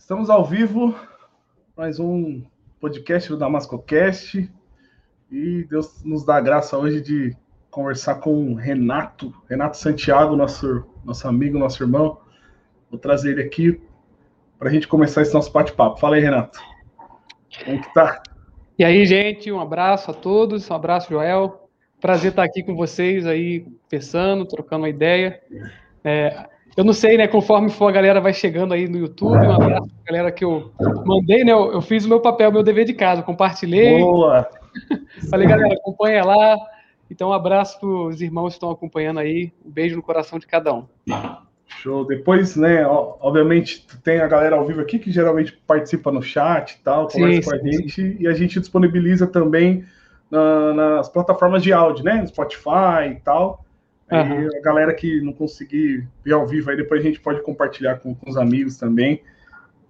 Estamos ao vivo, mais um podcast do DamascoCast. E Deus nos dá a graça hoje de conversar com o Renato, Renato Santiago, nosso, nosso amigo, nosso irmão. Vou trazer ele aqui para a gente começar esse nosso bate-papo. Fala aí, Renato. Como que tá? E aí, gente, um abraço a todos, um abraço, Joel. Prazer estar aqui com vocês aí, pensando, trocando uma ideia. É, eu não sei, né, conforme for a galera vai chegando aí no YouTube, um abraço pra galera que eu mandei, né, eu, eu fiz o meu papel, meu dever de casa, compartilhei. Boa! Falei, galera, acompanha lá. Então, um abraço para os irmãos que estão acompanhando aí, um beijo no coração de cada um. Show. Depois, né, obviamente, tem a galera ao vivo aqui que geralmente participa no chat e tal, conversa sim, com a sim, gente, sim. e a gente disponibiliza também na, nas plataformas de áudio, né, no Spotify e tal. Aí a galera que não conseguir ver ao vivo, aí depois a gente pode compartilhar com, com os amigos também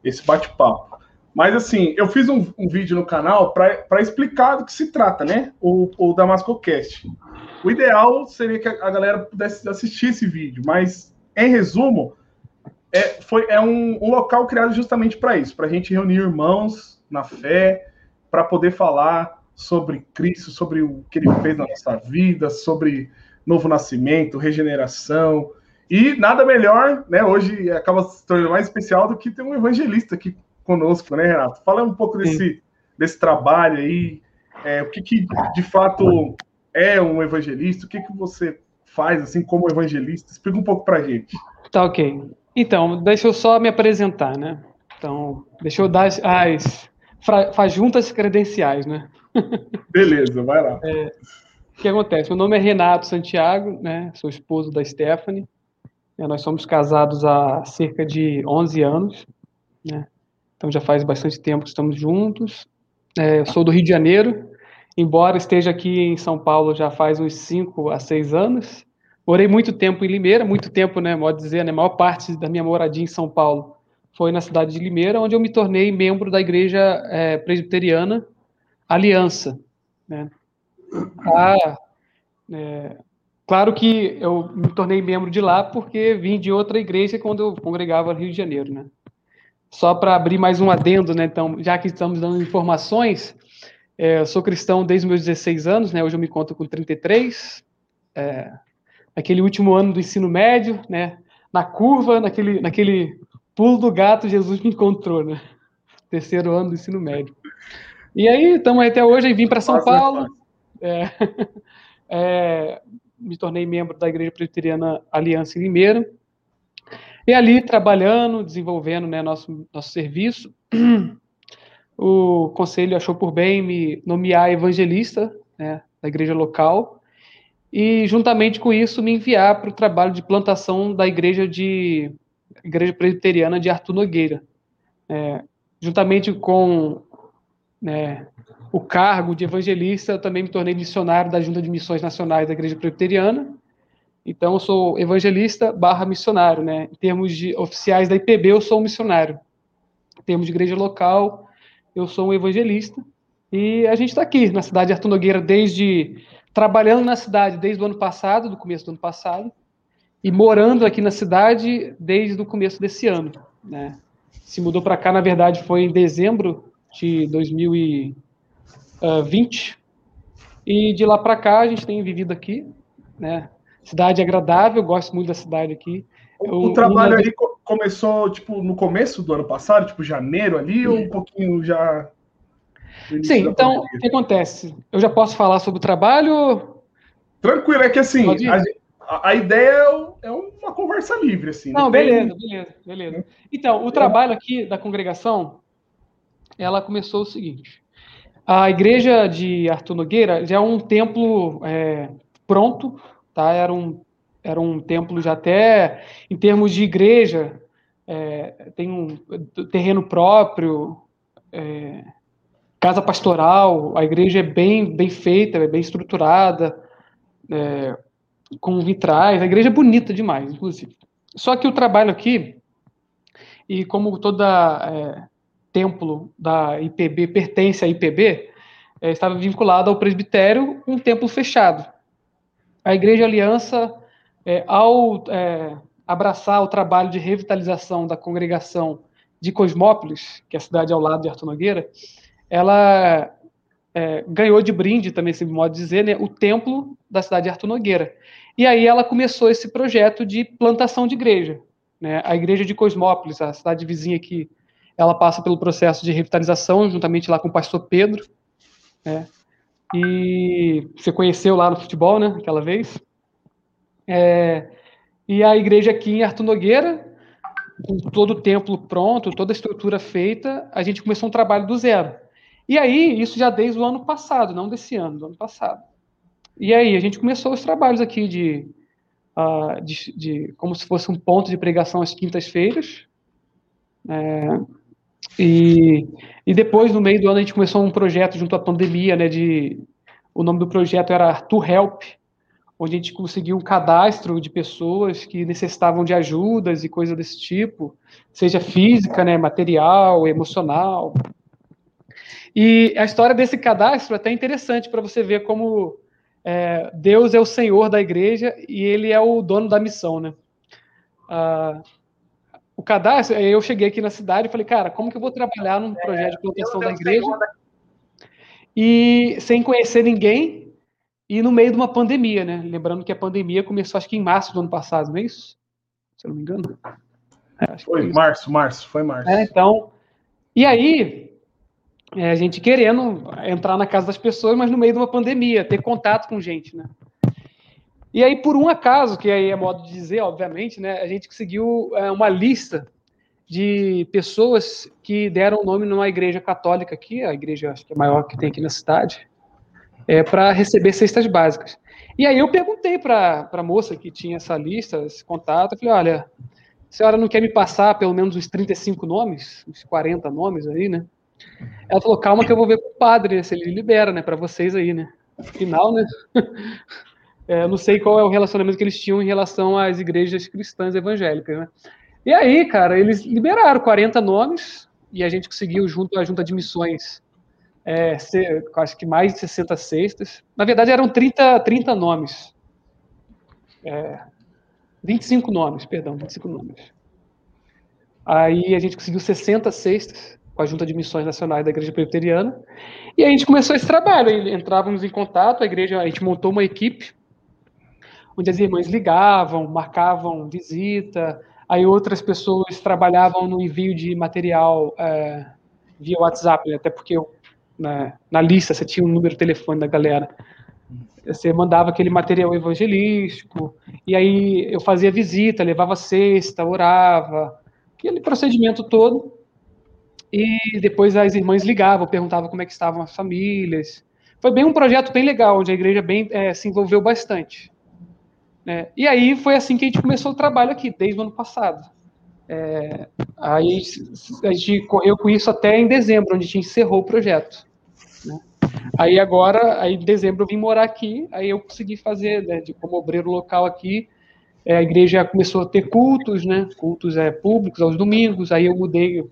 esse bate-papo. Mas assim, eu fiz um, um vídeo no canal para explicar do que se trata, né? O, o DamascoCast. O ideal seria que a galera pudesse assistir esse vídeo, mas em resumo, é, foi, é um, um local criado justamente para isso, para a gente reunir irmãos na fé, para poder falar sobre Cristo, sobre o que ele fez na nossa vida, sobre novo nascimento, regeneração. E nada melhor, né? Hoje acaba se tornando mais especial do que ter um evangelista aqui conosco, né, Renato? Fala um pouco desse, desse trabalho aí, é, o que, que de fato é um evangelista, o que, que você faz assim como evangelista? Explica um pouco pra gente. Tá ok. Então, deixa eu só me apresentar, né? Então, deixa eu dar as, as juntas credenciais, né? Beleza, vai lá. É, que acontece? Meu nome é Renato Santiago, né? Sou esposo da Stephanie. É, nós somos casados há cerca de 11 anos, né? Então já faz bastante tempo que estamos juntos. É, sou do Rio de Janeiro, embora esteja aqui em São Paulo já faz uns 5 a 6 anos. Morei muito tempo em Limeira, muito tempo, né, modo dizer, né, a maior parte da minha moradia em São Paulo foi na cidade de Limeira, onde eu me tornei membro da igreja é, presbiteriana Aliança, né? Ah, é, claro que eu me tornei membro de lá porque vim de outra igreja quando eu congregava no Rio de Janeiro, né? Só para abrir mais um adendo, né? Então, já que estamos dando informações, é, eu sou cristão desde meus 16 anos, né? Hoje eu me conto com 33. É, naquele último ano do ensino médio, né? Na curva, naquele, naquele pulo do gato, Jesus me encontrou, né? Terceiro ano do ensino médio. E aí, estamos até hoje, e vim para São Paulo. É, é, me tornei membro da Igreja Presbiteriana Aliança em Limeira. E ali, trabalhando, desenvolvendo né, nosso, nosso serviço, o conselho achou por bem me nomear evangelista né, da igreja local e, juntamente com isso, me enviar para o trabalho de plantação da igreja de igreja presbiteriana de Arthur Nogueira. É, juntamente com né, o cargo de evangelista, eu também me tornei missionário da Junta de Missões Nacionais da Igreja Presbiteriana. Então, eu sou evangelista barra missionário, né? Em termos de oficiais da IPB, eu sou um missionário. Em termos de igreja local, eu sou um evangelista. E a gente está aqui na cidade de Arthur Nogueira desde trabalhando na cidade desde o ano passado, do começo do ano passado, e morando aqui na cidade desde o começo desse ano, né? Se mudou para cá, na verdade, foi em dezembro de 2020. E de lá para cá a gente tem vivido aqui, né? Cidade agradável, gosto muito da cidade aqui. O, o trabalho ali começou tipo no começo do ano passado, tipo janeiro ali, ou um pouquinho já. Sim, então o que acontece? Eu já posso falar sobre o trabalho? Tranquilo, é que assim, a, ideia é, é, uma conversa livre, assim. Não, beleza, tem... beleza, beleza. Então, o trabalho aqui da congregação ela começou o seguinte: a igreja de Arthur Nogueira já é um templo é, pronto, tá? Era um, era um templo já até em termos de igreja, é, tem um terreno próprio, é, casa pastoral, a igreja é bem, bem feita, é bem estruturada, é, com vitrais, a igreja é bonita demais, inclusive. Só que o trabalho aqui, e como toda é, templo da IPB pertence à IPB, é, estava vinculado ao presbitério, um templo fechado. A Igreja Aliança, é, ao é, abraçar o trabalho de revitalização da congregação de Cosmópolis, que é a cidade ao lado de Arthur Nogueira, ela é, ganhou de brinde, também, esse modo de dizer, né, o templo da cidade de Arthur Nogueira. E aí ela começou esse projeto de plantação de igreja. Né? A igreja de Cosmópolis, a cidade vizinha aqui, ela passa pelo processo de revitalização, juntamente lá com o pastor Pedro. Né? E você conheceu lá no futebol, né, aquela vez. É, e a igreja aqui em Arthur Nogueira, com todo o templo pronto, toda a estrutura feita, a gente começou um trabalho do zero. E aí, isso já desde o ano passado, não desse ano, do ano passado. E aí, a gente começou os trabalhos aqui de, uh, de, de como se fosse um ponto de pregação às quintas-feiras. É, e, e depois, no meio do ano, a gente começou um projeto junto à pandemia, né, de, o nome do projeto era To Help, onde a gente conseguiu um cadastro de pessoas que necessitavam de ajudas e coisas desse tipo, seja física, né, material, emocional. E a história desse cadastro é até interessante para você ver como é, Deus é o Senhor da igreja e Ele é o dono da missão, né? Ah, o cadastro, eu cheguei aqui na cidade e falei, cara, como que eu vou trabalhar num projeto de plantação da igreja e sem conhecer ninguém e no meio de uma pandemia, né? Lembrando que a pandemia começou, acho que em março do ano passado, não é isso? Se eu não me engano. É, foi, foi março, março, foi março. É, então, e aí, é, a gente querendo entrar na casa das pessoas, mas no meio de uma pandemia, ter contato com gente, né? E aí, por um acaso, que aí é modo de dizer, obviamente, né? A gente conseguiu é, uma lista de pessoas que deram nome numa igreja católica aqui, a igreja acho que é maior que tem aqui na cidade, é, para receber cestas básicas. E aí eu perguntei para a moça que tinha essa lista, esse contato, eu falei, olha, a senhora não quer me passar pelo menos uns 35 nomes, uns 40 nomes aí, né? Ela falou, calma que eu vou ver com o padre, se ele libera, né, para vocês aí, né? Afinal, né? É, não sei qual é o relacionamento que eles tinham em relação às igrejas cristãs evangélicas, né? E aí, cara, eles liberaram 40 nomes e a gente conseguiu, junto à Junta de Missões, é, acho que mais de 60 cestas. Na verdade, eram 30, 30 nomes. É, 25 nomes, perdão, 25 nomes. Aí a gente conseguiu 60 cestas com a Junta de Missões Nacionais da Igreja Presbiteriana. E a gente começou esse trabalho. Entrávamos em contato, a igreja, a gente montou uma equipe onde as irmãs ligavam, marcavam visita, aí outras pessoas trabalhavam no envio de material é, via WhatsApp, né? até porque eu na, na lista, você tinha um número de telefone da galera. Você mandava aquele material evangelístico, e aí eu fazia visita, levava cesta, orava, aquele procedimento todo. E depois as irmãs ligavam, perguntavam como é que estavam as famílias. Foi bem um projeto bem legal, onde a igreja bem é, se envolveu bastante. É, e aí foi assim que a gente começou o trabalho aqui, desde o ano passado. É, aí a gente correu com isso até em dezembro, onde a gente encerrou o projeto. Aí agora, aí em dezembro eu vim morar aqui, aí eu consegui fazer, né, de como obreiro local aqui, é, a igreja começou a ter cultos, né, cultos é, públicos aos domingos, aí eu mudei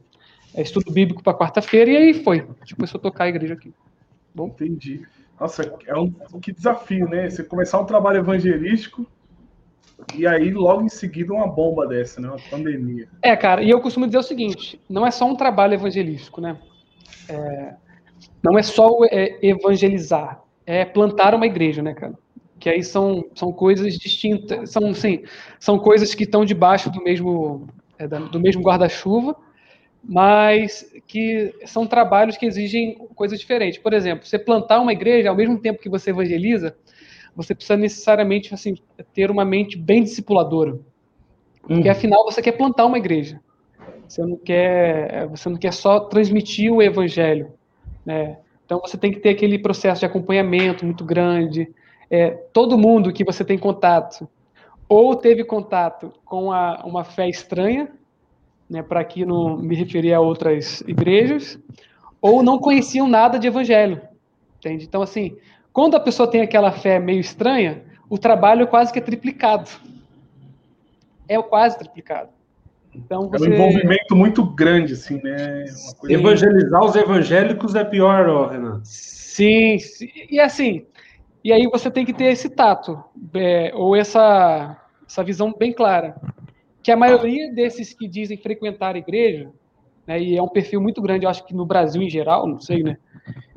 é, estudo bíblico para quarta-feira e aí foi, a gente começou a tocar a igreja aqui. Bom, entendi. Nossa, é um que desafio, né? Você começar um trabalho evangelístico e aí logo em seguida uma bomba dessa, né? Uma pandemia. É, cara, e eu costumo dizer o seguinte: não é só um trabalho evangelístico, né? É, não é só é, evangelizar, é plantar uma igreja, né, cara? Que aí são, são coisas distintas, são, sim, são coisas que estão debaixo do mesmo, é, do mesmo guarda-chuva, mas que são trabalhos que exigem coisas diferentes. Por exemplo, você plantar uma igreja, ao mesmo tempo que você evangeliza, você precisa necessariamente assim, ter uma mente bem discipuladora. Porque, hum. afinal, você quer plantar uma igreja. Você não quer, você não quer só transmitir o evangelho. Né? Então você tem que ter aquele processo de acompanhamento muito grande. É, todo mundo que você tem contato ou teve contato com a, uma fé estranha, né, para aqui não me referir a outras igrejas, ou não conheciam nada de evangelho. Entende? Então, assim, quando a pessoa tem aquela fé meio estranha, o trabalho é quase que é triplicado. É quase triplicado. Então você... É um envolvimento muito grande, assim, né? Evangelizar os evangélicos é pior, ó, Renan. Sim, sim, e assim, e aí você tem que ter esse tato, é, ou essa, essa visão bem clara, que a maioria desses que dizem frequentar a igreja, né? E é um perfil muito grande, eu acho que no Brasil em geral, não sei, né?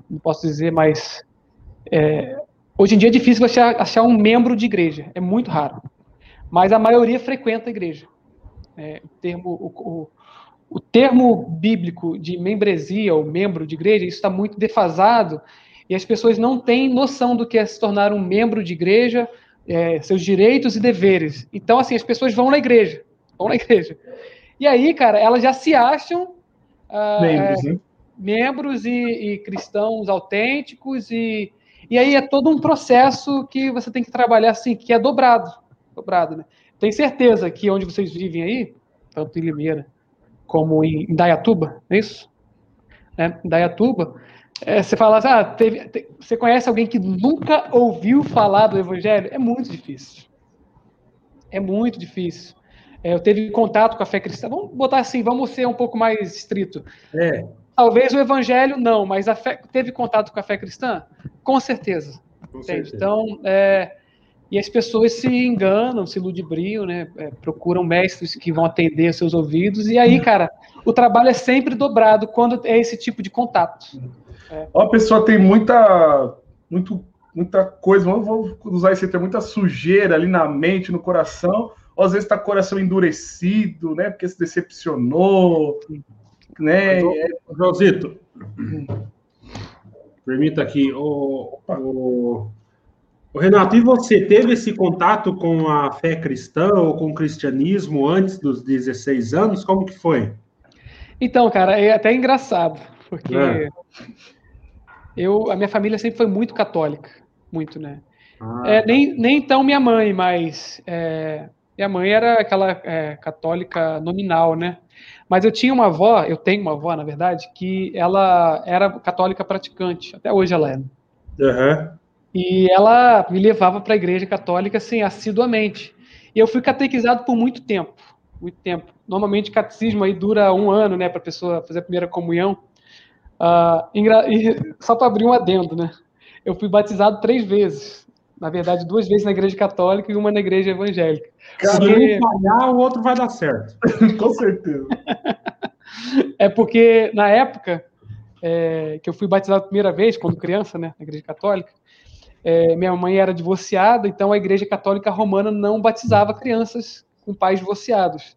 Não posso dizer, mas é, hoje em dia é difícil você achar um membro de igreja, é muito raro. Mas a maioria frequenta a igreja. É, o, termo, o, o, o termo bíblico de membresia ou membro de igreja, isso está muito defasado e as pessoas não têm noção do que é se tornar um membro de igreja, é, seus direitos e deveres. Então, assim, as pessoas vão na igreja, vão na igreja. E aí, cara, elas já se acham ah, membros, é, membros e, e, cristãos autênticos e, e aí é todo um processo que você tem que trabalhar assim, que é dobrado, dobrado, né? Tenho certeza que onde vocês vivem aí, tanto em Limeira como em Dayatuba, é isso? É, Dayatuba, é, você fala assim, ah, teve, te, você conhece alguém que nunca ouviu falar do Evangelho? É muito difícil. É muito difícil. É, eu teve contato com a fé cristã. Vamos botar assim, vamos ser um pouco mais estrito. É. Talvez o Evangelho não, mas fé, teve contato com a fé cristã? Com certeza. Com certeza. Então, é, e as pessoas se enganam, se ludibriam, né? É, procuram mestres que vão atender seus ouvidos. E aí, cara, o trabalho é sempre dobrado quando é esse tipo de contato. É. A pessoa tem muita, muito, muita coisa, vou usar esse termo, muita sujeira ali na mente, no coração, ou às vezes está com o coração endurecido, né? Porque se decepcionou, né? Mas, Josito, permita aqui, o, o, o, Renato, e você teve esse contato com a fé cristã ou com o cristianismo antes dos 16 anos? Como que foi? Então, cara, é até engraçado, porque é. Eu, a minha família sempre foi muito católica, muito, né? Ah, é, nem, nem então minha mãe, mas é, minha mãe era aquela é, católica nominal, né? Mas eu tinha uma avó, eu tenho uma avó, na verdade, que ela era católica praticante, até hoje ela é. Uhum. E ela me levava para a igreja católica, assim, assiduamente. E eu fui catequizado por muito tempo, muito tempo. Normalmente, catecismo aí dura um ano, né, para a pessoa fazer a primeira comunhão. Uh, e, só para abrir um adendo, né? Eu fui batizado três vezes. Na verdade, duas vezes na igreja católica e uma na igreja evangélica. Se porque... um falhar, o outro vai dar certo. Com certeza. é porque, na época é, que eu fui batizado a primeira vez, quando criança, né, na igreja católica, é, minha mãe era divorciada, então a igreja católica romana não batizava crianças com pais divorciados.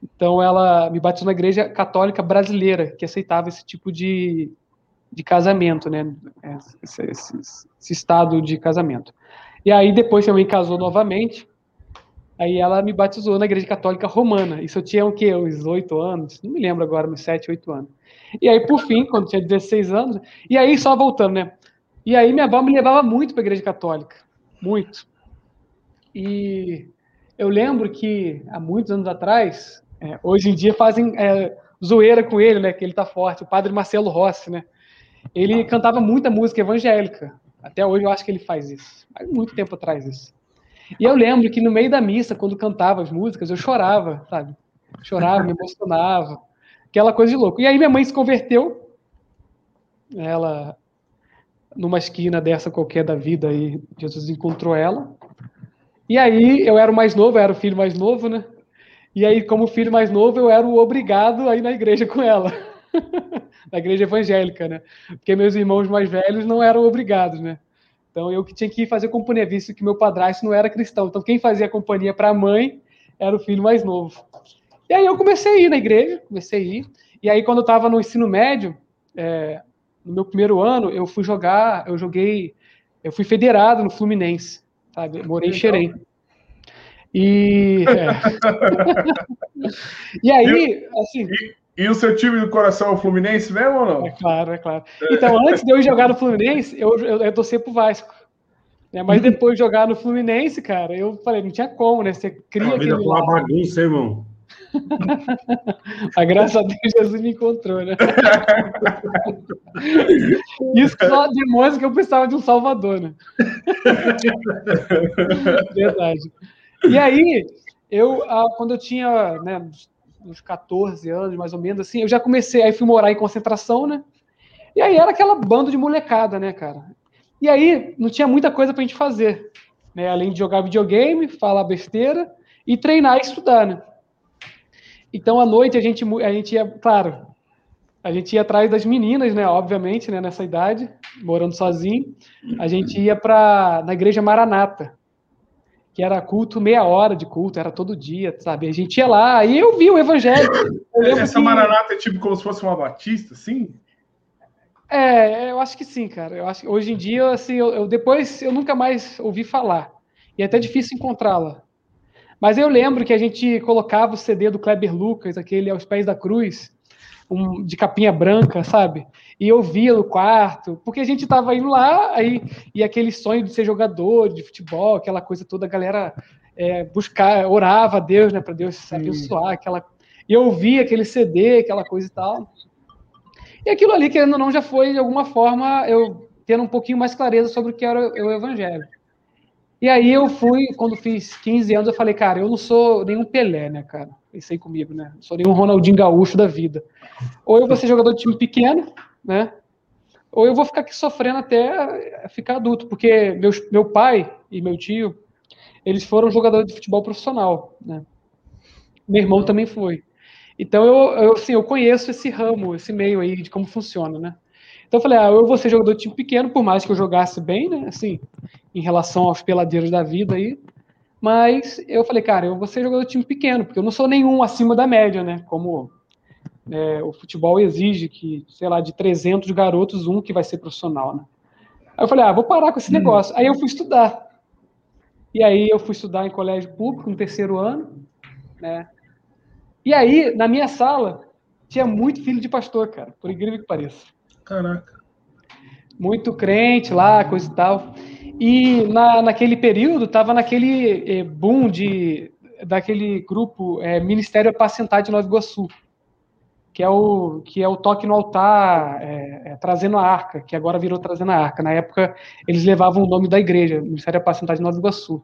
Então ela me batizou na igreja católica brasileira, que aceitava esse tipo de, de casamento, né? Esse, esse, esse estado de casamento. E aí depois também casou novamente. Aí ela me batizou na igreja católica romana. Isso eu tinha o quê? Uns oito anos? Não me lembro agora, uns sete, oito anos. E aí, por fim, quando tinha 16 anos, e aí só voltando, né? E aí minha avó me levava muito para a igreja católica. Muito. E eu lembro que há muitos anos atrás, é, hoje em dia fazem é, zoeira com ele, né? Que ele tá forte. O padre Marcelo Rossi, né? Ele cantava muita música evangélica. Até hoje eu acho que ele faz isso. Há muito tempo atrás isso. E eu lembro que no meio da missa, quando cantava as músicas, eu chorava, sabe? Chorava, me emocionava. Aquela coisa de louco. E aí minha mãe se converteu. Ela, numa esquina dessa qualquer da vida, aí Jesus encontrou ela. E aí eu era o mais novo, eu era o filho mais novo, né? E aí, como filho mais novo, eu era o obrigado a ir na igreja com ela. na igreja evangélica, né? Porque meus irmãos mais velhos não eram obrigados, né? Então eu que tinha que fazer companhia, visto que meu padrasto não era cristão. Então quem fazia companhia para a mãe era o filho mais novo. E aí eu comecei a ir na igreja, comecei a ir. E aí quando eu estava no ensino médio, é, no meu primeiro ano, eu fui jogar, eu joguei, eu fui federado no Fluminense, sabe? morei em Xerém. E, é. e aí, assim. E, e, o seu time do coração é o Fluminense mesmo ou não? É claro, é claro. Então, antes de eu jogar no Fluminense, eu, eu, eu torci pro Vasco. Né? Mas depois de jogar no Fluminense, cara, eu falei, não tinha como, né? Você cria. A vida foi uma bagunça, irmão. a graça a Deus Jesus me encontrou, né? Isso só demonstra que eu precisava de um salvador, né? Verdade. E aí, eu, ah, quando eu tinha né, uns 14 anos, mais ou menos, assim, eu já comecei, aí fui morar em concentração, né? E aí era aquela banda de molecada, né, cara? E aí não tinha muita coisa pra gente fazer, né? Além de jogar videogame, falar besteira e treinar e estudar, né? Então, à noite, a gente, a gente ia, claro, a gente ia atrás das meninas, né? Obviamente, né? Nessa idade, morando sozinho, a gente ia para na igreja Maranata, que era culto meia hora de culto, era todo dia, sabe? A gente ia lá, e eu vi o evangelho. Essa que... Maranata é tipo como se fosse uma batista, sim? É, eu acho que sim, cara. Eu acho que hoje em dia, assim, eu, eu depois eu nunca mais ouvi falar. E é até difícil encontrá-la. Mas eu lembro que a gente colocava o CD do Kleber Lucas, aquele aos pés da cruz, um, de capinha branca, sabe? E eu via no quarto, porque a gente estava indo lá, aí, e aquele sonho de ser jogador de futebol, aquela coisa toda, a galera é, buscar, orava a Deus, né, para Deus Sim. abençoar, aquela. E eu via aquele CD, aquela coisa e tal. E aquilo ali, querendo ou não, já foi, de alguma forma, eu tendo um pouquinho mais clareza sobre o que era o Evangelho. E aí eu fui, quando fiz 15 anos, eu falei, cara, eu não sou nenhum Pelé, né, cara? Pensei comigo, né? Não sou nenhum Ronaldinho Gaúcho da vida. Ou eu vou ser jogador de time pequeno, né? Ou eu vou ficar aqui sofrendo até ficar adulto, porque meus, meu pai e meu tio, eles foram jogadores de futebol profissional, né? Meu irmão também foi. Então eu, eu, assim, eu conheço esse ramo, esse meio aí de como funciona, né? Então eu falei, ah, eu vou ser jogador de time pequeno, por mais que eu jogasse bem, né? Assim, em relação aos peladeiros da vida aí. Mas eu falei, cara, eu vou ser jogador de time pequeno, porque eu não sou nenhum acima da média, né? Como é, o futebol exige que, sei lá, de 300 garotos, um que vai ser profissional, né? Aí eu falei, ah, vou parar com esse negócio. Aí eu fui estudar. E aí eu fui estudar em colégio público, no terceiro ano, né? E aí, na minha sala, tinha muito filho de pastor, cara, por incrível que pareça. Caraca. Muito crente lá, coisa e tal. E na, naquele período estava naquele eh, boom de, daquele grupo eh, Ministério Apacentar de Nova Iguaçu, que é o, que é o toque no altar, é, é, trazendo a arca, que agora virou trazendo a arca. Na época, eles levavam o nome da igreja, Ministério Apacentar de Nova Iguaçu.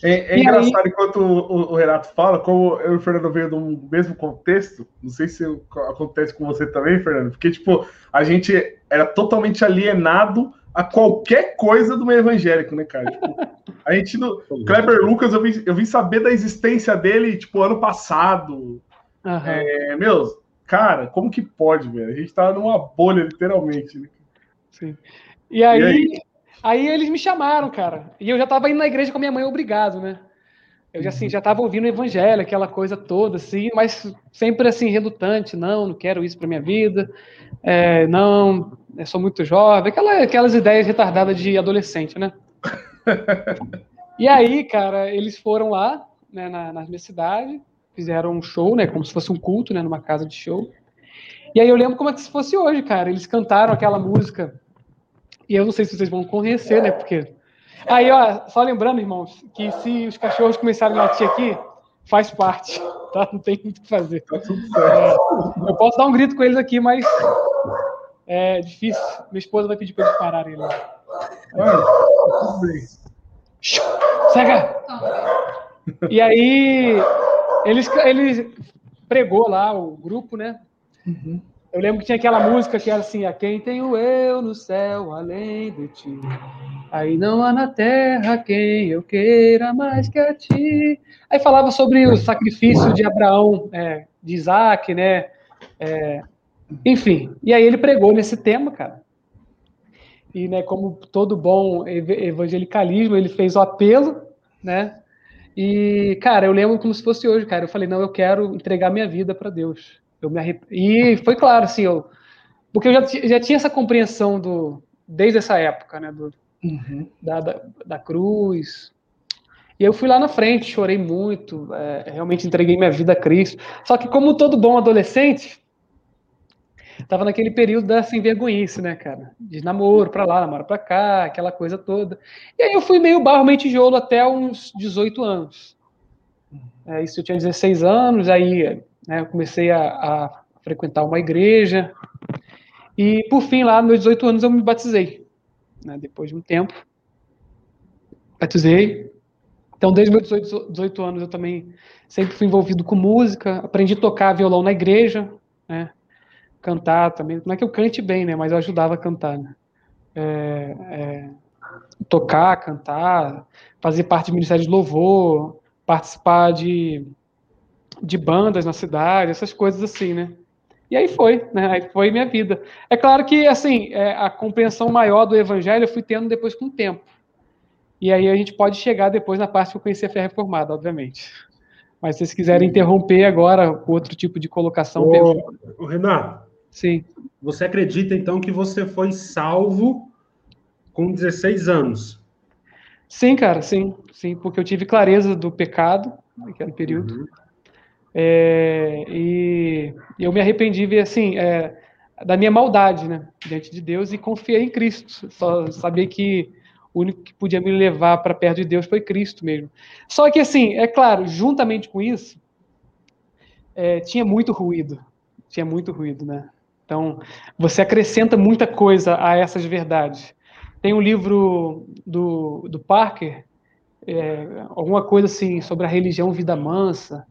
É, é engraçado, aí... enquanto o, o, Renato fala, como eu e o Fernando veio do mesmo contexto, não sei se acontece com você também, Fernando, porque, tipo, a gente era totalmente alienado a qualquer coisa do meio evangélico, né, cara? Tipo, a gente, no Kleber Lucas, eu vim, eu vim saber da existência dele, tipo, ano passado. Uhum. É, meu, cara, como que pode, velho? A gente tava numa bolha, literalmente. Né? Sim. E aí, e aí Aí eles me chamaram, cara. E eu já estava indo na igreja com a minha mãe obrigado, né? Eu já assim, já estava ouvindo o evangelho, aquela coisa toda, assim, mas sempre assim, relutante, não, não quero isso para minha vida, é, não, eu sou muito jovem, aquela, aquelas ideias retardadas de adolescente, né? e aí, cara, eles foram lá, né, na, na minha cidade, fizeram um show, né, como se fosse um culto, né, numa casa de show. E aí eu lembro como é que se fosse hoje, cara. Eles cantaram aquela música e eu não sei se vocês vão conhecer, né? Porque. Aí, ó, só lembrando, irmãos, que se os cachorros começarem a latir aqui, faz parte, tá? Não tem muito o que fazer. Tá tudo certo. É, eu posso dar um grito com eles aqui, mas é difícil. Minha esposa vai pedir para eles pararem lá. Mano, tudo bem. Cega! E aí, eles pregou lá o grupo, né? Uhum. Eu lembro que tinha aquela música que era assim: A quem tenho eu no céu além de ti? Aí não há na terra quem eu queira mais que a ti. Aí falava sobre o sacrifício de Abraão, é, de Isaac, né? É, enfim, e aí ele pregou nesse tema, cara. E, né, como todo bom evangelicalismo, ele fez o apelo, né? E, cara, eu lembro como se fosse hoje, cara. Eu falei, não, eu quero entregar minha vida para Deus. Eu me arrep... E foi claro, assim, eu... porque eu já, já tinha essa compreensão do desde essa época, né, do, uhum. da, da, da, cruz. E eu fui lá na frente, chorei muito, é, realmente entreguei minha vida a Cristo. Só que como todo bom adolescente, tava naquele período da sem vergonhice, né, cara? De namoro pra lá, namoro pra cá, aquela coisa toda. E aí eu fui meio barro, meio tijolo até uns 18 anos. É, isso eu tinha 16 anos, aí né, eu comecei a, a, frequentar uma igreja. E, por fim, lá, nos meus 18 anos, eu me batizei. Né, depois de um tempo. Batizei. Então, desde meus 18, 18 anos, eu também sempre fui envolvido com música. Aprendi a tocar violão na igreja. Né, cantar também. Não é que eu cante bem, né? Mas eu ajudava a cantar. Né? É, é, tocar, cantar, fazer parte do Ministério de Louvor, participar de de bandas na cidade, essas coisas assim, né? E aí foi, né? Aí foi minha vida. É claro que, assim, é, a compreensão maior do evangelho eu fui tendo depois com o tempo. E aí a gente pode chegar depois na parte que eu conheci a fé reformada, obviamente. Mas se vocês quiserem interromper agora outro tipo de colocação. Ô, ô, Renato. Sim. Você acredita, então, que você foi salvo com 16 anos? Sim, cara, sim. Sim, porque eu tive clareza do pecado naquele período. Uhum. É, e eu me arrependi, assim, é, da minha maldade, né, diante de Deus e confiei em Cristo. Só sabia que o único que podia me levar para perto de Deus foi Cristo mesmo. Só que, assim, é claro, juntamente com isso, é, tinha muito ruído. Tinha muito ruído, né? Então, você acrescenta muita coisa a essas verdades. Tem um livro do, do Parker, é, alguma coisa assim, sobre a religião vida mansa,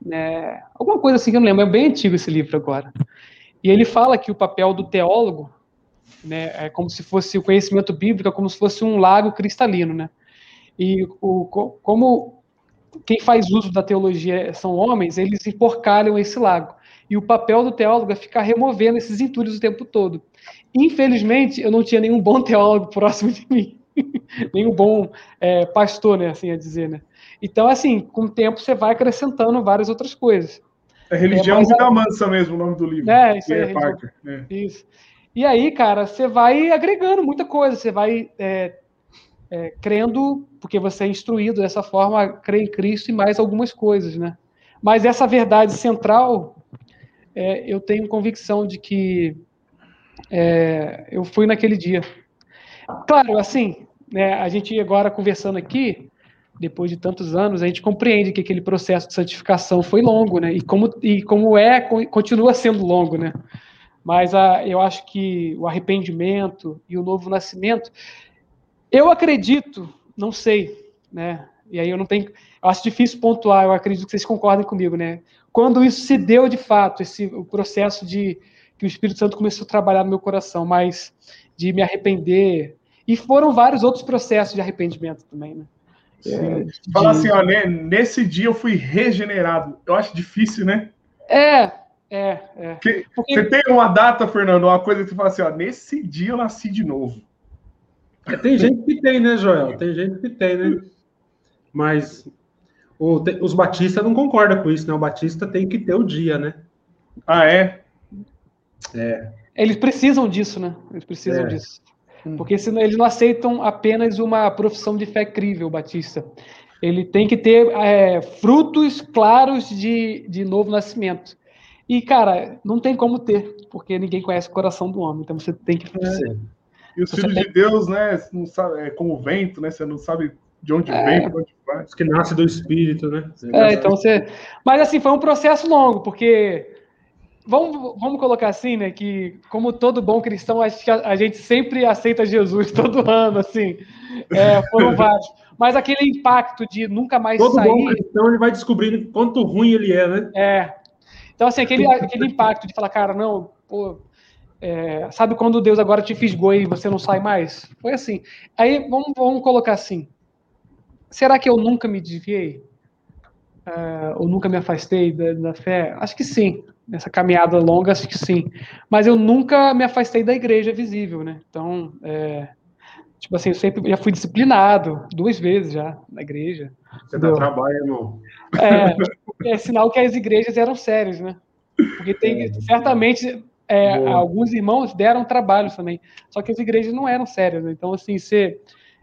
né? alguma coisa assim que eu não lembro, é bem antigo esse livro agora. E ele fala que o papel do teólogo né, é como se fosse o conhecimento bíblico, é como se fosse um lago cristalino, né? E o, como quem faz uso da teologia são homens, eles emporcalham esse lago. E o papel do teólogo é ficar removendo esses entulhos o tempo todo. Infelizmente, eu não tinha nenhum bom teólogo próximo de mim, nenhum bom é, pastor, né, assim a dizer, né? Então, assim, com o tempo você vai acrescentando várias outras coisas. É religião é, vida a... mansa mesmo o nome do livro. É, isso é, Parker. É. Isso. E aí, cara, você vai agregando muita coisa, você vai é, é, crendo, porque você é instruído dessa forma, crer em Cristo e mais algumas coisas, né? Mas essa verdade central, é, eu tenho convicção de que é, eu fui naquele dia. Claro, assim, né, a gente agora conversando aqui, depois de tantos anos, a gente compreende que aquele processo de santificação foi longo, né? E como, e como é, continua sendo longo, né? Mas a, eu acho que o arrependimento e o novo nascimento, eu acredito, não sei, né? E aí eu não tenho, eu acho difícil pontuar, eu acredito que vocês concordem comigo, né? Quando isso se deu de fato, esse o processo de que o Espírito Santo começou a trabalhar no meu coração, mas de me arrepender. E foram vários outros processos de arrependimento também, né? É, de... Fala assim, ó, né, nesse dia eu fui regenerado. Eu acho difícil, né? É, é, é. Porque... Você tem uma data, Fernando, uma coisa que você fala assim, ó, nesse dia eu nasci de novo. É, tem gente que tem, né, Joel? Tem gente que tem, né? Mas o, os batistas não concordam com isso, né? O batista tem que ter o dia, né? Ah, é? É. Eles precisam disso, né? Eles precisam é. disso. Hum. Porque senão eles não aceitam apenas uma profissão de fé crível, Batista. Ele tem que ter é, frutos claros de, de novo nascimento. E, cara, não tem como ter, porque ninguém conhece o coração do homem. Então você tem que fazer. É. E os filhos tem... de Deus, né? Não sabe, é como o vento, né? Você não sabe de onde é. vem, de onde vai. Que nasce do espírito, né? É, então você. Mas assim, foi um processo longo, porque. Vamos, vamos colocar assim, né? Que, como todo bom cristão, acho que a, a gente sempre aceita Jesus todo ano, assim. É, foram vários. Mas aquele impacto de nunca mais todo sair. Todo bom cristão ele vai descobrindo quanto ruim ele é, né? É, então, assim, aquele, aquele impacto de falar, cara, não, pô, é, sabe quando Deus agora te fisgou e você não sai mais? Foi assim. Aí, vamos, vamos colocar assim. Será que eu nunca me desviei? Uh, ou nunca me afastei da, da, fé? Acho que sim. Nessa caminhada longa, acho que sim. Mas eu nunca me afastei da igreja visível, né? Então, é, tipo assim, eu sempre já fui disciplinado duas vezes já na igreja. Você dá trabalho, irmão. É, é sinal que as igrejas eram sérias, né? Porque tem, é. certamente, é, alguns irmãos deram trabalho também. Só que as igrejas não eram sérias, né? Então, assim, você...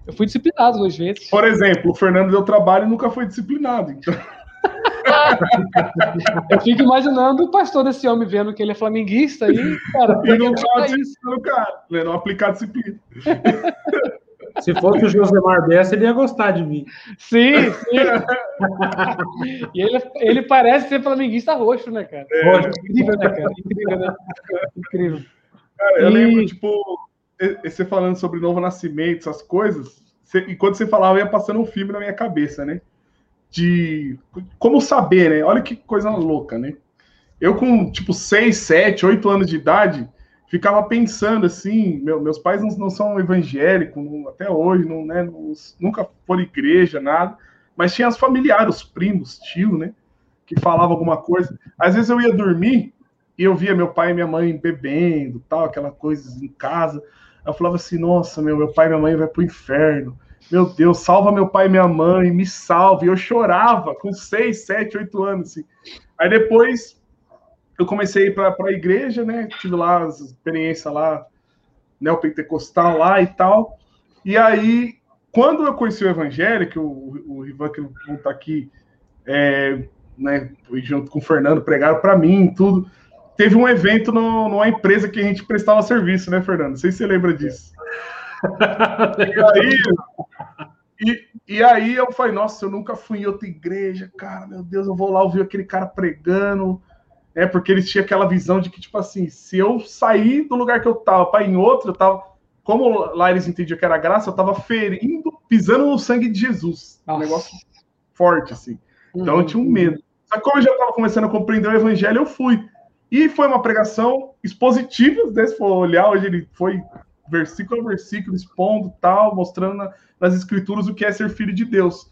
Eu fui disciplinado duas vezes. Por exemplo, o Fernando deu trabalho e nunca foi disciplinado. Então... eu fico imaginando o pastor desse homem vendo que ele é flamenguista e, cara, e não tá disciplinando o cara, né? não aplicar disciplina. Se fosse o Josemar Bessa, ele ia gostar de mim. Sim, sim. e ele, ele parece ser flamenguista roxo, né, cara? É. Incrível, né, cara? Incrível, né? Incrível. Cara, eu e... lembro, tipo, você falando sobre novo nascimento, essas coisas, você, enquanto você falava, ia passando um filme na minha cabeça, né? De como saber, né? Olha que coisa louca, né? Eu com, tipo, 6, 7, 8 anos de idade, ficava pensando assim, meu, meus pais não, não são evangélicos, não, até hoje, não, né, não, nunca foram igreja, nada, mas tinha os familiares, os primos, tio, né, que falavam alguma coisa. Às vezes eu ia dormir e eu via meu pai e minha mãe bebendo, tal, aquela coisa em casa. Eu falava assim, nossa, meu, meu pai e minha mãe vai pro inferno. Meu Deus, salva meu pai e minha mãe, me salve. Eu chorava com 6, 7, 8 anos. Assim. Aí depois eu comecei para a igreja, né? Tive lá as experiências lá, neopentecostal lá e tal. E aí, quando eu conheci o evangelho, que o, o Rivan que não está aqui, é, né, junto com o Fernando, pregaram para mim tudo teve um evento no, numa empresa que a gente prestava serviço, né, Fernando? Não sei se você lembra disso. e, aí, e, e, aí eu falei, nossa, eu nunca fui em outra igreja, cara, meu Deus, eu vou lá ouvir aquele cara pregando, é porque eles tinham aquela visão de que, tipo assim, se eu sair do lugar que eu tava para ir em outro, eu tava, como lá eles entendiam que era graça, eu tava ferindo, pisando no sangue de Jesus. Nossa. Um negócio forte, assim. Então uhum. eu tinha um medo. Só que como eu já estava começando a compreender o evangelho, eu fui. E foi uma pregação expositiva, né? se for olhar, hoje ele foi versículo a versículo, expondo tal, mostrando na, nas escrituras o que é ser filho de Deus.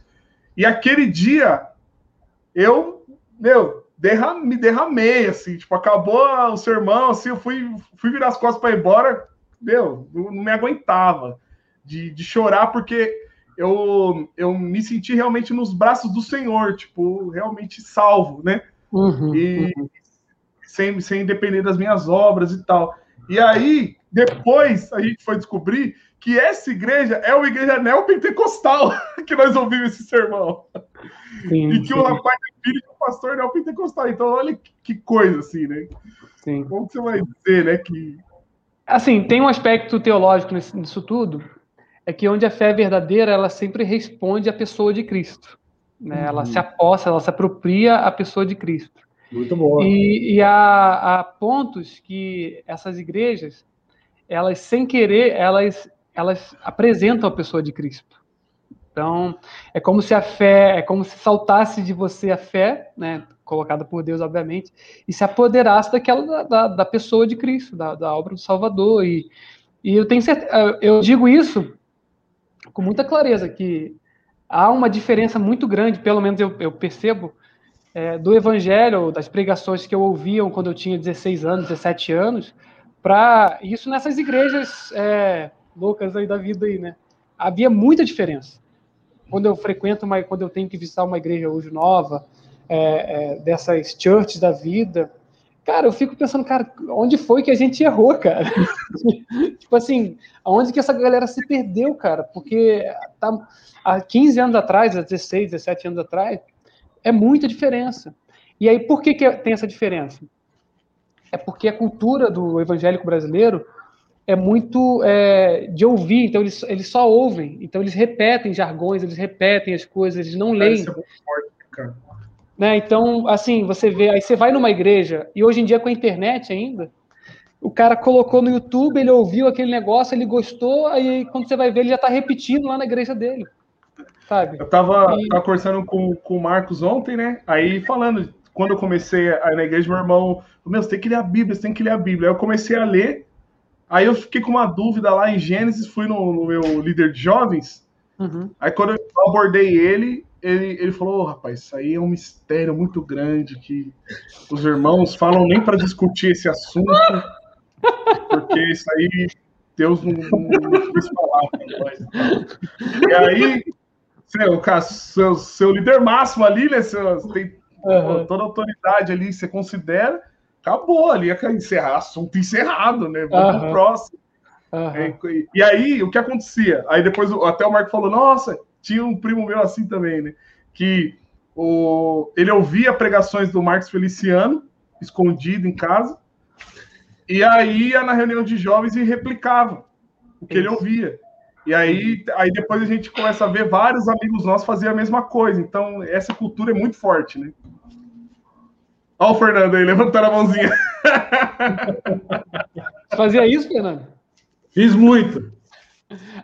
E aquele dia, eu, meu, derram, me derramei, assim, tipo, acabou o sermão, assim, eu fui, fui virar as costas para ir embora, meu, não, não me aguentava de, de chorar, porque eu, eu me senti realmente nos braços do Senhor, tipo, realmente salvo, né? Uhum, e, uhum sem, sem depender das minhas obras e tal. E aí, depois, a gente foi descobrir que essa igreja é uma igreja neopentecostal que nós ouvimos esse sermão. Sim, e que sim. o rapaz é filho do pastor neopentecostal. Então, olha que coisa, assim, né? Sim. Como você vai dizer, né? Que... Assim, tem um aspecto teológico nisso tudo, é que onde a fé é verdadeira, ela sempre responde à pessoa de Cristo. Né? Uhum. Ela se aposta, ela se apropria à pessoa de Cristo. Muito bom. E, e há, há, pontos que essas igrejas, elas sem querer, elas, elas apresentam a pessoa de Cristo. Então, é como se a fé, é como se saltasse de você a fé, né, colocada por Deus, obviamente, e se apoderasse daquela da, da, pessoa de Cristo, da, da, obra do Salvador. E, e eu tenho certeza, eu digo isso com muita clareza que há uma diferença muito grande, pelo menos eu, eu percebo, é, do evangelho, das pregações que eu ouvia quando eu tinha 16 anos, 17 anos, para isso nessas igrejas é, loucas aí da vida aí, né? Havia muita diferença. Quando eu frequento, uma, quando eu tenho que visitar uma igreja hoje nova, é, é, dessas churches da vida, cara, eu fico pensando, cara, onde foi que a gente errou, cara? tipo assim, aonde que essa galera se perdeu, cara? Porque tá, há 15 anos atrás, há 16, 17 anos atrás, é muita diferença. E aí, por que, que tem essa diferença? É porque a cultura do evangélico brasileiro é muito é, de ouvir, então eles, eles só ouvem, então eles repetem jargões, eles repetem as coisas, eles não leem. É né? Então, assim, você vê, aí você vai numa igreja, e hoje em dia com a internet ainda, o cara colocou no YouTube, ele ouviu aquele negócio, ele gostou, aí quando você vai ver, ele já está repetindo lá na igreja dele sabe? Eu tava, e... tava conversando com, com o Marcos ontem, né? Aí falando, quando eu comecei a ir na igreja, meu irmão, meu, você tem que ler a Bíblia, você tem que ler a Bíblia. Aí eu comecei a ler, aí eu fiquei com uma dúvida lá em Gênesis, fui no, no meu líder de jovens, uhum. aí quando eu abordei ele, ele, ele falou, oh, rapaz, isso aí é um mistério muito grande que os irmãos falam nem para discutir esse assunto, porque isso aí Deus não, não, não quis falar. E aí seu, seu, seu líder máximo ali, né? Seu, tem uhum. toda a autoridade ali, você considera, acabou ali, é encerrar, assunto encerrado, né? Vamos uhum. pro próximo. Uhum. É, e aí, o que acontecia? Aí depois até o Marco falou: Nossa, tinha um primo meu assim também, né? Que o, ele ouvia pregações do Marcos Feliciano, escondido em casa, e aí ia na reunião de jovens e replicava o que Isso. ele ouvia. E aí, aí depois a gente começa a ver vários amigos nossos fazer a mesma coisa. Então, essa cultura é muito forte, né? Olha o Fernando aí, levantando a mãozinha. Fazia isso, Fernando? Fiz muito.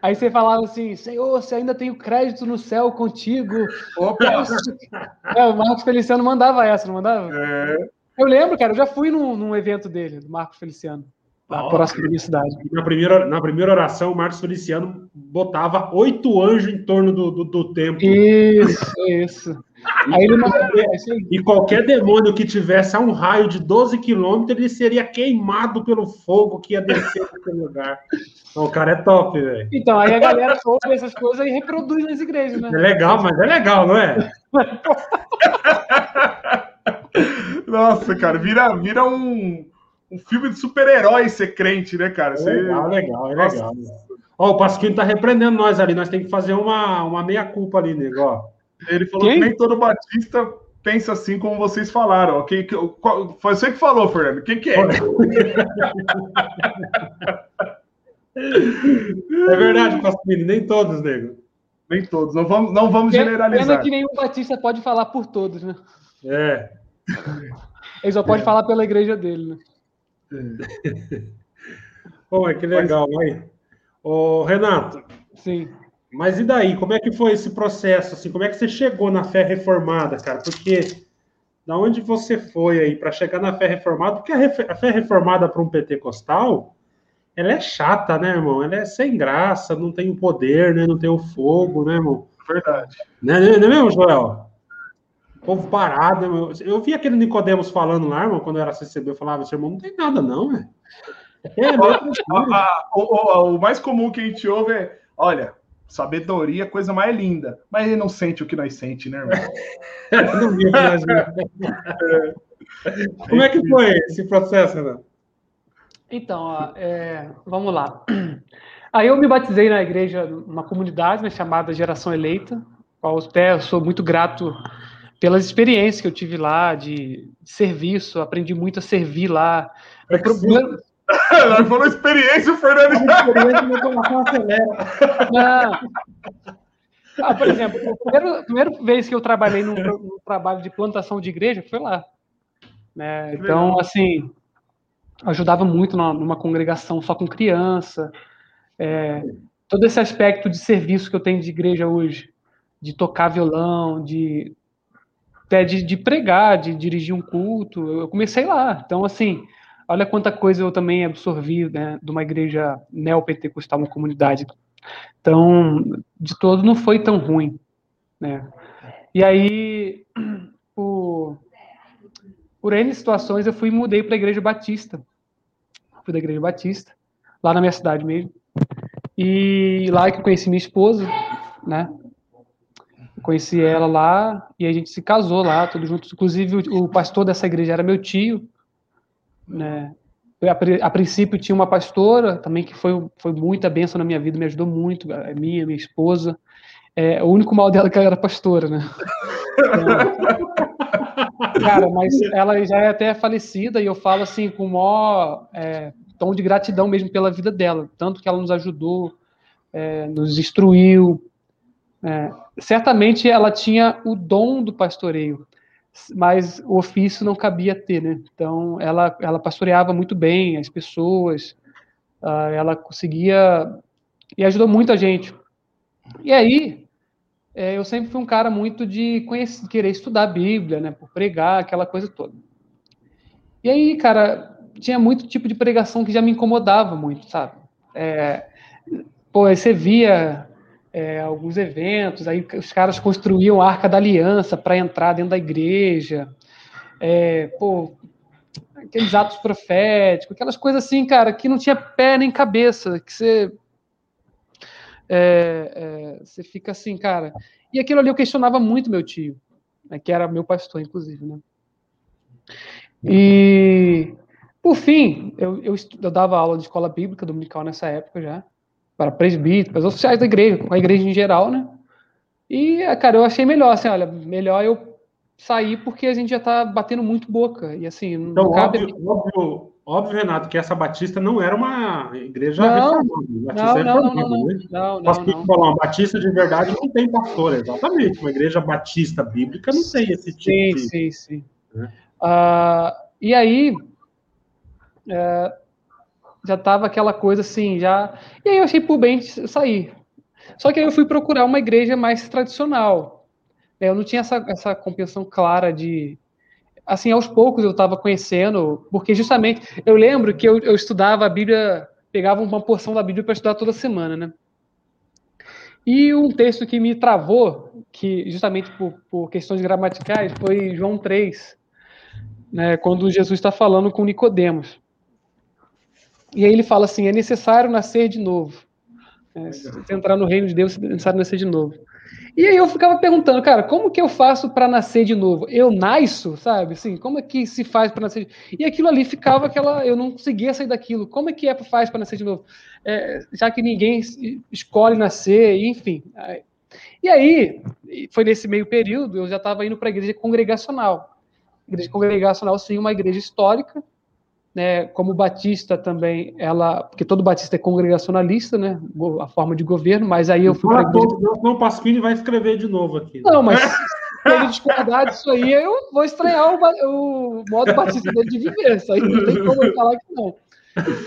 Aí você falava assim, Senhor, você ainda tem o crédito no céu contigo. Opa! É, o Marcos Feliciano mandava essa, não mandava? É. Eu lembro, cara, eu já fui num, num evento dele, do Marcos Feliciano. Próxima cidade. Na primeira, na primeira oração, o Marcos Feliciano botava oito anjos em torno do, do, do templo. Isso, isso. Aí ele e qualquer demônio que tivesse a um raio de 12 quilômetros, ele seria queimado pelo fogo que ia descer naquele lugar. Então, o cara é top, velho. Então, aí a galera ouve essas coisas e reproduz nas igrejas, né? É legal, mas é legal, não é? Nossa, cara, vira, vira um, um filme de super-herói ser crente, né, cara? Você... É legal, legal, é legal. Ó, o Pasquinho tá repreendendo nós ali, nós temos que fazer uma, uma meia-culpa ali, nego, ó. Ele falou Quem? que nem todo batista pensa assim como vocês falaram. Quem, que, qual, foi você que falou, Fernando. Quem que é? é verdade, Pasquini, nem todos, nego. Nem todos. Não vamos, não vamos generalizar. Pena que nenhum batista pode falar por todos, né? É. Ele só pode é. falar pela igreja dele, né? É. Que legal, Mas... Ô, Renato. Sim. Mas e daí? Como é que foi esse processo? Assim, como é que você chegou na fé reformada, cara? Porque da onde você foi aí para chegar na fé reformada? Porque a, fé reformada para um pentecostal, ela é chata, né, irmão? Ela é sem graça, não tem o poder, né? Não tem o fogo, né, irmão? Verdade. Não é, não é mesmo, Joel? O povo parado, né, Eu vi aquele Nicodemos falando lá, irmão, quando eu era CCB, eu falava, esse irmão não tem nada, não, velho. É, é o, o, o mais comum que a gente ouve é, olha, Sabedoria, coisa mais linda. Mas ele não sente o que nós sente, né, irmão? não viu, Como é que foi esse processo, Renan? Então, ó, é, vamos lá. Aí eu me batizei na igreja, numa comunidade né, chamada Geração Eleita, qual até sou muito grato pelas experiências que eu tive lá de, serviço, aprendi muito a servir lá. É Nós falou experiência, o Fernando já. Experiência, meu coração acelera. Não. Ah, por exemplo, a primeira, a primeira vez que eu trabalhei num, num, trabalho de plantação de igreja foi lá. Né? Então, assim, ajudava muito numa, numa congregação só com criança. É, todo esse aspecto de serviço que eu tenho de igreja hoje, de tocar violão, de, de, de pregar, de dirigir um culto, eu comecei lá. Então, assim, Olha quanta coisa eu também absorvi né, de uma igreja neopentecostal, uma comunidade. Então, de todo não foi tão ruim. Né? E aí, por, por N situações, eu fui e mudei para a igreja batista. Fui da igreja batista, lá na minha cidade mesmo. E lá que eu conheci minha esposa, né? Conheci ela lá e a gente se casou lá, tudo junto. Inclusive, o, o pastor dessa igreja era meu tio né? A, a, princípio tinha uma pastora também que foi, foi muita benção na minha vida, me ajudou muito, a minha, minha esposa. É, o único mal dela é que ela era pastora, né? Então, cara, mas ela já é até falecida e eu falo assim com o maior é, tom de gratidão mesmo pela vida dela, tanto que ela nos ajudou, é, nos instruiu. É, certamente ela tinha o dom do pastoreio, mas o ofício não cabia ter, né? Então, ela, ela pastoreava muito bem as pessoas, uh, ela conseguia e ajudou muito a gente. E aí, é, eu sempre fui um cara muito de conhecer, querer estudar a Bíblia, né? Por pregar, aquela coisa toda. E aí, cara, tinha muito tipo de pregação que já me incomodava muito, sabe? É, pô, você via é, alguns eventos, aí os caras construíam a Arca da Aliança para entrar dentro da igreja, é, pô, aqueles atos proféticos, aquelas coisas assim, cara, que não tinha pé nem cabeça, que você, é, é, você fica assim, cara. E aquilo ali eu questionava muito meu tio, né, que era meu pastor, inclusive, né? E, por fim, eu, eu, eu dava aula de escola bíblica dominical nessa época já, para presbíteros, oficiais da igreja, com a igreja em geral, né? E, cara, eu achei melhor, assim, olha, melhor eu sair porque a gente já tá batendo muito boca. E assim, então, não cabe. Óbvio, óbvio, óbvio, Renato, que essa Batista não era uma igreja não, reformada. Batista não, não, não, não, né? não, não, não, falar, uma Batista de verdade não tem pastor, exatamente. Uma igreja batista bíblica não tem esse tipo sim, de. Sim, sim, sim. Né? Uh, e aí. Uh, já tava aquela coisa assim, já. E aí eu achei por bem sair. Só que aí eu fui procurar uma igreja mais tradicional. Eu não tinha essa, essa compreensão clara de. assim, aos poucos eu estava conhecendo, porque justamente eu lembro que eu, eu estudava a Bíblia, pegava uma porção da Bíblia para estudar toda semana, né? E um texto que me travou, que justamente por, por questões gramaticais, foi João 3, né, quando Jesus está falando com Nicodemos. E aí ele fala assim: é necessário nascer de novo. É, se entrar no reino de Deus, é necessário nascer de novo. E aí eu ficava perguntando, cara, como que eu faço para nascer de novo? Eu nasço, sabe? Assim, como é que se faz para nascer? E aquilo ali ficava aquela, eu não conseguia sair daquilo. Como é que é faz para nascer de novo? É, já que ninguém escolhe nascer, enfim. E aí, foi nesse meio período, eu já estava indo para a igreja congregacional. Igreja congregacional, sim, uma igreja histórica, né, como batista também, ela, porque todo batista é congregacionalista, né, a forma de governo, mas aí eu fui para igreja... Não, o Pasquini vai escrever de novo aqui. Não, mas se ele discordar disso aí, eu vou estranhar o, o modo batista dele de viver, isso aí não tem como eu falar que não.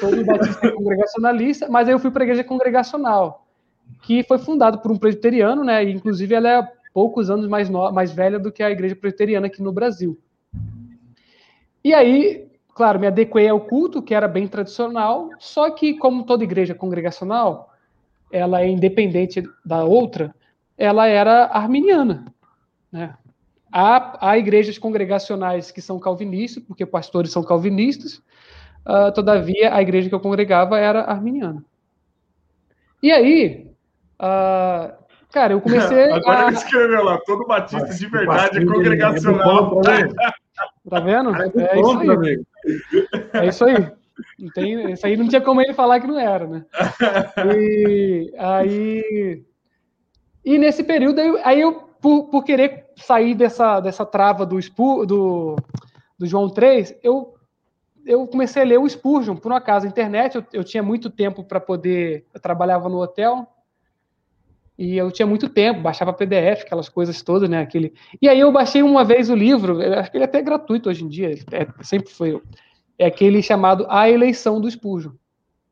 Todo batista é congregacionalista, mas aí eu fui para a igreja congregacional, que foi fundado por um presbiteriano, né, e inclusive ela é poucos anos mais, no, mais velha do que a igreja presbiteriana aqui no Brasil. E aí, claro, me adequei ao culto, que era bem tradicional, só que, como toda igreja congregacional, ela é independente da outra, ela era arminiana. Né? Há, há igrejas congregacionais que são calvinistas, porque pastores são calvinistas, uh, todavia, a igreja que eu congregava era arminiana. E aí, uh, cara, eu comecei Agora a... ele escreveu lá, todo batista de verdade é congregacional. Tá vendo? É, é isso aí. É isso aí. Não tem, isso aí não tinha como ele falar que não era, né? E aí. E nesse período, aí eu, por, por querer sair dessa, dessa trava do, do, do João 3, eu, eu comecei a ler o Spurgeon, por um acaso, internet. Eu, eu tinha muito tempo para poder. Eu trabalhava no hotel, e eu tinha muito tempo, baixava PDF, aquelas coisas todas, né? Aquele... E aí eu baixei uma vez o livro, acho que ele é até gratuito hoje em dia, é, sempre foi. É aquele chamado A Eleição do Espúrgio.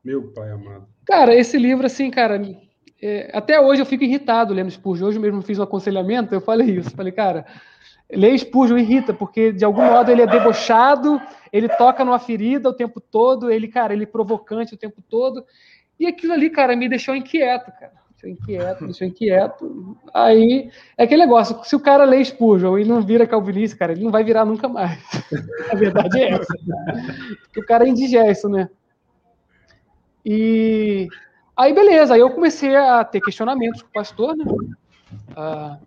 Meu pai amado. Cara, esse livro, assim, cara, é, até hoje eu fico irritado lendo Spurgeon. Hoje mesmo fiz um aconselhamento, eu falei isso. Falei, cara, ler Spurgeon irrita, porque de algum modo ele é debochado, ele toca numa ferida o tempo todo, ele, cara, ele é provocante o tempo todo. E aquilo ali, cara, me deixou inquieto, cara deixou inquieto, deixou inquieto. Aí é aquele negócio: se o cara lê Spurgeon e não vira calvinista, cara, ele não vai virar nunca mais. A verdade é essa. O cara é indigesto, né? E aí, beleza, aí eu comecei a ter questionamentos com o pastor, né? Ah,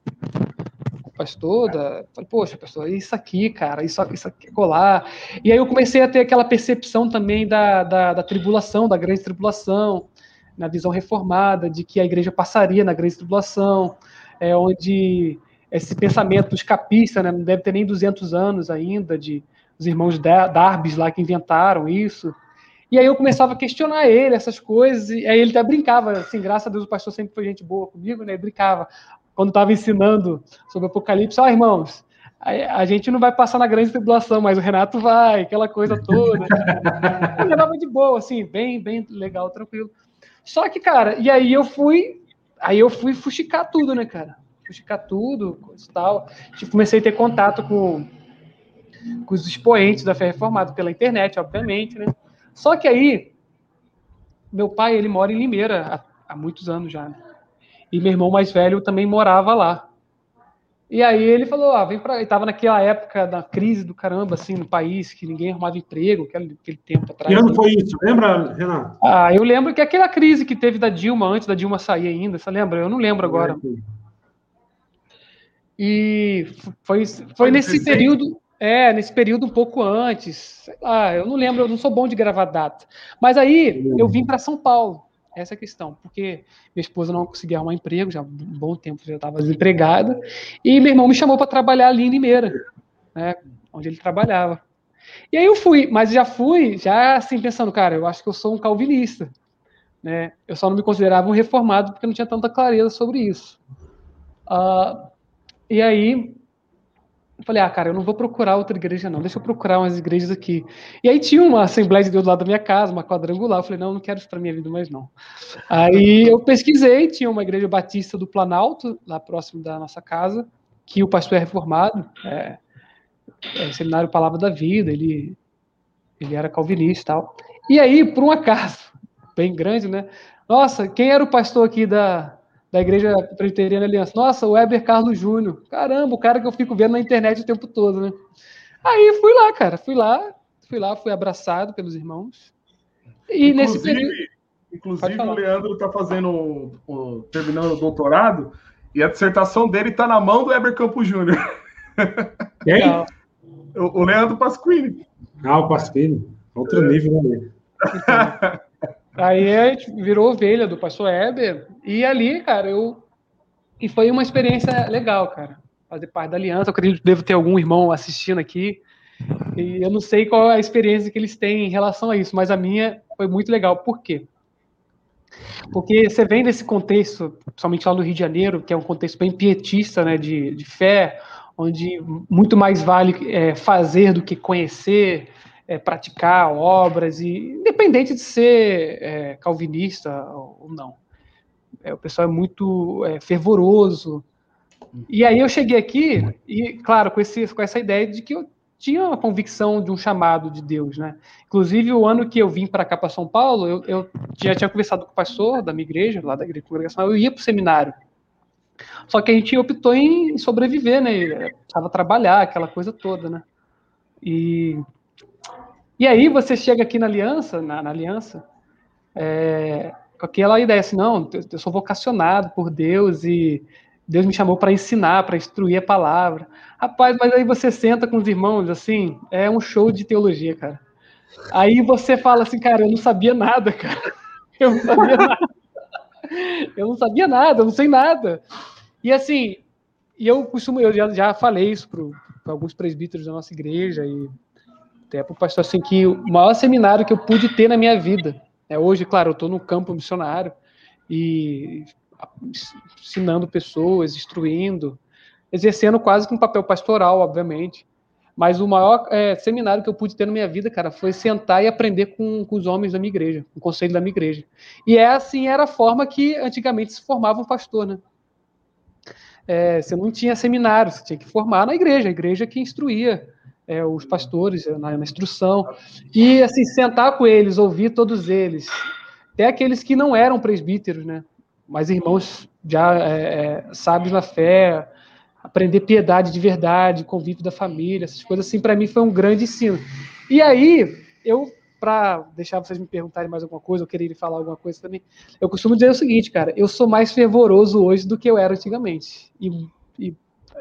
pastor, da... falei, poxa, pastor, isso aqui, cara, isso, isso aqui é colar. E aí eu comecei a ter aquela percepção também da, da, da tribulação, da grande tribulação na visão reformada, de que a igreja passaria na grande tribulação, é, onde esse pensamento escapista, né, não deve ter nem 200 anos ainda, de os irmãos Darbis lá que inventaram isso. E aí eu começava a questionar ele, essas coisas, e aí ele até brincava, assim, graças a Deus o pastor sempre foi gente boa comigo, né, ele brincava, quando estava ensinando sobre o Apocalipse, ah, irmãos, a, gente não vai passar na grande tribulação, mas o Renato vai, aquela coisa toda. eu levava de boa, assim, bem, bem legal, tranquilo. Só que, cara, e aí eu fui, aí eu fui fuxicar tudo, né, cara? Fuxicar tudo, coisa e tal. Tipo, comecei a ter contato com, com os expoentes da fé reformada pela internet, obviamente, né? Só que aí, meu pai, ele mora em Limeira há, há muitos anos já. Né? E meu irmão mais velho também morava lá. E aí ele falou, ah, vem para, estava naquela época da crise do caramba assim no país, que ninguém arrumava emprego, aquele, aquele tempo atrás. Que ano foi isso? Lembra, Renato? Ah, eu lembro que aquela crise que teve da Dilma antes da Dilma sair ainda, você lembra? Eu não lembro agora. E foi foi nesse período, é, nesse período um pouco antes, sei lá, eu não lembro, eu não sou bom de gravar data. Mas aí eu vim para São Paulo. Essa é a questão, porque minha esposa não conseguia arrumar emprego, já há um bom tempo já estava desempregada, e meu irmão me chamou para trabalhar ali em Limeira, né, onde ele trabalhava. E aí eu fui, mas já fui, já assim, pensando, cara, eu acho que eu sou um calvinista, né, eu só não me considerava um reformado porque não tinha tanta clareza sobre isso. Uh, e aí eu falei, ah, cara, eu não vou procurar outra igreja, não. Deixa eu procurar umas igrejas aqui. E aí tinha uma Assembleia de Deus lá da minha casa, uma quadrangular. Eu falei, não, não quero isso para minha vida mais, não. Aí eu pesquisei, tinha uma igreja batista do Planalto, lá próximo da nossa casa, que o pastor é reformado. É, é, seminário Palavra da Vida, ele, ele era calvinista e tal. E aí, por um acaso, bem grande, né? Nossa, quem era o pastor aqui da, da Igreja Presbiteriana Aliança? Nossa, o Weber Carlos Júnior. Caramba, o cara que eu fico vendo na internet o tempo todo, né? Aí fui lá, cara, fui lá, fui lá, fui abraçado pelos irmãos. E inclusive, nesse período... Inclusive, o Leandro está fazendo, o, terminando o doutorado, e a dissertação dele está na mão do Weber Campos Júnior. Quem? O, o Leandro Pasquini. Ah, o Pasquini. Outro é. nível, né? Aí a gente virou ovelha do pastor Heber, e ali, cara, eu. E foi uma experiência legal, cara. Fazer parte da aliança. Eu acredito que devo ter algum irmão assistindo aqui. E eu não sei qual é a experiência que eles têm em relação a isso, mas a minha foi muito legal. Por quê? Porque você vem desse contexto, principalmente lá no Rio de Janeiro, que é um contexto bem pietista, né, de, de fé, onde muito mais vale é, fazer do que conhecer, é, praticar obras, e independente de ser é, calvinista ou não. É, o pessoal é muito é, fervoroso. E aí eu cheguei aqui, e claro, com, esse, com essa ideia de que eu tinha uma convicção de um chamado de Deus, né? Inclusive, o ano que eu vim para cá, para São Paulo, eu, eu, já tinha conversado com o pastor da minha igreja, lá da congregacional, eu ia para o seminário. Só que a gente optou em sobreviver, né? Precisava trabalhar, aquela coisa toda, né? E, e aí você chega aqui na aliança, na, na aliança, é, com aquela ideia assim, não, eu sou vocacionado por Deus e Deus me chamou para ensinar, para instruir a palavra. Rapaz, mas aí você senta com os irmãos, assim, é um show de teologia, cara. Aí você fala assim, cara, eu não sabia nada, cara. Eu não sabia nada. Eu não sabia nada, eu não sei nada. E assim, e eu costumo, eu já, já falei isso para alguns presbíteros da nossa igreja e até para o pastor assim, que o maior seminário que eu pude ter na minha vida é hoje, claro, eu estou no campo missionário e ensinando pessoas, instruindo, exercendo quase que um papel pastoral, obviamente. Mas o maior é, seminário que eu pude ter na minha vida, cara, foi sentar e aprender com, com, os homens da minha igreja, o conselho da minha igreja. E é assim, era a forma que antigamente se formava um pastor, né? É, você não tinha seminário, você tinha que formar na igreja, a igreja que instruía é, os pastores na, na, instrução. E, assim, sentar com eles, ouvir todos eles, até aqueles que não eram presbíteros, né? Mas irmãos já é, é sábios na fé, aprender piedade de verdade, convívio da família, essas coisas assim, para mim foi um grande ensino. E aí, eu, para deixar vocês me perguntarem mais alguma coisa, ou quererem falar alguma coisa também, eu costumo dizer o seguinte, cara, eu sou mais fervoroso hoje do que eu era antigamente. E, e,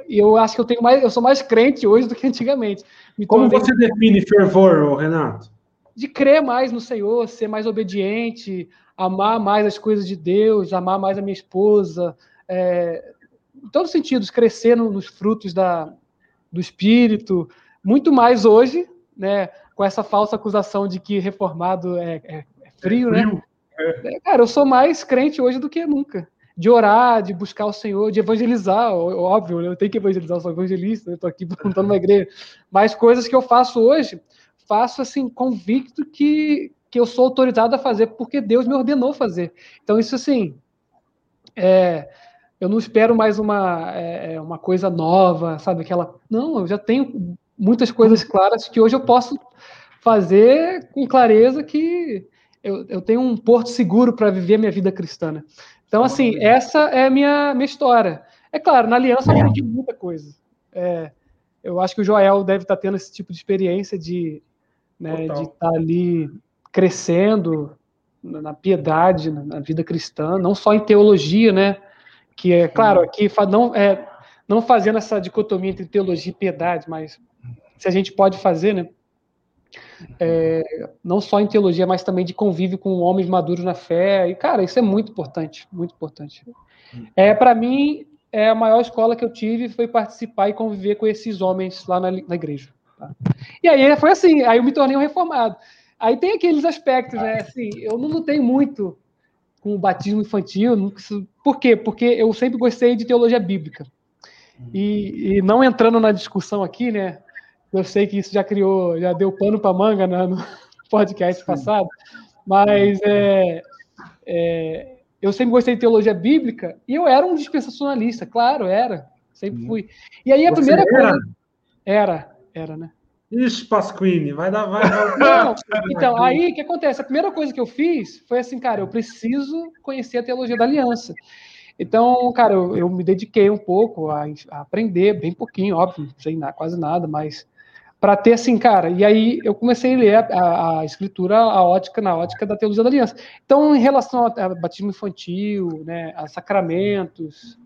e eu acho que eu tenho mais, eu sou mais crente hoje do que antigamente. Me Como você define fervor, Renato? De crer mais no Senhor, ser mais obediente, amar mais as coisas de Deus, amar mais a minha esposa, é, em todos os sentidos, crescer nos frutos da, do espírito, muito mais hoje, né, com essa falsa acusação de que reformado é, é, é frio, né? Frio. É. Cara, eu sou mais crente hoje do que nunca. De orar, de buscar o Senhor, de evangelizar, óbvio, eu tenho que evangelizar, eu sou evangelista, eu estou aqui perguntando uma igreja. Mas coisas que eu faço hoje, faço assim, convicto que, que eu sou autorizado a fazer porque Deus me ordenou fazer. Então, isso assim, é, eu não espero mais uma, é, é, uma coisa nova, sabe? Aquela. Não, eu já tenho muitas coisas claras que hoje eu posso fazer com clareza que eu, eu tenho um porto seguro para viver a minha vida cristã. Né? Então, assim, essa é a minha, minha história. É claro, na aliança eu aprendi muita coisa. É, eu acho que o Joel deve estar tendo esse tipo de experiência de, né, estar ali crescendo na piedade, na vida cristã, não só em teologia, né? que é, claro, aqui não, é, não fazendo essa dicotomia entre teologia e piedade, mas se a gente pode fazer, né? É, não só em teologia, mas também de convívio com homens maduros na fé. E, cara, isso é muito importante, muito importante. É, para mim, é a maior escola que eu tive foi participar e conviver com esses homens lá na, na igreja. Tá? E aí foi assim, aí eu me tornei um reformado. Aí tem aqueles aspectos, né? Assim, eu não lutei muito com o batismo infantil. Por quê? Porque eu sempre gostei de teologia bíblica. E, e não entrando na discussão aqui, né? Eu sei que isso já criou, já deu pano para manga né, no podcast passado, mas é, é, eu sempre gostei de teologia bíblica e eu era um dispensacionalista, claro, era, sempre fui. E aí a Você primeira era? coisa era, Era, né? Ixi, Pasquini, vai dar. Vai, vai, Não, então, aí o que acontece? A primeira coisa que eu fiz foi assim, cara, eu preciso conhecer a teologia da aliança. Então, cara, eu, eu me dediquei um pouco a, a, aprender, bem pouquinho, óbvio, não sei nada, quase nada, mas para ter assim, cara, e aí eu comecei a ler a, a, escritura, a ótica, na ótica da teologia da aliança. Então, em relação a, batismo infantil, né, a sacramentos,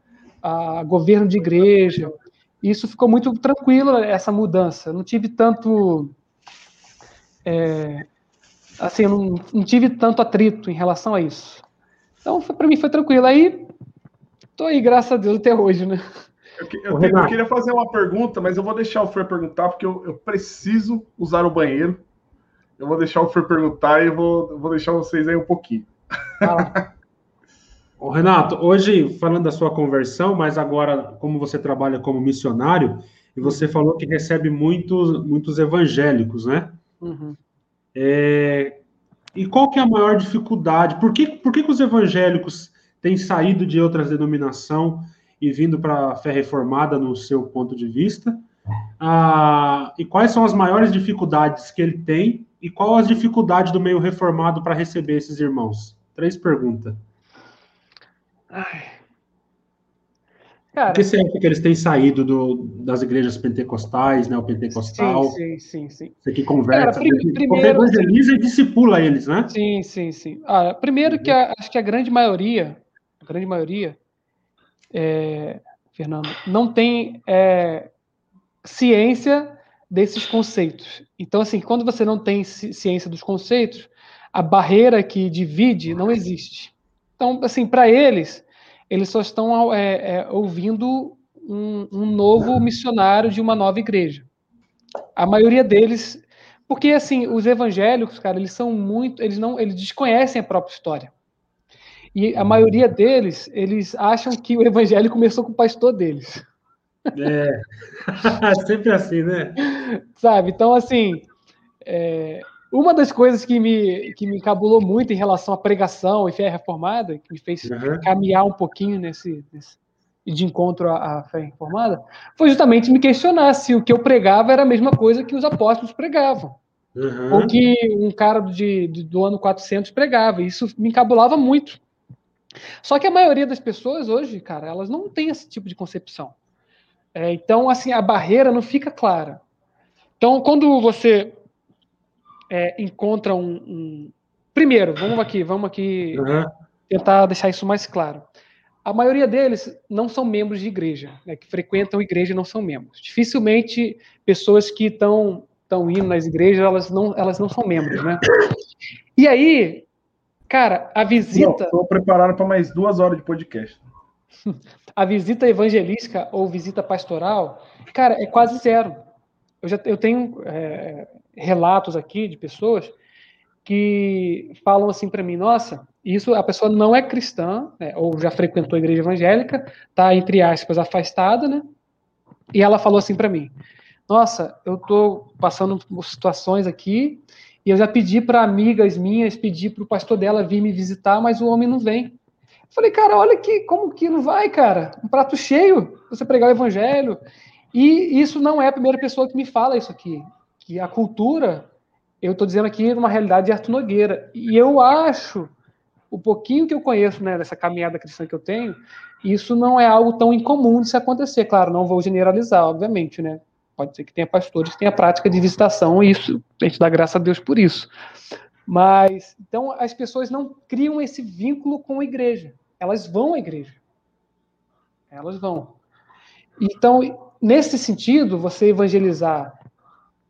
a governo de igreja, isso ficou muito tranquilo, essa mudança. Não tive tanto. É, assim, eu não, não, tive tanto atrito em relação a isso. Então, para mim foi tranquilo. Aí, tô aí, graças a Deus, até hoje, né? Eu, eu, eu, queria fazer uma pergunta, mas eu vou deixar o Fer perguntar, porque eu, eu preciso usar o banheiro. Eu vou deixar o Fer perguntar e vou, vou deixar vocês aí um pouquinho. Ah. Ô, Renato, hoje falando da sua conversão, mas agora como você trabalha como missionário, e você falou que recebe muitos, muitos evangélicos, né? Uhum. É, e qual que é a maior dificuldade? Por que, por que, que os evangélicos têm saído de outras denominações e vindo para a fé reformada no seu ponto de vista? Ah, e quais são as maiores dificuldades que ele tem? E qual as dificuldades do meio reformado para receber esses irmãos? Três perguntas. Ai. Cara, Por que você acha que eles têm saído do, das igrejas pentecostais, né? O pentecostal? Sim, sim, sim. sim. Você que conversa, Cara, prim, primeiro, evangeliza e discipula eles, né? Sim, sim, sim. Ah, primeiro que a, acho que a grande maioria, a grande maioria, é, Fernando, não tem é, ciência desses conceitos. Então, assim, quando você não tem ciência dos conceitos, a barreira que divide não existe. Então, assim, para eles, eles só estão é, é, ouvindo um, um, novo missionário de uma nova igreja. A maioria deles, porque assim, os evangélicos, cara, eles são muito, eles não, eles desconhecem a própria história. E a maioria deles, eles acham que o evangelho começou com o pastor deles. É, sempre assim, né? Sabe? Então, assim, é, uma das coisas que me, que me encabulou muito em relação à pregação e fé reformada, que me fez uhum. caminhar um pouquinho nesse, nesse de encontro à, à, fé reformada, foi justamente me questionar se o que eu pregava era a mesma coisa que os apóstolos pregavam. Uhum. Ou que um cara de, de, do ano 400 pregava. Isso me encabulava muito. Só que a maioria das pessoas hoje, cara, elas não têm esse tipo de concepção. É, então, assim, a barreira não fica clara. Então, quando você é, encontra um, um, Primeiro, vamos aqui, vamos aqui uhum. tentar deixar isso mais claro. A maioria deles não são membros de igreja, né, que frequentam igreja e não são membros. Dificilmente pessoas que estão estão indo nas igrejas, elas não, elas não são membros, né? E aí, cara, a visita. Estou preparado para mais duas horas de podcast. a visita evangelística ou visita pastoral, cara, é quase zero. Eu já eu tenho é, relatos aqui de pessoas que falam assim para mim, nossa, isso a pessoa não é cristã, né, ou já frequentou a igreja evangélica, tá entre aspas afastada, né? E ela falou assim para mim, nossa, eu tô passando por situações aqui e eu já pedi para amigas minhas, pedi para o pastor dela vir me visitar, mas o homem não vem. Eu falei, cara, olha que como que não vai, cara? Um prato cheio, você pregar o evangelho. E isso não é a primeira pessoa que me fala isso aqui que a cultura, eu estou dizendo aqui numa realidade de Arthur Nogueira, e eu acho, o pouquinho que eu conheço né, dessa caminhada cristã que eu tenho, isso não é algo tão incomum de se acontecer. Claro, não vou generalizar, obviamente, né? Pode ser que tenha pastores que tenham a prática de visitação, e isso, a gente dá graças a Deus por isso. Mas, então, as pessoas não criam esse vínculo com a igreja. Elas vão à igreja. Elas vão. Então, nesse sentido, você evangelizar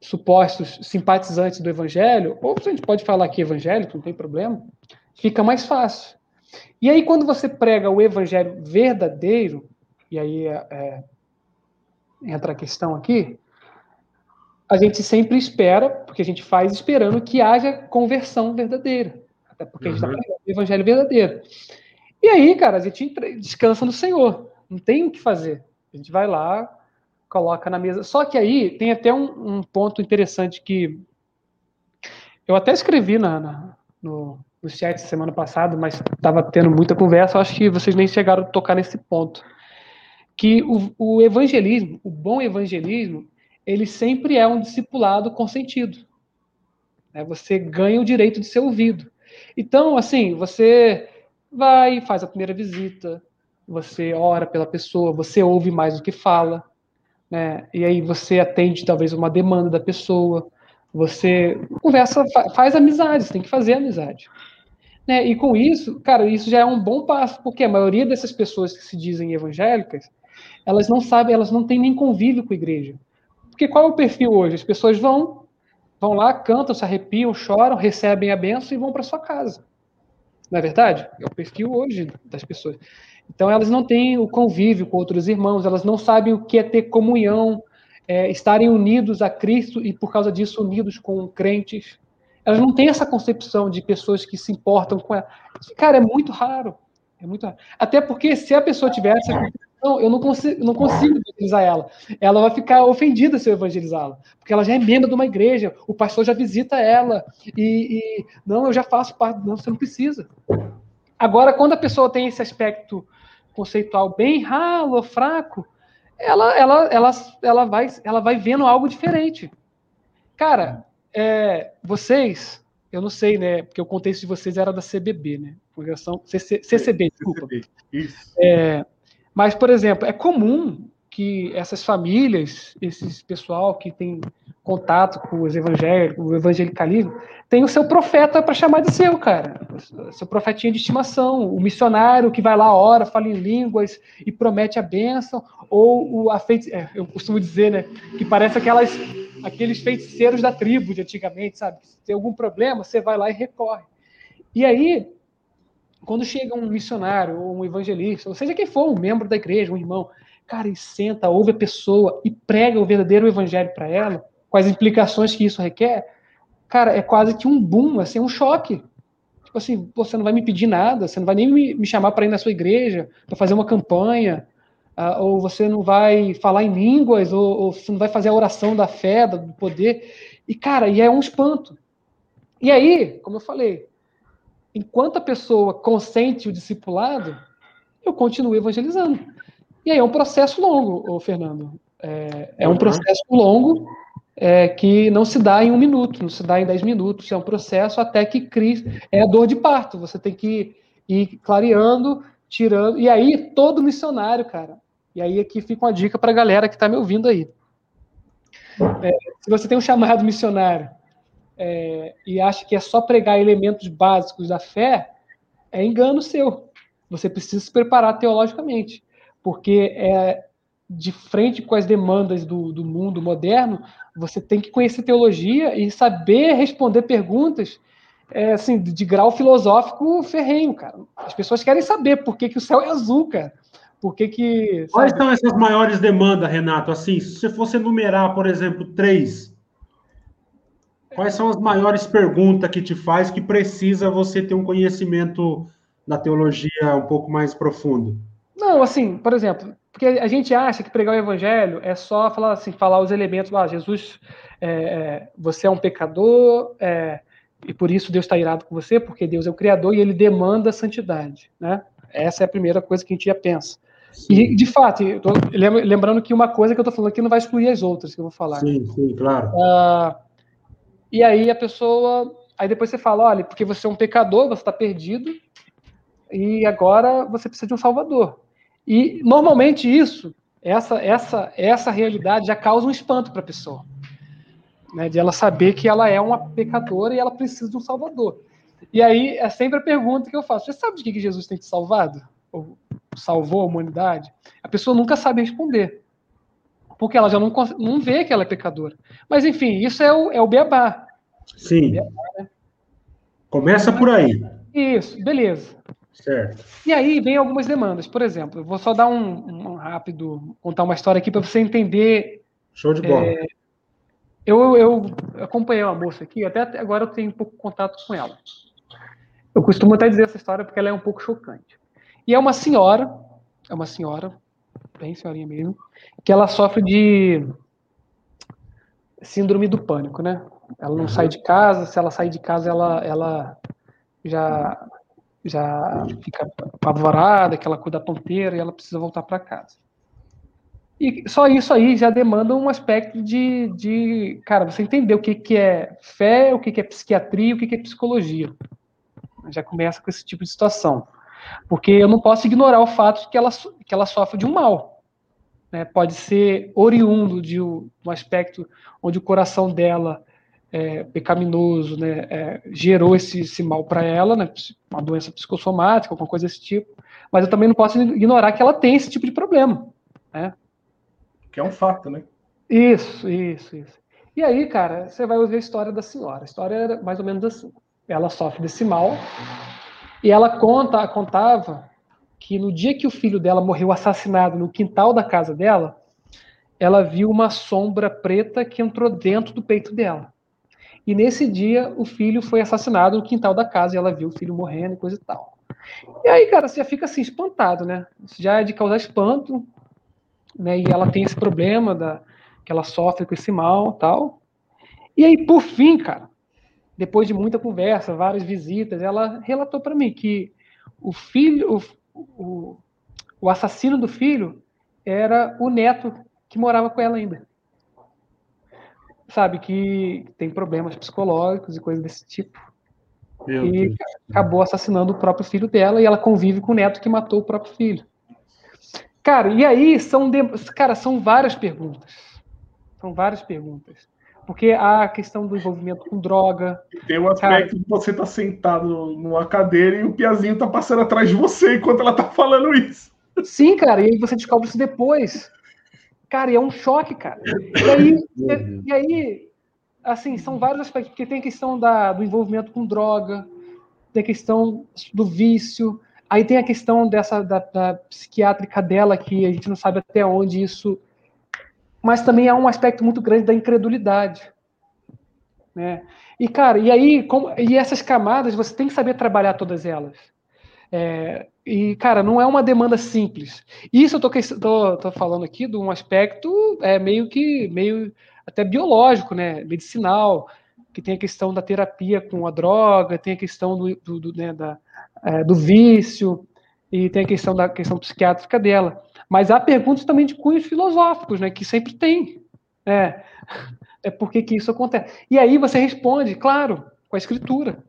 supostos simpatizantes do evangelho, ou a gente pode falar aqui evangélico, não tem problema, fica mais fácil. E aí, quando você prega o evangelho verdadeiro, e aí é, é, entra a questão aqui, a gente sempre espera, porque a gente faz esperando que haja conversão verdadeira. Até porque uhum. a gente está uhum. pregando o evangelho verdadeiro. E aí, cara, a gente descansa no Senhor. Não tem o que fazer. A gente vai lá, coloca na mesa. Só que aí tem até um, um ponto interessante que eu até escrevi na, na no, no chat semana passada, mas estava tendo muita conversa. acho que vocês nem chegaram a tocar nesse ponto. Que o, o evangelismo, o bom evangelismo, ele sempre é um discipulado consentido. Né? Você ganha o direito de ser ouvido. Então, assim, você vai, faz a primeira visita, você ora pela pessoa, você ouve mais do que fala, né? E aí você atende talvez uma demanda da pessoa, você conversa, faz amizade, tem que fazer amizade. Né? E com isso, cara, isso já é um bom passo, porque a maioria dessas pessoas que se dizem evangélicas, elas não sabem, elas não têm nem convívio com a igreja. Porque qual é o perfil hoje? As pessoas vão, vão lá, cantam, se arrepiam, choram, recebem a benção e vão para sua casa. Não é verdade? É o perfil hoje das pessoas. Então, elas não têm o convívio com outros irmãos, elas não sabem o que é ter comunhão, é, estarem unidos a Cristo e, por causa disso, unidos com crentes. Elas não têm essa concepção de pessoas que se importam com ela. Cara, é muito raro. É muito raro. Até porque, se a pessoa tiver essa concepção, eu não consigo, não consigo evangelizar ela. Ela vai ficar ofendida se eu evangelizá-la. Porque ela já é membro de uma igreja, o pastor já visita ela. E, e não, eu já faço parte. Não, você não precisa. Agora, quando a pessoa tem esse aspecto conceitual bem ralo, fraco, ela, ela, ela, ela, vai, ela vai vendo algo diferente. Cara, é, vocês, eu não sei, né? Porque o contexto de vocês era da CBB, né? Congregação CC, CCB, desculpa. CCB, isso. É, mas, por exemplo, é comum que essas famílias, esse pessoal que tem contato com os evangélicos, o evangelicalismo, tem o seu profeta para chamar de seu, cara. Seu profetinha de estimação, o missionário que vai lá, ora, fala em línguas e promete a bênção, ou o a feiti... É, eu costumo dizer, né, que parece aquelas aqueles feiticeiros da tribo de antigamente, sabe? Se tem algum problema, você vai lá e recorre. E aí, quando chega um missionário ou um evangelista, ou seja quem for, um membro da igreja, um irmão, Cara, e senta, ouve a pessoa e prega o verdadeiro evangelho para ela, com as implicações que isso requer. Cara, é quase que um boom, assim, um choque. Tipo assim, você não vai me pedir nada, você não vai nem me, me chamar para ir na sua igreja, para fazer uma campanha, uh, ou você não vai falar em línguas, ou, ou você não vai fazer a oração da fé, do poder. E, cara, e é um espanto. E aí, como eu falei, enquanto a pessoa consente o discipulado, eu continuo evangelizando. E aí é um processo longo, Fernando. É, é um processo longo é, que não se dá em um minuto, não se dá em dez minutos. É um processo até que Cristo é a dor de parto. Você tem que ir clareando, tirando. E aí, todo missionário, cara. E aí aqui fica uma dica para a galera que está me ouvindo aí. É, se você tem um chamado missionário é, e acha que é só pregar elementos básicos da fé, é engano seu. Você precisa se preparar teologicamente porque é de frente com as demandas do, do mundo moderno, você tem que conhecer teologia e saber responder perguntas é, assim, de grau filosófico ferrenho, cara. As pessoas querem saber por que, que o céu é azul, cara. Por que que... Quais são essas maiores demandas, Renato? Assim, se você fosse enumerar, por exemplo, três, quais são as maiores perguntas que te faz que precisa você ter um conhecimento da teologia um pouco mais profundo? Não, assim, por exemplo, porque a gente acha que pregar o evangelho é só falar assim, falar os elementos, ah, Jesus, é, é, você é um pecador, é, e por isso Deus está irado com você, porque Deus é o Criador e ele demanda santidade, né? Essa é a primeira coisa que a gente já pensa. Sim. E, de fato, lembrando que uma coisa que eu estou falando aqui não vai excluir as outras que eu vou falar. Sim, sim, claro. Ah, e aí a pessoa. Aí depois você fala: olha, porque você é um pecador, você está perdido, e agora você precisa de um salvador. E normalmente isso, essa essa essa realidade já causa um espanto para a pessoa, né? De ela saber que ela é uma pecadora e ela precisa de um salvador. E aí é sempre a pergunta que eu faço: você sabe de que Jesus tem te salvado? Ou salvou a humanidade? A pessoa nunca sabe responder. Porque ela já não, não vê que ela é pecadora. Mas, enfim, isso é o, é o beabá. Sim. Começa por aí. Isso, beleza. Certo. E aí vem algumas demandas. Por exemplo, eu vou só dar um, um rápido, contar uma história aqui para você entender. Show de bola. É, eu, eu acompanhei uma moça aqui, até agora eu tenho um pouco de contato com ela. Eu costumo até dizer essa história porque ela é um pouco chocante. E é uma senhora, é uma senhora, bem senhorinha mesmo, que ela sofre de síndrome do pânico, né? Ela não uhum. sai de casa, se ela sair de casa, ela, ela já já fica apavorada, que ela cuida da ponteira e ela precisa voltar para casa. E só isso aí já demanda um aspecto de, de cara, você entender o que, que é fé, o que, que é psiquiatria, o que, que é psicologia. Já começa com esse tipo de situação. Porque eu não posso ignorar o fato de que ela, que ela sofre de um mal. Né? Pode ser oriundo de um, um aspecto onde o coração dela é, pecaminoso né, é, gerou esse, esse mal para ela, né, uma doença psicossomática, alguma coisa desse tipo. Mas eu também não posso ignorar que ela tem esse tipo de problema. Né? Que é um fato, né? Isso, isso, isso. E aí, cara, você vai ouvir a história da senhora. A história era mais ou menos assim. Ela sofre desse mal e ela conta, contava que no dia que o filho dela morreu assassinado no quintal da casa dela, ela viu uma sombra preta que entrou dentro do peito dela. E nesse dia, o filho foi assassinado no quintal da casa e ela viu o filho morrendo e coisa e tal. E aí, cara, você já fica assim, espantado, né? Isso já é de causar espanto, né? E ela tem esse problema da, que ela sofre com esse mal tal. E aí, por fim, cara, depois de muita conversa, várias visitas, ela relatou para mim que o filho, o, o, o assassino do filho era o neto que morava com ela ainda sabe, que tem problemas psicológicos e coisas desse tipo. Meu e Deus. acabou assassinando o próprio filho dela e ela convive com o neto que matou o próprio filho. Cara, e aí são, de... cara, são várias perguntas. São várias perguntas. Porque há a questão do envolvimento com droga. Tem um aspecto cara... de você estar tá sentado numa cadeira e o Piazinho tá passando atrás de você enquanto ela tá falando isso. Sim, cara, e aí você descobre isso depois. Cara, e é um choque, cara. E aí, e, aí, assim, são vários aspectos, porque tem a questão da, do envolvimento com droga, tem a questão do vício, aí tem a questão dessa da, da psiquiátrica dela, que a gente não sabe até onde isso. Mas também há um aspecto muito grande da incredulidade. Né? E, cara, e aí, como, e essas camadas, você tem que saber trabalhar todas elas. É, e, cara, não é uma demanda simples. Isso eu tô, tô, tô falando aqui de um aspecto é, meio que meio até biológico, né? Medicinal, que tem a questão da terapia com a droga, tem a questão do, do, do, né, da, é, do vício, e tem a questão da questão psiquiátrica dela. Mas há perguntas também de cunhos filosóficos, né? Que sempre tem. É, é por que, que isso acontece. E aí você responde, claro, com a escritura.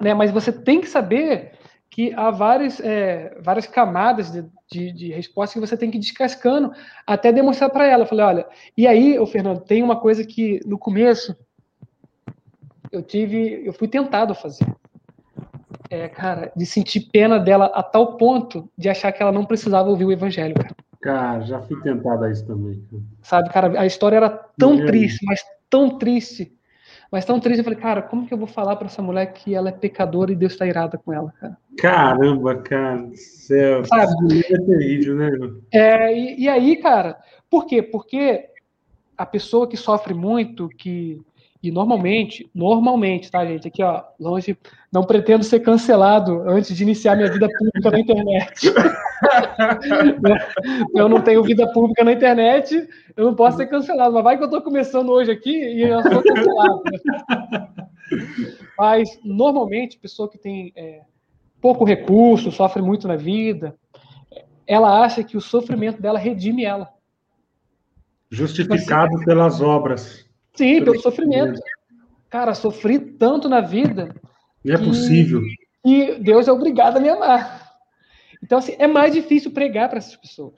Né? Mas você tem que saber que há várias, é, várias camadas de, de, de, resposta que você tem que ir descascando até demonstrar para ela. Eu falei, olha, e aí, o Fernando, tem uma coisa que no começo eu tive, eu fui tentado a fazer. É, cara, de sentir pena dela a tal ponto de achar que ela não precisava ouvir o evangelho, cara. Cara, já fui tentado a isso também. Sabe, cara, a história era tão triste, mas tão triste, mas tão triste, eu falei, cara, como que eu vou falar para essa mulher que ela é pecadora e Deus está irado com ela, cara? Caramba, cara, céu. Sabe? É terrível, né? É, e, e aí, cara, por quê? Porque a pessoa que sofre muito, que e normalmente, normalmente, tá, gente? Aqui, ó, longe, não pretendo ser cancelado antes de iniciar minha vida pública na internet. eu não tenho vida pública na internet, eu não posso ser cancelado. Mas vai que eu estou começando hoje aqui e eu sou cancelado. Mas, normalmente, pessoa que tem é, pouco recurso, sofre muito na vida, ela acha que o sofrimento dela redime ela. Justificado pelas obras. Sim, pelo sofrimento. Cara, sofri tanto na vida. Não é possível. E Deus é obrigado a me amar. Então, assim, é mais difícil pregar para essas pessoas.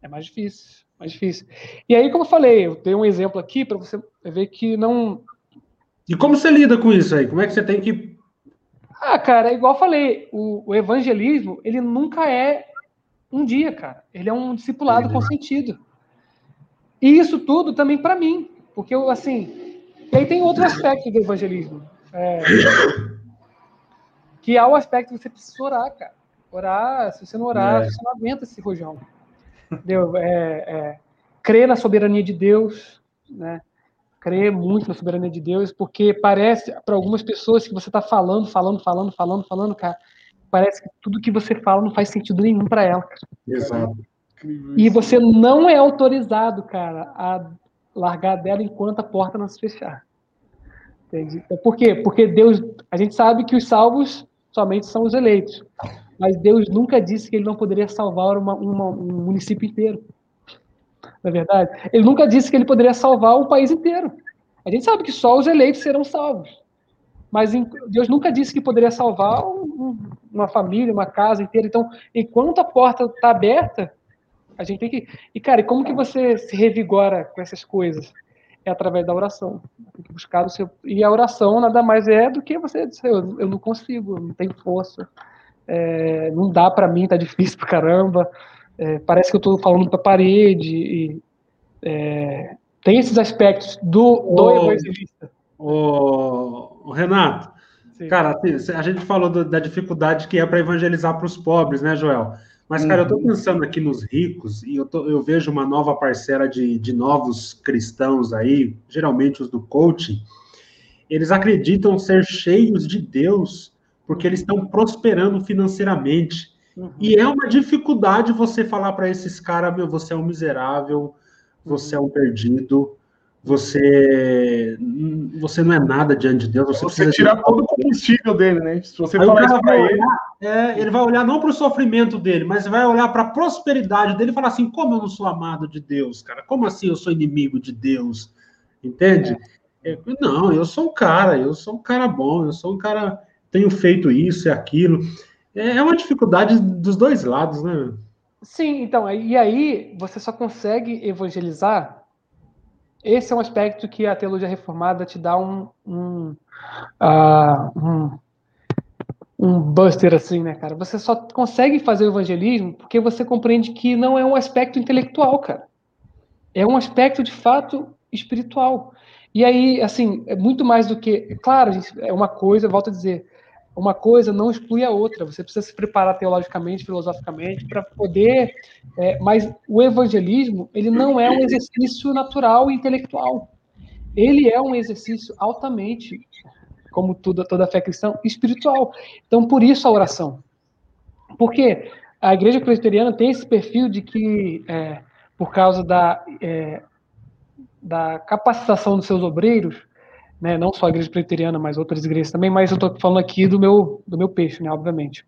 É mais difícil, mais difícil. E aí, como eu falei, eu tenho um exemplo aqui para você ver que não. E como você lida com isso aí? Como é que você tem que. Ah, cara, é igual eu falei, o, o evangelismo, ele nunca é um dia, cara. Ele é um discipulado com sentido. E isso tudo também para mim. Porque, assim, e aí tem outro aspecto do evangelismo. É, que é o aspecto que você precisa orar, cara. Orar, se você não orar, é. você não aguenta esse rojão. Entendeu? É, é, crer na soberania de Deus, né? Crer muito na soberania de Deus, porque parece, para algumas pessoas, que você está falando, falando, falando, falando, falando, cara, parece que tudo que você fala não faz sentido nenhum para ela. Cara. Exato. E você não é autorizado, cara, a largar dela enquanto a porta não se fechar. Entende? Então, por quê? Porque Deus, a gente sabe que os salvos somente são os eleitos, mas Deus nunca disse que ele não poderia salvar uma, uma, um município inteiro. na verdade. Ele nunca disse que ele poderia salvar o país inteiro. A gente sabe que só os eleitos serão salvos. Mas Deus nunca disse que poderia salvar uma família, uma casa inteira. Então, enquanto a porta está aberta, a gente tem que. E, cara, como que você se revigora com essas coisas? É através da oração. Tem que buscar o seu. E a oração nada mais é do que você dizer: eu, eu não consigo, não tenho força, é, não dá para mim, tá difícil pra caramba, é, parece que eu estou falando para parede. E, é, tem esses aspectos do, do evangelista. O, o Renato, Sim. cara, a gente falou do, da dificuldade que é para evangelizar para os pobres, né, Joel? Mas, cara, eu estou uhum. pensando aqui nos ricos e eu, tô, eu vejo uma nova parcela de, de novos cristãos aí, geralmente os do coaching, eles acreditam ser cheios de Deus porque eles estão prosperando financeiramente. Uhum. E é uma dificuldade você falar para esses caras, meu, você é um miserável, você é um perdido, você você não é nada diante de Deus. Você, você tirar de... todo o combustível dele, né? Se você Aí falar isso para ele. É, ele vai olhar não para o sofrimento dele, mas vai olhar para a prosperidade dele e falar assim: como eu não sou amado de Deus, cara? Como assim eu sou inimigo de Deus? Entende? É. não, eu sou um cara, eu sou um cara bom, eu sou um cara. Tenho feito isso e aquilo. É, é uma dificuldade dos dois lados, né? Sim, então, e aí você só consegue evangelizar. Esse é um aspecto que a teologia reformada te dá um, um, uh, um, um buster, assim, né, cara? Você só consegue fazer o evangelismo porque você compreende que não é um aspecto intelectual, cara. É um aspecto, de fato, espiritual. E aí, assim, é muito mais do que. Claro, é uma coisa, volto a dizer, uma coisa não exclui a outra. Você precisa se preparar teologicamente, filosoficamente, para poder. É, mas o evangelismo ele não é um exercício natural e intelectual. Ele é um exercício altamente, como toda a fé cristã, espiritual. Então, por isso a oração. Porque a igreja presbiteriana tem esse perfil de que, é, por causa da, é, da capacitação dos seus obreiros, né, não só a igreja presbiteriana, mas outras igrejas também, mas eu estou falando aqui do meu, do meu peixe, né, obviamente.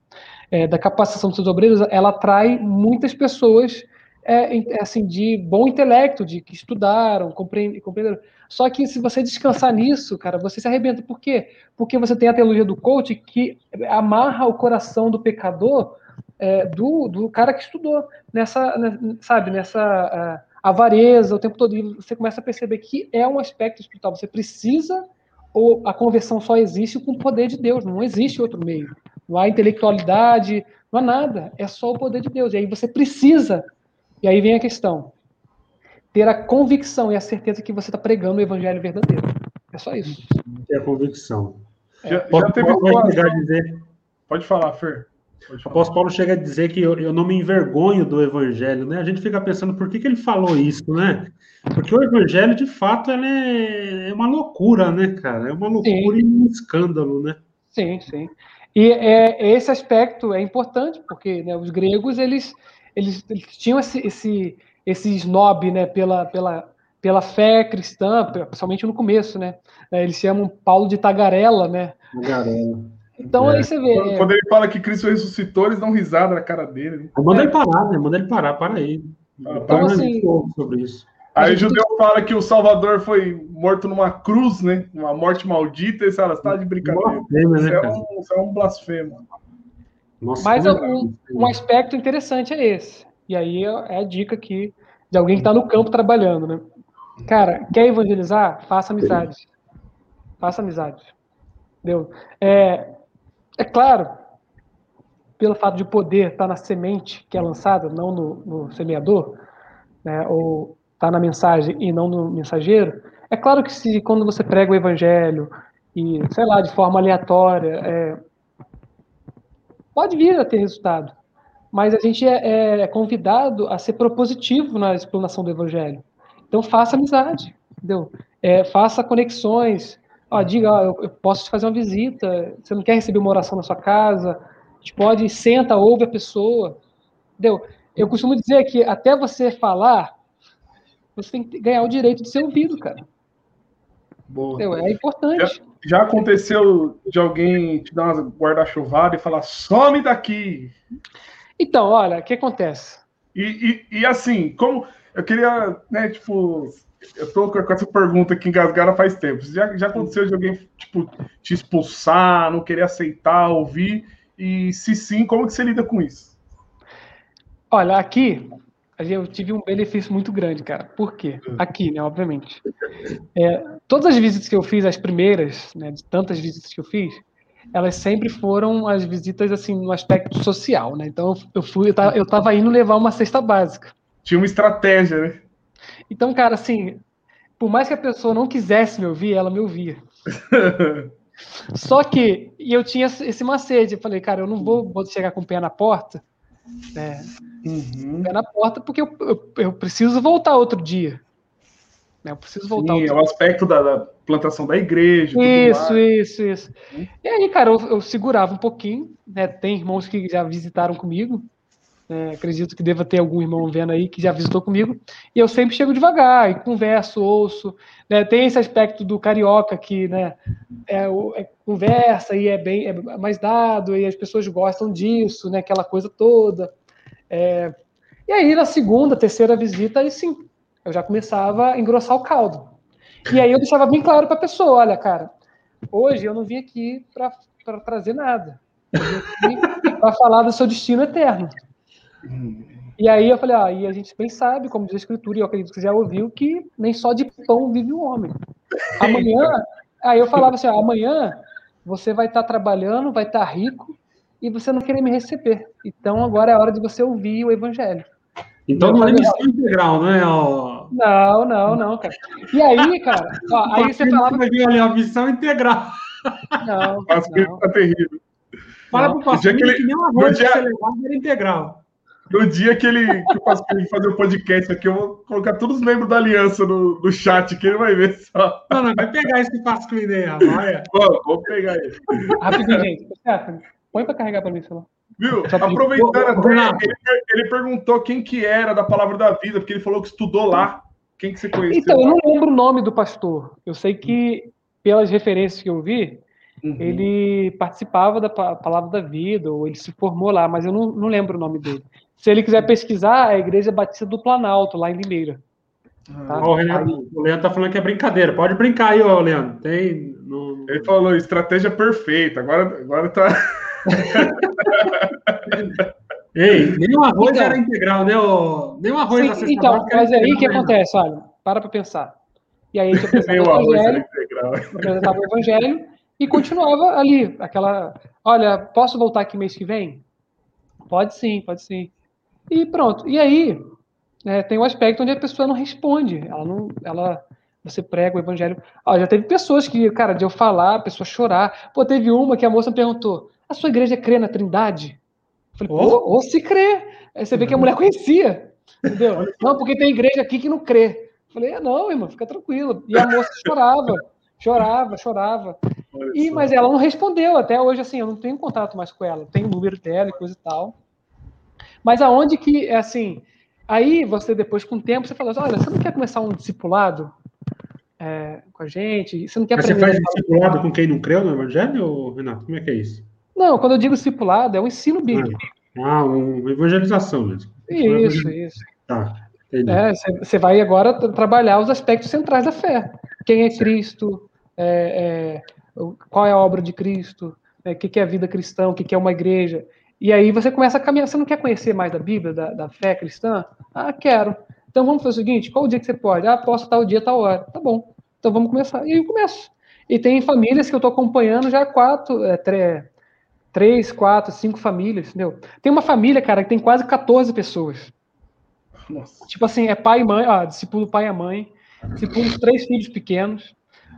É, da capacitação dos seus obreiros, ela atrai muitas pessoas é, assim de bom intelecto, de que estudaram, compreenderam. Só que se você descansar nisso, cara, você se arrebenta. Por quê? Porque você tem a teologia do coach que amarra o coração do pecador é, do, do cara que estudou nessa, né, sabe, nessa uh, avareza o tempo todo. E você começa a perceber que é um aspecto espiritual. Você precisa, ou a conversão só existe com o poder de Deus, não existe outro meio. Não há intelectualidade, não há nada. É só o poder de Deus. E aí você precisa. E aí vem a questão. Ter a convicção e a certeza que você está pregando o evangelho verdadeiro. É só isso. Ter a convicção. Já, já teve pode, dizer... pode falar, Fer. O apóstolo Paulo chega a dizer que eu, eu, não me envergonho do evangelho, né? A gente fica pensando por que, que ele falou isso, né? Porque o evangelho, de fato, é, é uma loucura, né, cara? É uma loucura sim. e um escândalo, né? Sim, sim. E é, esse aspecto é importante, porque né, os gregos, eles, eles, eles tinham esse, esse, esse snob, né, pela, pela, pela fé cristã, principalmente no começo, né? Eles chamam Paulo de tagarela, né? Tagarela. Então é. aí você vê. Quando, é... quando, ele fala que Cristo ressuscitou, eles dão risada na cara dele. Né? Manda ele parar, né? Manda ele parar, para aí. Então, para assim, sobre isso. Aí o judeu fala que o Salvador foi morto numa cruz, né? Uma morte maldita, e você está de brincadeira. Blasfema, isso, né, é um, isso é um blasfemo. Nossa, Mas é um, um, aspecto interessante é esse. E aí é a dica aqui de alguém que está no campo trabalhando, né? Cara, quer evangelizar? Faça amizade. Faça amizade. Entendeu? É, é claro, pelo fato de poder estar na semente que é lançada, não no, no semeador, né, ou estar na mensagem e não no mensageiro, é claro que se quando você prega o evangelho e, sei lá, de forma aleatória, é, pode vir a ter resultado, mas a gente é, é, convidado a ser propositivo na explanação do evangelho. Então faça amizade, entendeu? É, faça conexões, Ó, diga, ó, eu, posso te fazer uma visita, você não quer receber uma oração na sua casa, a gente pode, senta, ouve a pessoa, entendeu? Eu costumo dizer que até você falar, você tem que ganhar o direito de ser ouvido, cara. Boa. É importante. Já, já, aconteceu de alguém te dar uma guarda-chuvada e falar, some daqui. Então, olha, o que acontece? E, e, e assim, como eu queria, né, tipo, eu tô com essa pergunta aqui engasgada faz tempo. Já, já aconteceu de alguém, tipo, te expulsar, não querer aceitar, ouvir? E se sim, como que você lida com isso? Olha, aqui eu tive um benefício muito grande, cara. Por quê? Hum. Aqui, né, obviamente. É, todas as visitas que eu fiz, as primeiras, né, de tantas visitas que eu fiz, elas sempre foram as visitas assim no aspecto social, né? Então eu fui, eu tava indo levar uma cesta básica. Tinha uma estratégia, né? Então, cara, assim, por mais que a pessoa não quisesse me ouvir, ela me ouvia. Só que e eu tinha esse macete, eu falei, cara, eu não vou, vou chegar com o pé na porta, né? Uhum. Pé na porta, porque eu, eu, eu, preciso voltar outro dia. Né? Eu preciso voltar. Sim, é o aspecto da, da, plantação da igreja. Isso, isso, isso. Uhum. E aí, cara, eu, eu segurava um pouquinho, né? Tem irmãos que já visitaram comigo, é, acredito que deva ter algum irmão vendo aí que já visitou comigo. E eu sempre chego devagar, e converso, ouço. Né? Tem esse aspecto do carioca que né, é, é, conversa e é bem é mais dado, e as pessoas gostam disso, né? aquela coisa toda. É, e aí, na segunda, terceira visita, aí sim, eu já começava a engrossar o caldo. E aí eu deixava bem claro para a pessoa: olha, cara, hoje eu não vim aqui para trazer nada. Eu vim aqui para falar do seu destino eterno. E aí eu falei, ah, e a gente bem sabe, como diz a escritura, e eu acredito que você já ouviu, que nem só de pão vive o homem. Amanhã, aí eu falava assim, ah, amanhã você vai estar trabalhando, vai estar rico, e você não querer me receber. Então agora é a hora de você ouvir o evangelho. Então não é missão integral, não é? Ó... Não, não, não, cara. E aí, cara, ó, aí você falava. Ali, a missão integral. Não. não. Tá terrível. Fala pro pastor que, ele, que nem uma arroz dia... que você levava era integral. No dia que ele, que eu fazer o podcast aqui, eu vou colocar todos os membros da aliança no, no chat, que ele vai ver só. Não, não, vai pegar esse Pasquim aí, rapaz. Vou, vou pegar ele. Rapidinho, gente. Põe para carregar para mim, sei lá. Viu? Aproveitando até, ele, ele, perguntou quem que era da Palavra da Vida, porque ele falou que estudou lá. Quem que você conheceu? Então, eu não lembro o nome do pastor. Eu sei que, pelas referências que eu vi, uhum. ele participava da Palavra da Vida, ou ele se formou lá, mas eu não, não lembro o nome dele. Se ele quiser pesquisar, é a Igreja Batista do Planalto, lá em Limeira. Tá? o, Leandro, o Leandro tá falando que é brincadeira. Pode brincar aí, ô Leandro. Tem, no... Ele falou estratégia perfeita. Agora, agora tá. Ei, nem o arroz então, era integral, né? O, nem o arroz sim, Então, mas aí o que acontece? Olha, para para pensar. E aí a gente apresentava o evangelho, apresentava o evangelho e continuava ali, aquela. Olha, posso voltar aqui mês que vem? Pode sim, pode sim. E pronto. E aí, né, tem um aspecto onde a pessoa não responde. Ela não. Ela, você prega o evangelho. Ah, já teve pessoas que, cara, de eu falar, a pessoa chorar. Pô, teve uma que a moça perguntou: a sua igreja crê na Trindade? Eu falei, oh. ou se crê. Aí você vê que a mulher conhecia. Entendeu? Não, porque tem igreja aqui que não crê. Eu falei, é, não, irmão, fica tranquilo. E a moça chorava, chorava, chorava. E, mas ela não respondeu até hoje, assim, eu não tenho contato mais com ela. Tenho o número dela e coisa e tal. Mas aonde que, é assim, aí você depois, com o tempo, você fala assim, olha, você não quer começar um discipulado é, com a gente? Você não quer Mas você faz discipulado com quem não creu no evangelho, Renato? Como é que é isso? Não, quando eu digo discipulado, é um ensino bíblico. Ah, uma evangelização mesmo. Isso, isso. Tá. É, você vai agora trabalhar os aspectos centrais da fé. Quem é Cristo? É, é, qual é a obra de Cristo, né, o que é a vida cristã, o que é uma igreja. E aí você começa a caminhar. Você não quer conhecer mais da Bíblia, da, da fé cristã? Ah, quero. Então vamos fazer o seguinte: qual o dia que você pode? Ah, posso tal dia, tal hora. Tá bom. Então vamos começar. E aí eu começo. E tem famílias que eu estou acompanhando já quatro, é, três, quatro, cinco famílias, entendeu? Tem uma família, cara, que tem quase 14 pessoas. Nossa. Tipo assim, é pai e mãe, ah, discípulo pai e mãe, discípulo três filhos pequenos,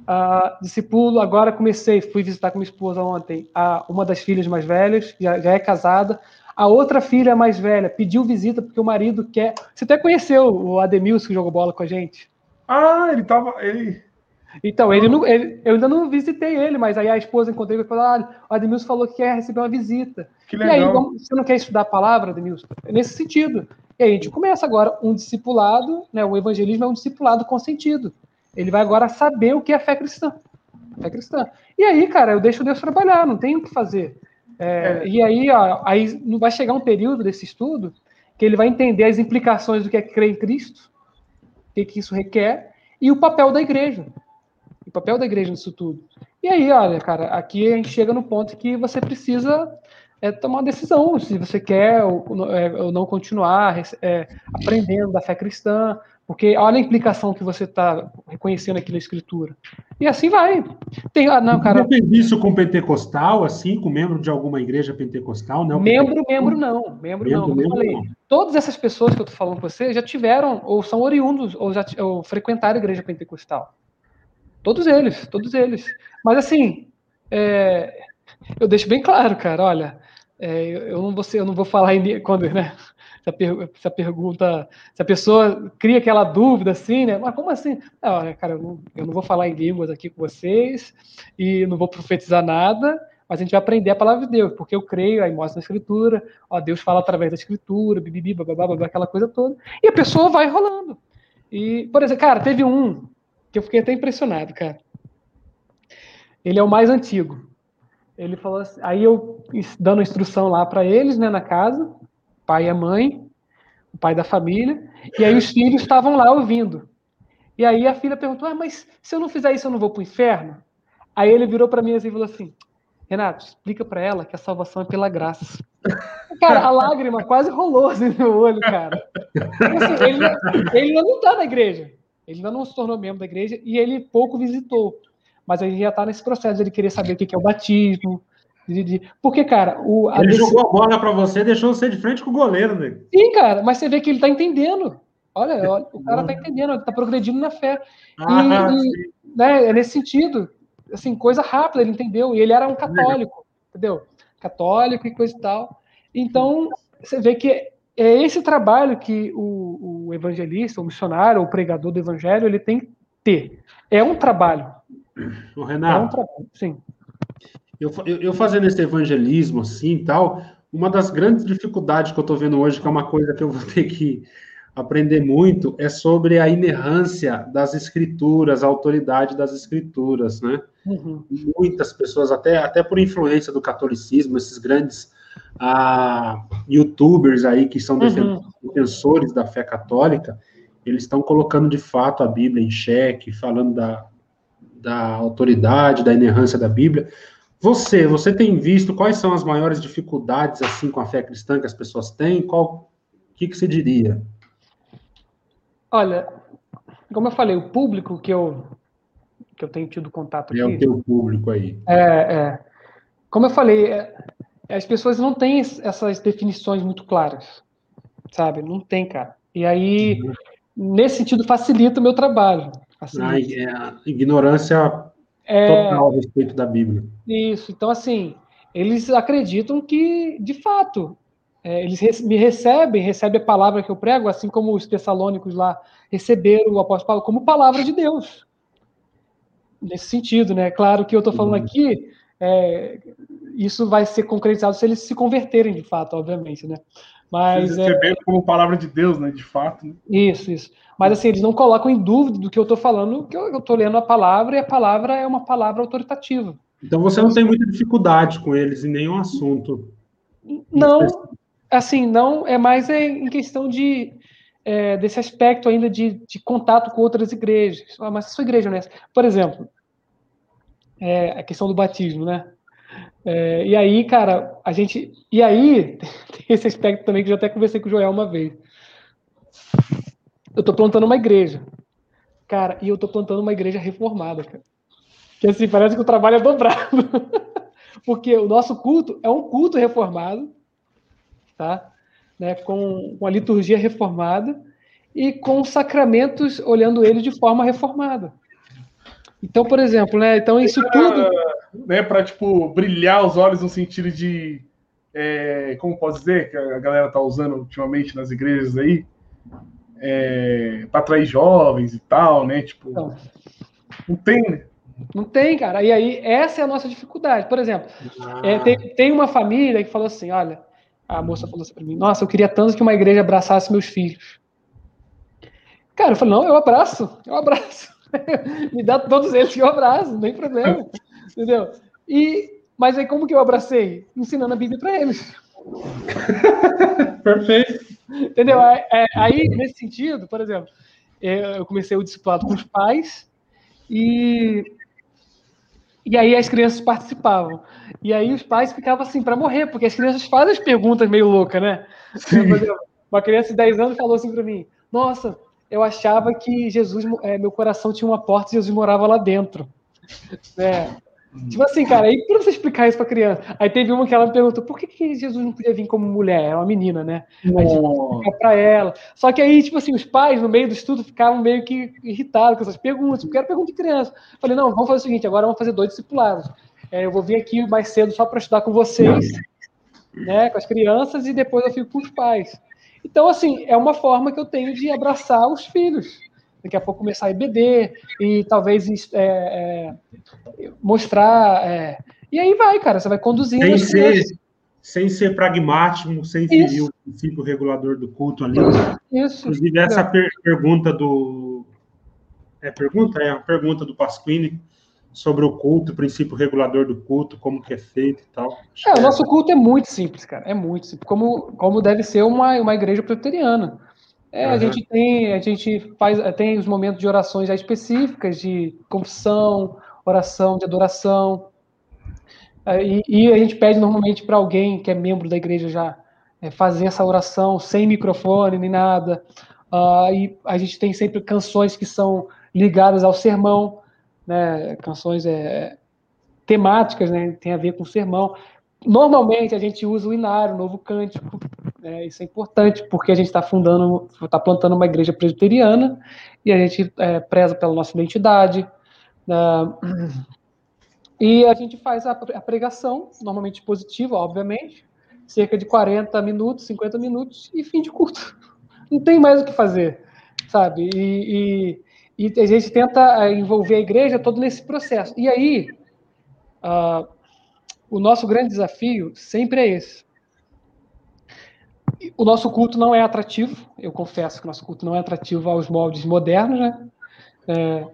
Uh, discipulo, agora comecei, fui visitar com minha esposa ontem, a, uma das filhas mais velhas, já, já, é casada. A outra filha mais velha pediu visita porque o marido quer. Você até conheceu o Ademilson que jogou bola com a gente? Ah, ele tava. Ele... Então, ele não, ele, eu ainda não visitei ele, mas aí a esposa encontrei e falou: ah, o Ademilson falou que quer receber uma visita. Que legal. E aí, você não quer estudar a palavra, Ademilson? É nesse sentido. E aí a gente começa agora um discipulado, né? O evangelismo é um discipulado consentido. Ele vai agora saber o que é fé cristã. Fé cristã. E aí, cara, eu deixo Deus trabalhar, não tem o que fazer. É, é. E aí, ó, aí vai chegar um período desse estudo que ele vai entender as implicações do que é crer em Cristo, que, que isso requer e o papel da igreja. O papel da igreja nisso tudo. E aí, olha, cara, aqui a gente chega no ponto que você precisa é, tomar uma decisão se você quer ou, é, ou não continuar é, aprendendo da fé cristã, porque olha a implicação que você está reconhecendo aqui na escritura. E assim vai. Tem, ah, não, cara. Você fez isso com pentecostal, assim, com membro de alguma igreja pentecostal? Não, membro, membro não. Membro, membro não. Como eu falei, não. todas essas pessoas que eu estou falando com você já tiveram, ou são oriundos, ou já ou frequentaram a igreja pentecostal. Todos eles, todos eles. Mas assim, é, eu deixo bem claro, cara, olha, é, eu, não vou eu não vou falar em, quando, né? Se a, per, se a, pergunta, se a pessoa cria aquela dúvida assim, né? Mas como assim? Não, olha, cara, eu não, eu não vou falar em línguas aqui com vocês e não vou profetizar nada, mas a gente vai aprender a palavra de Deus, porque eu creio, aí mostra na escritura, ó, Deus fala através da escritura, bibibi, bababá, babá, aquela coisa toda, e a pessoa vai rolando. E, por exemplo, cara, teve um que eu fiquei até impressionado, cara. Ele é o mais antigo. Ele falou assim, aí eu dando instrução lá para eles, né, na casa, pai e a mãe, o pai da família, e aí os filhos estavam lá ouvindo. E aí a filha perguntou: ah, mas se eu não fizer isso, eu não vou para o inferno? Aí ele virou para mim assim e falou assim: Renato, explica para ela que a salvação é pela graça. Cara, a lágrima quase rolou assim no olho, cara. Assim, ele, ele ainda não está na igreja. Ele ainda não se tornou membro da igreja e ele pouco visitou mas gente já está nesse processo de ele querer saber o que é o batismo. De, de... Porque, cara, o. Ele decisão... jogou a bola para você, deixou você de frente com o goleiro, né? Sim, cara, mas você vê que ele está entendendo. Olha, olha, o cara está entendendo, ele está progredindo na fé. Ah, e, e né, é nesse sentido, assim, coisa rápida, ele entendeu. E ele era um católico, entendeu? Católico e coisa e tal. Então, você vê que é esse trabalho que o, o evangelista, o missionário, o pregador do evangelho, ele tem que ter. É um trabalho. O Renato. Sim. Eu, eu, fazendo esse evangelismo assim e tal, uma das grandes dificuldades que eu estou vendo hoje, que é uma coisa que eu vou ter que aprender muito, é sobre a inerrância das escrituras, a autoridade das escrituras, né? Uhum. Muitas pessoas, até, até por influência do catolicismo, esses grandes ah, youtubers aí que são uhum. defensores da fé católica, eles estão colocando de fato a Bíblia em xeque, falando da, da autoridade, da inerrância da Bíblia. Você, você tem visto quais são as maiores dificuldades assim com a fé cristã que as pessoas têm? Qual, o que, que você diria? Olha, como eu falei, o público que eu que eu tenho tido contato é aqui. É o teu público aí. É, é. Como eu falei, é, as pessoas não têm essas definições muito claras, sabe? Não tem, cara. E aí, uhum. nesse sentido, facilita o meu trabalho. É, a ignorância é, total a respeito da Bíblia. Isso, então assim, eles acreditam que, de fato, é, eles me recebem, recebem a palavra que eu prego, assim como os tessalônicos lá receberam o apóstolo Paulo como palavra de Deus. Nesse sentido, né? Claro que eu estou falando uhum. aqui, é, isso vai ser concretizado se eles se converterem de fato, obviamente, né? Mas Eles receberam é... como palavra de Deus, né? De fato. Né? Isso, isso. Mas assim, eles não colocam em dúvida do que eu estou falando, que eu estou lendo a palavra e a palavra é uma palavra autoritativa. Então você não tem muita dificuldade com eles em nenhum assunto. Não, assim, não, é mais em questão de é, desse aspecto ainda de, de, contato com outras igrejas. Ah, mas a sua igreja é Por exemplo, é, a questão do batismo, né? É, e aí, cara, a gente. E aí, tem esse aspecto também que eu já até conversei com o Joel uma vez. Eu tô plantando uma igreja. Cara, e eu tô plantando uma igreja reformada, cara. Que assim, parece que o trabalho é dobrado. Porque o nosso culto é um culto reformado, tá? Né, com, com a liturgia reformada e com sacramentos olhando ele de forma reformada. Então, por exemplo, né? Então isso tudo né, para tipo brilhar os olhos no sentido de é, como posso dizer que a galera tá usando ultimamente nas igrejas aí é, para atrair jovens e tal, né? Tipo, não, não tem, né? Não tem, cara. E aí, essa é a nossa dificuldade. Por exemplo, ah. é, tem, tem uma família que falou assim: olha, a moça falou assim para mim: nossa, eu queria tanto que uma igreja abraçasse meus filhos. Cara, eu falei: não, eu abraço, eu abraço. Me dá todos eles que eu abraço, não tem problema. Entendeu? E, mas aí como que eu abracei? Ensinando a Bíblia para eles. Perfeito. Entendeu? É, é, aí, nesse sentido, por exemplo, eu comecei o discipulado com os pais e e aí as crianças participavam. E aí os pais ficavam assim para morrer, porque as crianças fazem as perguntas meio loucas, né? Uma criança de 10 anos falou assim para mim: Nossa, eu achava que Jesus, é, meu coração tinha uma porta e Jesus morava lá dentro. É, Tipo assim, cara, aí pra você explicar isso pra criança. Aí teve uma que ela me perguntou por que, que Jesus não podia vir como mulher? É uma menina, né? Aí pra ela. Só que aí, tipo assim, os pais, no meio do estudo, ficavam meio que irritados com essas perguntas, porque era pergunta de criança. Falei, não, vamos fazer o seguinte, agora vamos fazer dois discipulados. É, eu vou vir aqui mais cedo só para estudar com vocês, né, com as crianças, e depois eu fico com os pais. Então, assim, é uma forma que eu tenho de abraçar os filhos daqui a pouco começar a EBD e talvez é, é, mostrar. É, e aí vai, cara, você vai conduzindo. Sem ser, sem ser pragmático, sem ferir o princípio regulador do culto ali. Isso. Inclusive, essa per pergunta do. É pergunta? É a pergunta do Pasquini sobre o culto, o princípio regulador do culto, como que é feito e tal. É, o nosso culto é muito simples, cara. É muito simples. Como, como deve ser uma, uma igreja presbiteriana. É, uhum. a gente tem, a gente faz, tem os momentos de orações já específicas, de confissão, oração, de adoração. É, e, e a gente pede normalmente para alguém que é membro da igreja já é, fazer essa oração sem microfone nem nada. Uh, e a gente tem sempre canções que são ligadas ao sermão, né? Canções é, temáticas, né? Tem a ver com o sermão. Normalmente a gente usa o inário, o novo cântico, né? isso é importante porque a gente está fundando, está plantando uma igreja presbiteriana e a gente é, preza pela nossa identidade. Né? E a gente faz a, a pregação, normalmente positiva, obviamente, cerca de 40 minutos, 50 minutos e fim de culto. Não tem mais o que fazer, sabe? E, e, e a gente tenta é, envolver a igreja todo nesse processo. E aí, uh, o nosso grande desafio sempre é esse. O nosso culto não é atrativo, eu confesso que o nosso culto não é atrativo aos moldes modernos, né? É,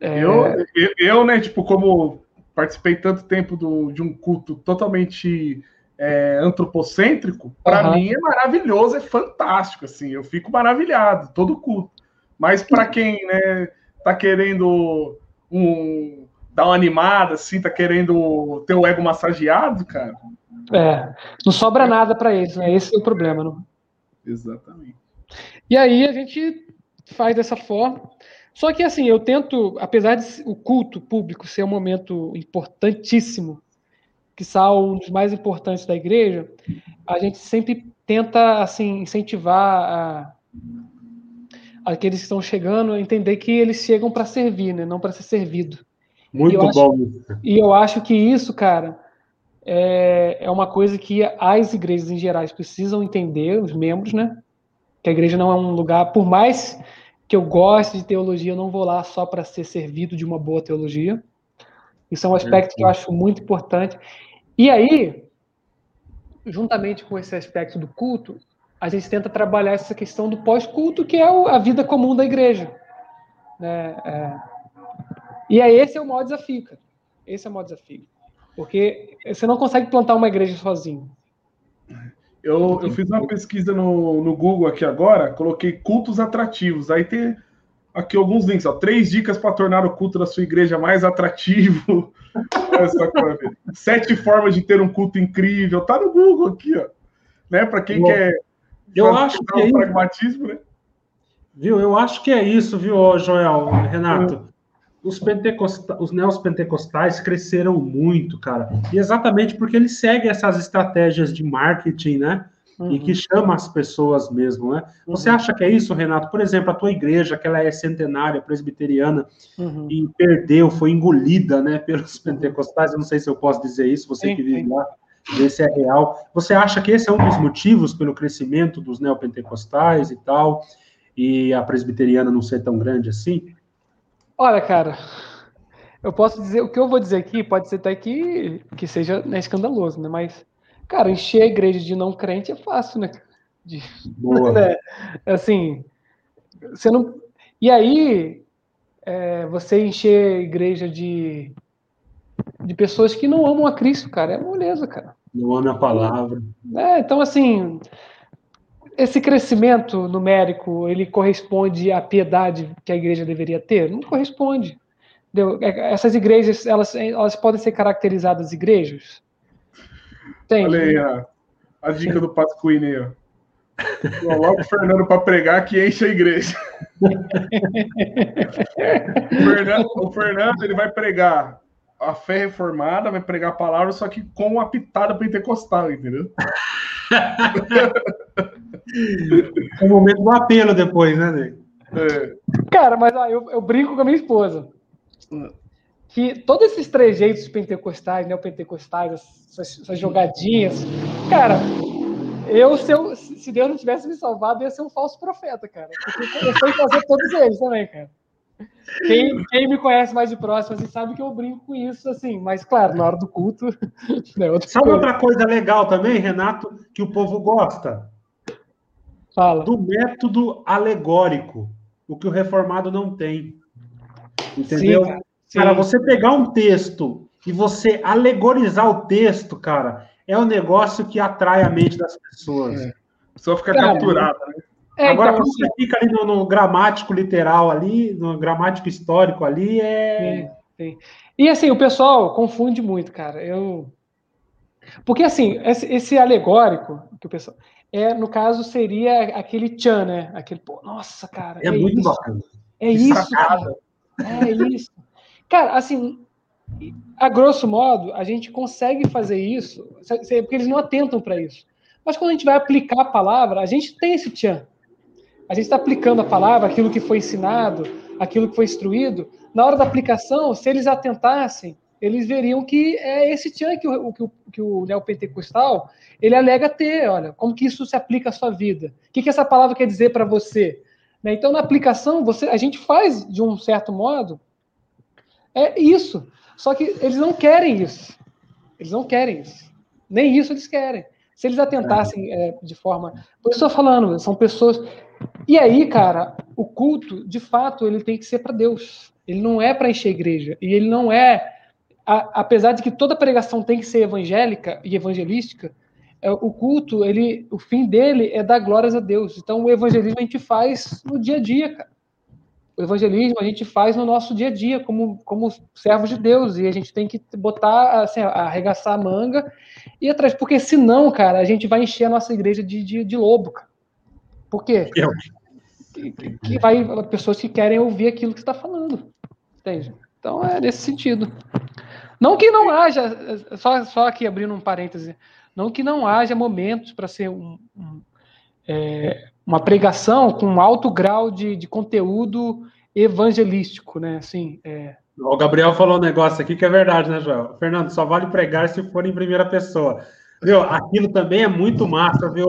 é... Eu, eu, né, tipo, como participei tanto tempo do, de um culto totalmente é, antropocêntrico, para uhum. mim é maravilhoso, é fantástico, assim, eu fico maravilhado, todo culto. Mas para quem, né, tá querendo um, dar uma animada, assim, tá querendo ter o ego massageado, cara. É, não sobra nada para eles, né? Esse é o problema, não? Exatamente. E aí a gente faz dessa forma. Só que assim, eu tento, apesar de o culto público ser um momento importantíssimo, que são um dos mais importantes da igreja, a gente sempre tenta assim incentivar a, aqueles que estão chegando a entender que eles chegam para servir, né? Não para ser servido. Muito e bom. Acho, e eu acho que isso, cara, é, é uma coisa que as igrejas em geral precisam entender, os membros, né? Que a igreja não é um lugar, por mais que eu goste de teologia, eu não vou lá só para ser servido de uma boa teologia. Isso é um aspecto que eu acho muito importante. E aí, juntamente com esse aspecto do culto, a gente tenta trabalhar essa questão do pós-culto, que é a vida comum da igreja. Né? É, e aí esse é o maior desafio, cara. Esse é o maior desafio. Porque você não consegue plantar uma igreja sozinho. Eu, eu fiz uma pesquisa no, no Google aqui agora, coloquei cultos atrativos. Aí tem aqui alguns links, ó. Três dicas para tornar o culto da sua igreja mais atrativo. Sete formas de ter um culto incrível. Tá no Google aqui, ó. Né? Para quem Bom, quer. Eu acho que é pragmatismo, né? Viu? Eu acho que é isso, viu, Joel, Renato os, pentecosta, os neopentecostais cresceram muito, cara. E exatamente porque eles seguem essas estratégias de marketing, né? Uhum. E que uhum. chama as pessoas mesmo, né? Uhum. Você acha que é isso, Renato? Por exemplo, a tua igreja, que ela é centenária, presbiteriana, uhum. e perdeu, foi engolida, né, pelos uhum. pentecostais. Eu não sei se eu posso dizer isso, você sim, que vive sim. lá, ver se é real. Você acha que esse é um dos motivos pelo crescimento dos neopentecostais e tal, e a presbiteriana não ser tão grande assim? Olha, cara, eu posso dizer, o que eu vou dizer aqui pode ser até que, que seja né, escandaloso, né? Mas, cara, encher a igreja de não crente é fácil, né? De, Boa. Né? Assim, você não. E aí, é, você encher a igreja de, de pessoas que não amam a Cristo, cara, é moleza, cara. Não ama a palavra. É, então, assim, esse crescimento numérico ele corresponde à piedade que a igreja deveria ter? Não corresponde. Entendeu? É, essas igrejas, elas, elas podem ser caracterizadas igrejas? Tem. Olha aí a, a dica do Pasquini aí, ó. Coloca o Fernando para pregar que enche a igreja. o, Fernando, o Fernando ele vai pregar a fé reformada, vai pregar a palavra, só que com uma pitada pentecostal, entendeu? é o momento do apelo depois, né, Nego? É. Cara, mas ó, eu, eu, brinco com a minha esposa. Que todos esses trejeitos pentecostais, neopentecostais, essas, essas jogadinhas, cara, eu se, eu, se Deus não tivesse me salvado, ia ser um falso profeta, cara. Porque eu sei fazer todos eles também, cara. Quem, quem, me conhece mais de próximo assim, sabe que eu brinco com isso, assim, mas claro, na hora do culto. Né, outra sabe coisa. outra coisa legal também, Renato, que o povo gosta? Fala. Do método alegórico, o que o reformado não tem. Entendeu? Sim, cara. cara, você pegar um texto e você alegorizar o texto, cara, é um negócio que atrai a mente das pessoas. É. A pessoa fica capturada, né? É, Agora, então, quando você fica ali no, no, gramático literal ali, no gramático histórico ali, é. Sim, sim. E assim, o pessoal confunde muito, cara. Eu. Porque assim, esse, esse, alegórico que o pessoal. É, no caso, seria aquele tchan, né? Aquele, pô, nossa, cara. É, é muito isso. bacana. É isso, cara. É isso. Cara, assim, a grosso modo, a gente consegue fazer isso, porque eles não atentam para isso. Mas quando a gente vai aplicar a palavra, a gente tem esse tchan. A gente está aplicando a palavra, aquilo que foi ensinado, aquilo que foi instruído. Na hora da aplicação, se eles atentassem, eles veriam que é esse tchan que o, que o, que o neopentecostal ele alega ter. Olha, como que isso se aplica à sua vida? O que, que essa palavra quer dizer para você? Né? Então, na aplicação, você, a gente faz de um certo modo é isso. Só que eles não querem isso. Eles não querem isso. Nem isso eles querem. Se eles atentassem é, de forma. Por isso eu estou falando, são pessoas. E aí, cara, o culto, de fato, ele tem que ser para Deus. Ele não é para encher a igreja. E ele não é. A, apesar de que toda pregação tem que ser evangélica e evangelística, é, o culto, ele, o fim dele é dar glórias a Deus. Então, o evangelismo a gente faz no dia a dia, cara o evangelismo a gente faz no nosso dia a dia, como, como servos de Deus, e a gente tem que botar, assim, arregaçar a manga e atrás, porque senão, cara, a gente vai encher a nossa igreja de, de, de lobo, cara. Por quê? Que, que vai pessoas que querem ouvir aquilo que você está falando, entende? Então é nesse sentido. Não que não haja, só, só aqui abrindo um parêntese, não que não haja momentos para ser um, um é, uma pregação com um alto grau de, de conteúdo evangelístico, né? Assim, é... O Gabriel falou um negócio aqui que é verdade, né, Joel? Fernando, só vale pregar se for em primeira pessoa. Viu? Aquilo também é muito massa, viu,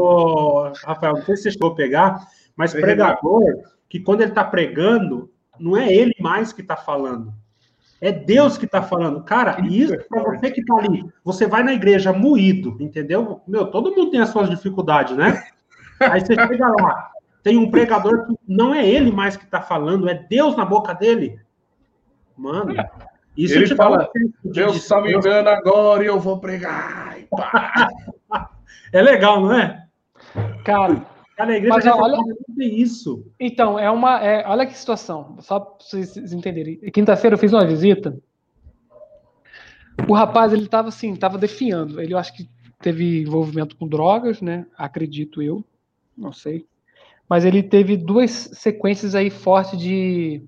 Rafael? Não sei se você chegou a pegar, mas pregador, que quando ele está pregando, não é ele mais que está falando. É Deus que está falando. Cara, isso para você que está ali, você vai na igreja moído, entendeu? Meu, todo mundo tem as suas dificuldades, né? Aí você chega lá, tem um pregador que não é ele mais que está falando, é Deus na boca dele. Mano, isso ele fala, Deus está me dando agora e eu vou pregar. é legal, não é? Cara, Cada igreja mas, olha, tem isso. Então, é uma. É, olha que situação, só para vocês entenderem. Quinta-feira eu fiz uma visita. O rapaz, ele estava assim, estava defiando. Ele, eu acho que teve envolvimento com drogas, né? Acredito eu não sei. Mas ele teve duas sequências aí fortes de.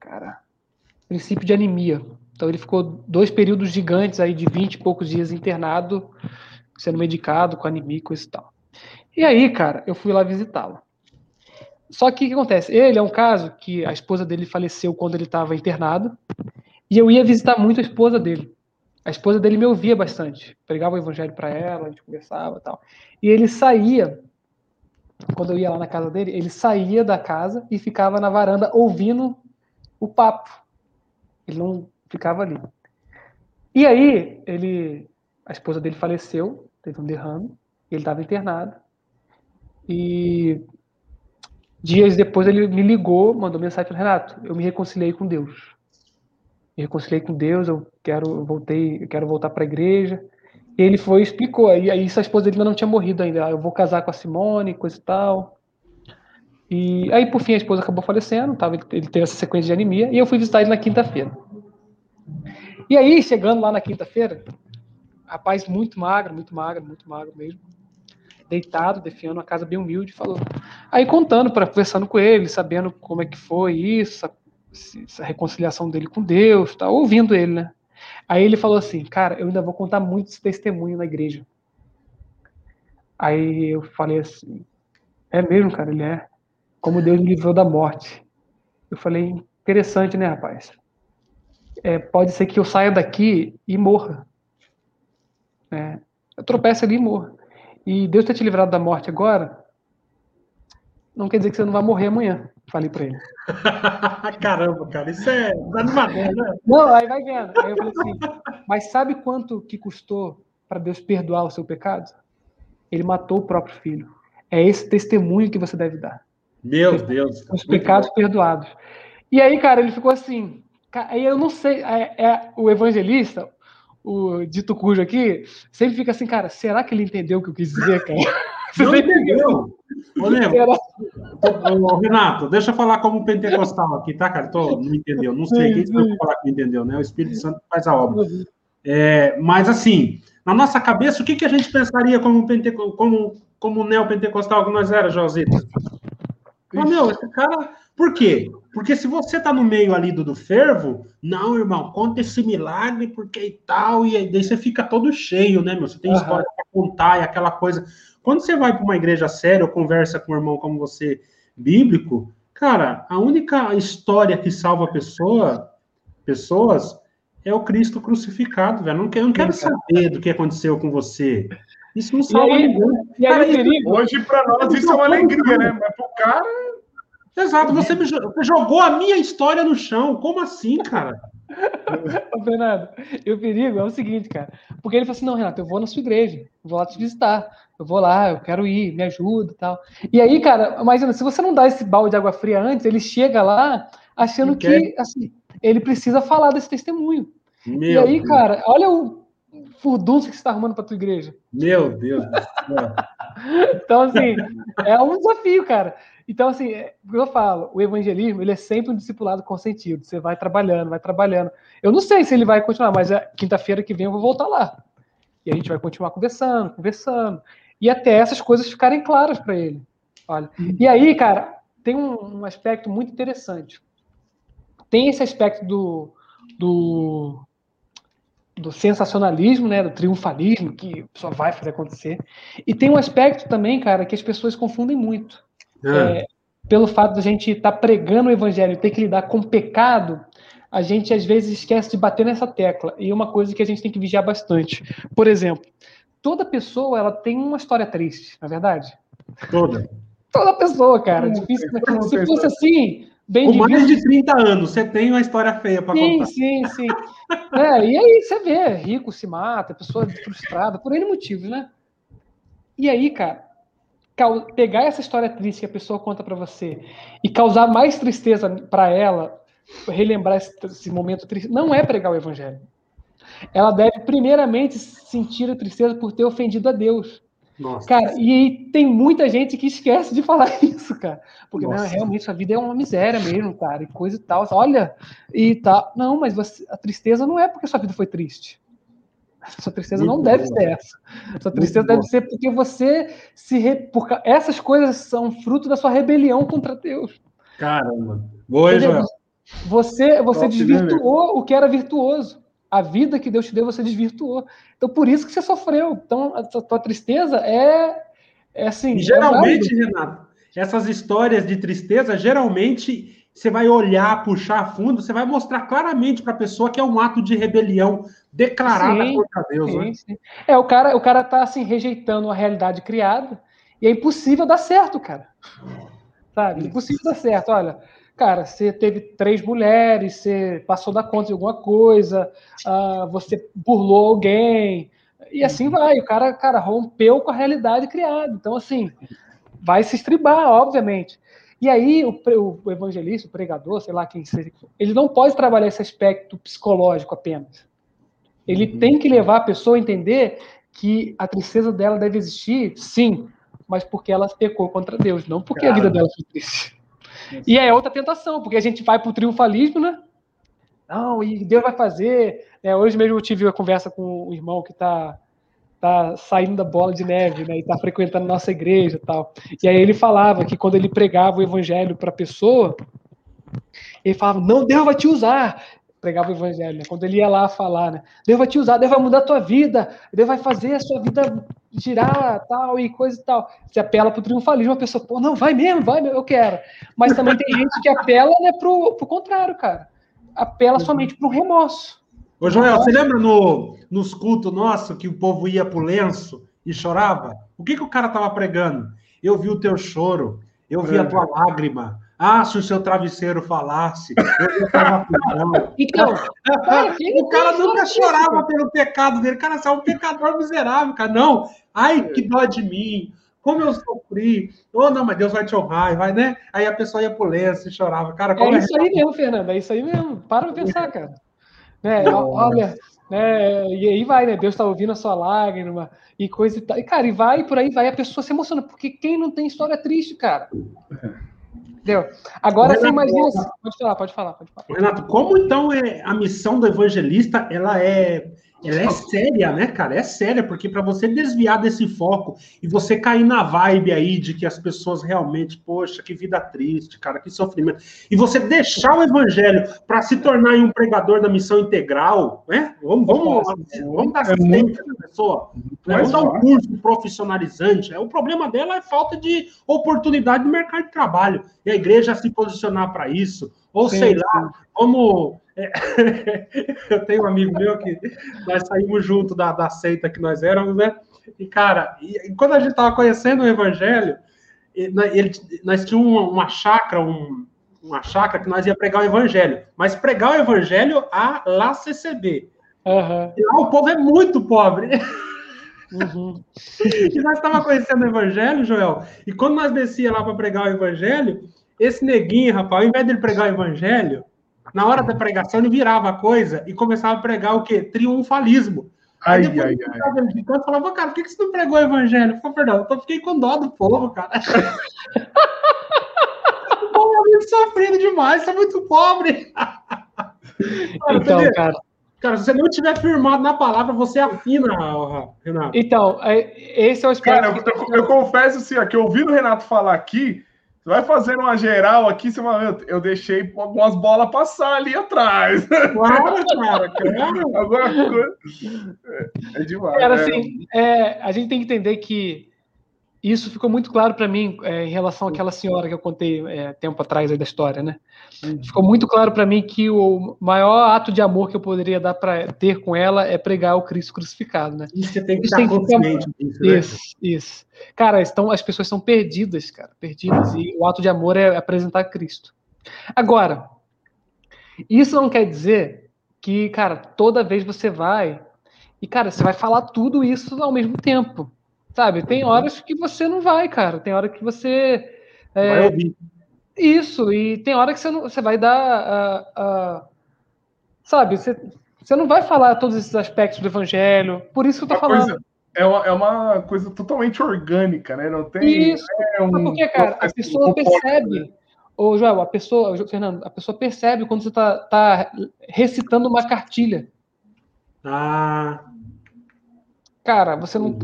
Cara, princípio de anemia. Então ele ficou dois períodos gigantes aí de 20 e poucos dias internado, sendo medicado com anemia e tal. E aí, cara, eu fui lá visitá-lo. Só que o que acontece? Ele é um caso que a esposa dele faleceu quando ele estava internado, e eu ia visitar muito a esposa dele. A esposa dele me ouvia bastante, pregava o evangelho para ela, a gente conversava e tal. E ele saía, quando eu ia lá na casa dele, ele saía da casa e ficava na varanda ouvindo o papo. Ele não ficava ali. E aí, ele, a esposa dele faleceu, teve um derrame, ele estava internado. E dias depois ele me ligou, mandou mensagem para Renato, eu me reconciliei com Deus me reconciliei com Deus, eu quero, voltei, eu quero voltar para a igreja. Ele foi e explicou. E aí, a esposa dele ainda não tinha morrido ainda. Ah, eu vou casar com a Simone, coisa e tal. E aí, por fim, a esposa acabou falecendo. Tava, ele teve essa sequência de anemia. E eu fui visitar ele na quinta-feira. E aí, chegando lá na quinta-feira, rapaz muito magro, muito magro, muito magro mesmo. Deitado, defiando uma casa bem humilde, falou. Aí contando, para conversando com ele, sabendo como é que foi isso, essa reconciliação dele com Deus, tá ouvindo ele, né? Aí ele falou assim, cara, eu ainda vou contar muito esse testemunho na igreja. Aí eu falei assim, é mesmo, cara, ele é. Como Deus me livrou da morte. Eu falei, interessante, né, rapaz? É, pode ser que eu saia daqui e morra. É, eu tropeço ali e morra. E Deus ter te livrado da morte agora, não quer dizer que você não vai morrer amanhã. Falei para ele. Caramba, cara, isso é animador, né? Não, aí vai vendo. Aí eu falei assim, mas sabe quanto que custou para Deus perdoar o seu pecado? Ele matou o próprio filho. É esse testemunho que você deve dar. Meu Deus. Os pecados bom. perdoados. E aí, cara, ele ficou assim. Aí eu não sei, é, é, o evangelista, o dito cujo aqui, sempre fica assim, cara, será que ele entendeu o que eu quis dizer, cara? Você não entendeu? Ô, Renato, deixa eu falar como pentecostal aqui, tá, cara? Tô, não entendeu, não sei quem vai falar que não entendeu, né? O Espírito Santo faz a obra. É, mas, assim, na nossa cabeça, o que, que a gente pensaria como, pente, como, como neopentecostal que nós era, Josita? Ah, meu, esse cara. Por quê? Porque se você tá no meio ali do, do fervo, não, irmão, conta esse milagre, porque e tal, e daí você fica todo cheio, né, meu? Você tem uhum. história pra contar e aquela coisa. Quando você vai para uma igreja séria ou conversa com um irmão como você, bíblico, cara, a única história que salva pessoa, pessoas, é o Cristo crucificado, velho. Não quero, não quero saber do que aconteceu com você. Isso não salva aí, ninguém. E aí, cara, isso, hoje, para nós, isso é uma alegria, né? Mas pro cara. Exato, você, me, você jogou a minha história no chão. Como assim, cara? Ô, Fernando, e o perigo é o seguinte, cara. Porque ele falou assim: não, Renato, eu vou na sua igreja, vou lá te visitar, eu vou lá, eu quero ir, me ajuda e tal. E aí, cara, imagina, se você não dá esse balde de água fria antes, ele chega lá achando que, assim, ele precisa falar desse testemunho. Meu e aí, Deus. cara, olha o furdunço que você está arrumando para tua igreja. Meu Deus do céu. Então, assim, é um desafio, cara. Então, assim, é, eu falo, o evangelismo, ele é sempre um discipulado consentido. Você vai trabalhando, vai trabalhando. Eu não sei se ele vai continuar, mas é quinta-feira que vem eu vou voltar lá. E a gente vai continuar conversando, conversando. E até essas coisas ficarem claras para ele. Olha. E aí, cara, tem um, um, aspecto muito interessante. Tem esse aspecto do, do, do sensacionalismo, né, do triunfalismo, que só vai fazer acontecer. E tem um aspecto também, cara, que as pessoas confundem muito é. É, pelo fato de a gente estar tá pregando o evangelho e ter que lidar com pecado, a gente às vezes esquece de bater nessa tecla. E é uma coisa que a gente tem que vigiar bastante. Por exemplo, toda pessoa ela tem uma história triste, na é verdade? Toda. Toda pessoa, cara. Hum, difícil. Se fosse assim, bem Com mais de 30 anos, você tem uma história feia para contar. Sim, sim, sim. é, e aí você vê, rico se mata, pessoa frustrada, por N motivos, né? E aí, cara, pegar essa história triste que a pessoa conta para você e causar mais tristeza para ela, relembrar esse, esse, momento triste, não é pregar o evangelho. Ela deve primeiramente sentir a tristeza por ter ofendido a Deus. Nossa. Cara, e tem muita gente que esquece de falar isso, cara. Porque não, realmente sua vida é uma miséria mesmo, cara, e coisa e tal. Olha, e tá. Não, mas você, a tristeza não é porque sua vida foi triste. Sua tristeza Muito não deve ser essa. Sua tristeza Muito deve ser porque você se. Re... Porque essas coisas são fruto da sua rebelião contra Deus. Caramba. Boa, Joel. Você, você desvirtuou o que era virtuoso. A vida que Deus te deu, você desvirtuou. Então, por isso que você sofreu. Então, a tua tristeza é, é assim. E geralmente, é Renato, essas histórias de tristeza, geralmente você vai olhar, puxar fundo, você vai mostrar claramente para a pessoa que é um ato de rebelião declarada sim, contra Deus. Sim, né? sim. É, o cara, o cara tá assim, rejeitando a realidade criada e é impossível dar certo, cara. Sabe? Impossível dar certo. Olha, cara, você teve três mulheres, você passou da conta de alguma coisa, uh, você burlou alguém, e assim vai. O cara, cara, rompeu com a realidade criada. Então, assim, vai se estribar, obviamente. E aí o, o evangelista, o pregador, sei lá quem seja, ele não pode trabalhar esse aspecto psicológico apenas. Ele uhum. tem que levar a pessoa a entender que a tristeza dela deve existir, sim, mas porque ela pecou contra Deus, não porque Cara. a vida dela foi triste. E é outra tentação, porque a gente vai para o triunfalismo, né? Não, e Deus vai fazer. É, hoje mesmo eu tive uma conversa com um irmão que está tá saindo da bola de neve, né, e está frequentando nossa igreja e tal. E aí ele falava que quando ele pregava o evangelho para a pessoa, ele falava: "Não, Deus vai te usar". Pregava o evangelho, né? Quando ele ia lá falar, né? Deus vai te usar, Deus vai mudar a tua vida, Deus vai fazer a sua vida girar, tal e coisa e tal. Você apela para o triunfalismo, a pessoa, pô, não, vai mesmo, vai mesmo, eu quero. Mas também tem gente que apela né, pro, pro contrário, cara. Apela uhum. somente pro remorso. Ô, Joel, você lembra no, nos cultos nossos que o povo ia pro lenço e chorava? O que, que o cara tava pregando? Eu vi o teu choro, eu vi a tua lágrima. Ah, se o seu travesseiro falasse, eu estava Então, cara, o cara nunca chorava pelo pecado dele. Cara, você é um pecador miserável, cara. Não, ai, que dó de mim. Como eu sofri. Oh, não, mas Deus vai te honrar, vai, né? Aí a pessoa ia pro lenço e chorava. Cara, é, é isso aí mesmo, Fernando. É isso aí mesmo. Para pra pensar, cara. Né? Olha, né? E aí vai, né? Deus está ouvindo a sua lágrima e coisa e tal. E, cara, e vai, por aí vai, a pessoa se emociona, porque quem não tem história triste, cara? Entendeu? Agora Renato, você imagina. Pode falar, pode falar, pode falar. Renato, como então é a missão do evangelista ela é ela é séria, né, cara? É séria, porque para você desviar desse foco e você cair na vibe aí de que as pessoas realmente, poxa, que vida triste, cara, que sofrimento, e você deixar o evangelho para se tornar um pregador da missão integral, né? Vamos, vamos, vamos dar assistência é pessoa, né? vamos dar um curso profissionalizante. O problema dela é falta de oportunidade no mercado de trabalho e a igreja se posicionar para isso, ou sim, sei lá, vamos eu tenho um amigo meu que nós saímos junto da, da seita que nós éramos, né? E, cara, e, e quando a gente estava conhecendo o Evangelho, ele, nós tínhamos uma, uma chácara, um, uma chácara que nós ia pregar o Evangelho, mas pregar o Evangelho a lá CCB. Uhum. E lá o povo é muito pobre. Uhum. e nós estávamos conhecendo o Evangelho, Joel, e quando nós descia lá para pregar o Evangelho, esse neguinho, rapaz, ao invés de ele pregar o Evangelho, na hora da pregação, ele virava a coisa e começava a pregar o quê? Triunfalismo. Ai, Aí ai, ai. De canto, falava, cara, por que, que você não pregou o evangelho? Eu falei, perdão, eu fiquei com dó do povo, cara. o povo é muito sofrido demais, você é muito pobre. cara, então, cara. Cara, se você não tiver firmado na palavra, você afina, Renato. Então, é, esse é o aspecto. Cara, eu, eu, eu confesso assim, ó, que ouvindo o Renato falar aqui, vai fazer uma geral aqui, você vai eu deixei algumas bolas passar ali atrás. Claro, cara, claro. Agora, é, é demais. Cara, né? assim, é, a gente tem que entender que isso ficou muito claro para mim é, em relação àquela senhora que eu contei é, tempo atrás aí da história, né? Uhum. Ficou muito claro para mim que o maior ato de amor que eu poderia dar para ter com ela é pregar o Cristo crucificado, né? Isso você tem que estar consciente disso, né? Isso, isso. Cara, estão, as pessoas estão perdidas, cara, perdidas. E o ato de amor é apresentar Cristo. Agora, isso não quer dizer que, cara, toda vez você vai e, cara, você vai falar tudo isso ao mesmo tempo. Sabe? Tem horas que você não vai, cara. Tem hora que você. É, vai ouvir. Isso, e tem hora que você, não, você vai dar. Uh, uh, sabe? Você, você não vai falar todos esses aspectos do evangelho. Por isso que eu tô falando. Coisa, é, uma, é uma coisa totalmente orgânica, né? Não tem. Isso. É um, porque, cara, a pessoa percebe. Ô, Joel, a pessoa, Fernando, a pessoa percebe quando você tá, tá recitando uma cartilha. Ah. Cara, você não. Uhum.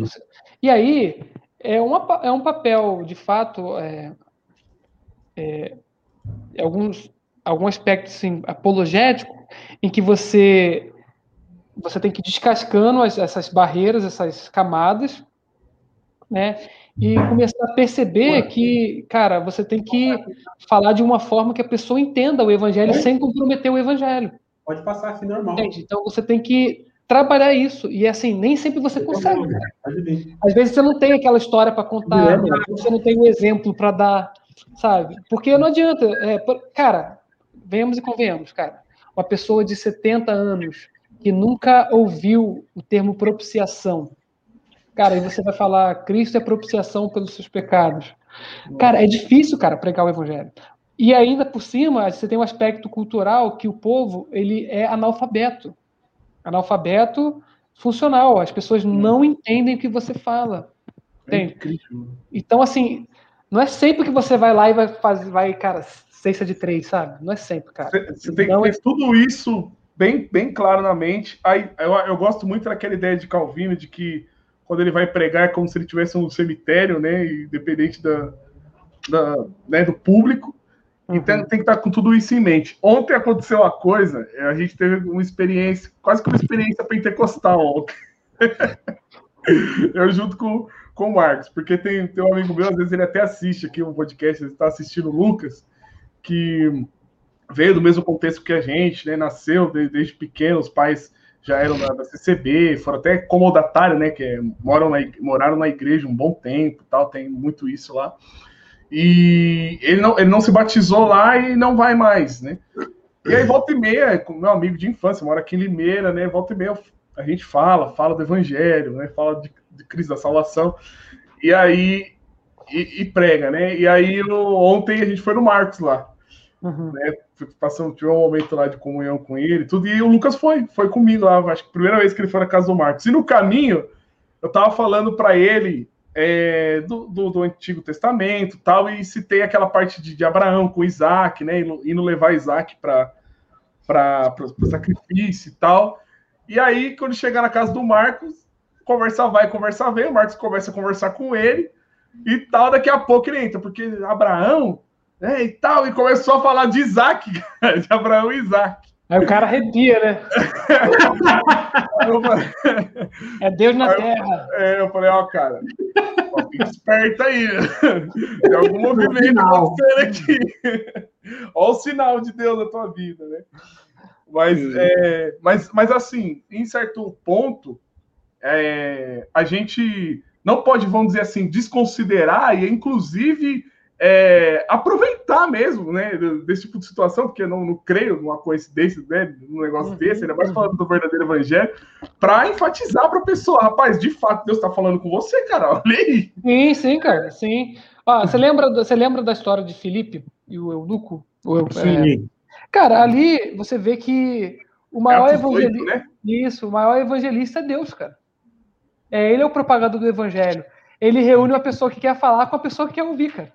E aí, é, uma, é um papel, de fato, é, é, alguns, algum aspecto assim, apologético, em que você, você tem que ir descascando as, essas barreiras, essas camadas, né? E começar a perceber que, cara, você tem que falar de uma forma que a pessoa entenda o evangelho sem comprometer o evangelho. Pode passar assim normal. Entende? Então você tem que trabalhar isso. E assim, nem sempre você consegue. Às vezes você não tem aquela história para contar, você não tem um exemplo para dar, sabe? Porque não adianta. É, cara, venhamos e convenhamos, cara. Uma pessoa de 70 anos que nunca ouviu o termo propiciação. Cara, e você vai falar, Cristo é propiciação pelos seus pecados. Cara, é difícil, cara, pregar o evangelho. E ainda por cima, você tem um aspecto cultural que o povo, ele é analfabeto analfabeto funcional. As pessoas não entendem o que você fala. É incrível. Então, assim, não é sempre que você vai lá e vai fazer, vai, cara, cesta de três, sabe? Não é sempre, cara. Você tem que ter é... tudo isso bem, bem claro na mente. Aí, eu, eu gosto muito daquela ideia de Calvino de que quando ele vai pregar é como se ele tivesse um cemitério, né? Independente da, da, né, do público. Uhum. Então tem que estar com tudo isso em mente. Ontem aconteceu uma coisa, a gente teve uma experiência, quase que uma experiência pentecostal ontem. eu junto com, com o Marcos, porque tem, tem um amigo meu, às vezes ele até assiste aqui um podcast, ele está assistindo o Lucas, que veio do mesmo contexto que a gente, né? Nasceu desde, desde pequeno, os pais já eram da, da CCB, foram até comodatários, né? Que é, moram na, moraram na igreja um bom tempo, tal, tem muito isso lá. E ele não, ele não se batizou lá e não vai mais, né? E aí, volta e meia, com meu amigo de infância, mora aqui em Limeira, né? Volta e meia a gente fala, fala do evangelho, né? Fala de, de crise da salvação. E aí, e, e prega, né? E aí, ontem a gente foi no Marcos lá. Uhum. Né? Passando, tive um momento lá de comunhão com ele, tudo, e o Lucas foi, foi comigo lá, acho que a primeira vez que ele foi na casa do Marcos. E no caminho, eu tava falando para ele é, do, do, do, Antigo Testamento tal, e citei aquela parte de, de Abraão com Isaac, né? Indo levar Isaac para o sacrifício e tal. E aí, quando chegar na casa do Marcos, conversar vai, conversar vem, o Marcos começa a conversar com ele e tal, daqui a pouco ele entra, porque Abraão né, e tal, e começou a falar de Isaac, de Abraão e Isaac. Aí o cara arrepia, né? é Deus na aí Terra. Eu, é, eu falei, ó, cara, fica esperto aí. Tem algum movimento acontecendo aqui. Olha o sinal de Deus na tua vida, né? Mas, é, mas, mas assim, em certo ponto, é, a gente não pode, vamos dizer assim, desconsiderar e, inclusive, é, aproveitar mesmo, né, desse tipo de situação, porque eu não, não creio numa coincidência, né, num negócio uhum, desse, ainda mais falando do verdadeiro evangelho, para enfatizar para a pessoa, rapaz, de fato Deus está falando com você, cara, olha aí. Sim, sim, cara, sim. Ah, você lembra, você lembra da história de Filipe e o Eunuco? O, sim. É... Cara, ali você vê que o maior é evangelista, né? isso, o maior evangelista é Deus, cara. É ele é o propagador do evangelho. Ele reúne uma pessoa que quer falar com a pessoa que quer ouvir, cara.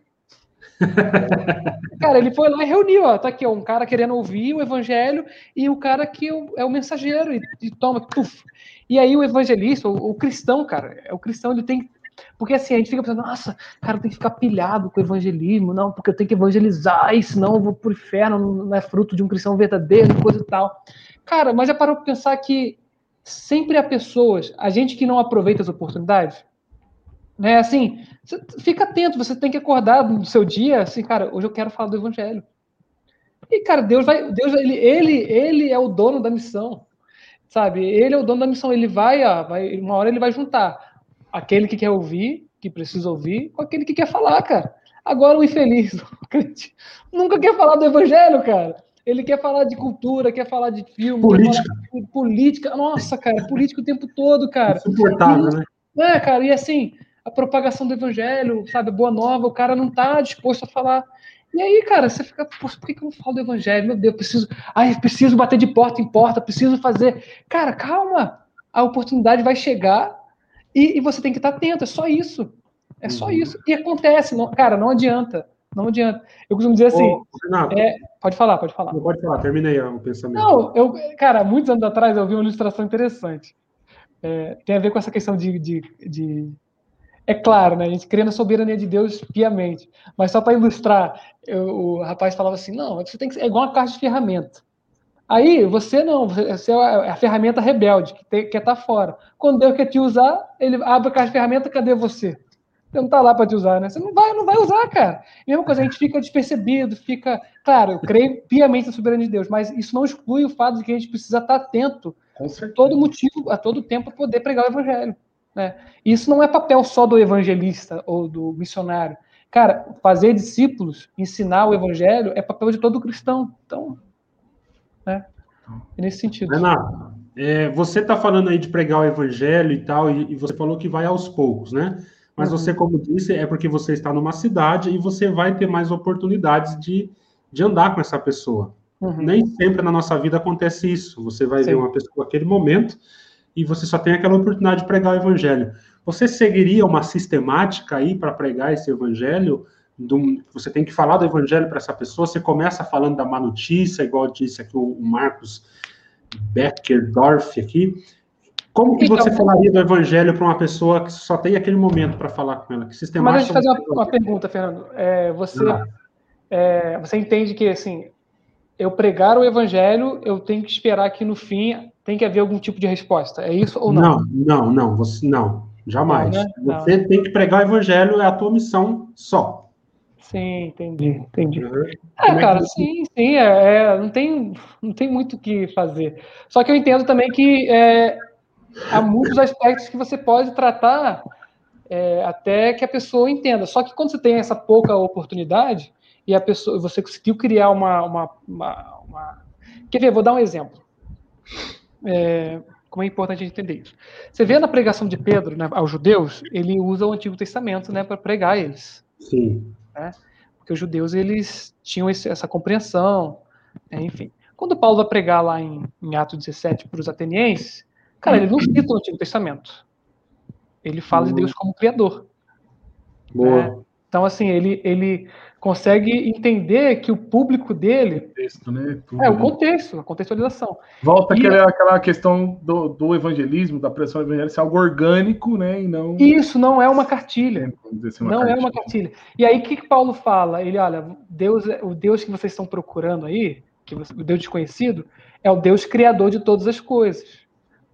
cara, ele foi lá e reuniu, ó, tá aqui, ó, um cara querendo ouvir o evangelho e o cara que é o, é mensageiro e, e toma, puf. E aí o evangelista, o, o, cristão, cara, é o cristão, ele tem porque assim, a gente fica pensando, nossa, cara, tem que ficar pilhado com o evangelismo, não, porque eu tenho que evangelizar, e senão eu vou pro inferno, não é fruto de um cristão verdadeiro, coisa e tal. Cara, mas já parou para pensar que sempre há pessoas, a gente que não aproveita as oportunidades, né? Assim, fica atento, você tem que acordar no seu dia, assim, cara, hoje eu quero falar do evangelho. E, cara, Deus vai, Deus, ele, ele, ele é o dono da missão, sabe? Ele é o dono da missão, ele vai, ó, vai, uma hora ele vai juntar aquele que quer ouvir, que precisa ouvir, com aquele que quer falar, cara. Agora o infeliz, nunca quer falar do evangelho, cara. Ele quer falar de cultura, quer falar de filme, política. De política. Nossa, cara, política o tempo todo, cara. Insuportável, né? É, cara, e assim, a propagação do evangelho, sabe, boa nova, o cara não está disposto a falar. E aí, cara, você fica, por que, que eu não falo do evangelho? Meu Deus, preciso, ai, preciso bater de porta em porta, preciso fazer. Cara, calma, a oportunidade vai chegar e, e você tem que estar atento, é só isso. É só uhum. isso. E acontece, não, cara, não adianta. Não adianta. Eu costumo dizer assim. Ô, é, pode falar, pode falar. Não pode falar, terminei o pensamento. Não, eu, cara, muitos anos atrás eu vi uma ilustração interessante. É, tem a ver com essa questão de, de, de é claro, né? A gente crê na soberania de Deus piamente. Mas só para ilustrar, eu, o rapaz falava assim: não, você tem que é igual uma caixa de ferramenta. Aí você não, você é a ferramenta rebelde, que tem, quer estar tá fora. Quando Deus quer te usar, ele abre a caixa de ferramenta, cadê você? Você não está lá para te usar, né? Você não vai, não vai usar, cara. Mesma coisa, a gente fica despercebido, fica. Claro, eu creio piamente na soberania de Deus, mas isso não exclui o fato de que a gente precisa estar tá atento a todo motivo, a todo tempo, para poder pregar o evangelho. Né? Isso não é papel só do evangelista ou do missionário. Cara, fazer discípulos, ensinar o evangelho é papel de todo cristão. Então, né? É nesse sentido. Renato, é, você está falando aí de pregar o evangelho e tal, e, e, você falou que vai aos poucos, né? Mas uhum. você, como disse, é porque você está numa cidade e você vai ter mais oportunidades de, de andar com essa pessoa. Uhum. Nem sempre na nossa vida acontece isso. Você vai Sim. ver uma pessoa naquele momento e você só tem aquela oportunidade de pregar o evangelho. Você seguiria uma sistemática aí para pregar esse evangelho? Você tem que falar do evangelho para essa pessoa. Você começa falando da má notícia, igual disse aqui o, Marcos Beckerdorf aqui. Como que então, você falaria do evangelho para uma pessoa que só tem aquele momento para falar com ela? Que sistemática. Mas deixa eu fazer uma, uma pergunta, Fernando. É, você, é, você entende que assim, eu pregar o evangelho, eu tenho que esperar que no fim tem que haver algum tipo de resposta. É isso ou não? Não, não, não. Você não. Jamais. Não, né? Você não. tem que pregar o evangelho, é a tua missão só. Sim, entendi, entendi. Uhum. É, cara, é sim, sim, é, é, não, tem, não tem muito o que fazer. Só que eu entendo também que é, há muitos aspectos que você pode tratar é, até que a pessoa entenda. Só que quando você tem essa pouca oportunidade e a pessoa, você conseguiu criar uma, uma, uma, uma... Quer ver? Vou dar um exemplo. É, como é importante a gente entender isso. Você vê na pregação de Pedro né, aos judeus, ele usa o Antigo Testamento né, para pregar eles. Sim. Né? Porque os judeus eles tinham esse, essa compreensão, né, enfim. Quando Paulo vai pregar lá em, em Atos 17 para os atenienses, cara, ele não cita o Antigo Testamento. Ele fala de Deus como Criador. Boa. Né? Então, assim, ele, ele consegue entender que o público dele. O contexto, né? Tudo, é, o contexto, a contextualização. Volta e... aquela, aquela questão do, do evangelismo, da pressão evangélica, ser algo orgânico, né? E não. Isso não é uma cartilha. Assim, uma não cartilha. é uma cartilha. E aí, o que, que Paulo fala? Ele, olha, Deus, é, o Deus que vocês estão procurando aí, que você, o Deus desconhecido, é o Deus criador de todas as coisas.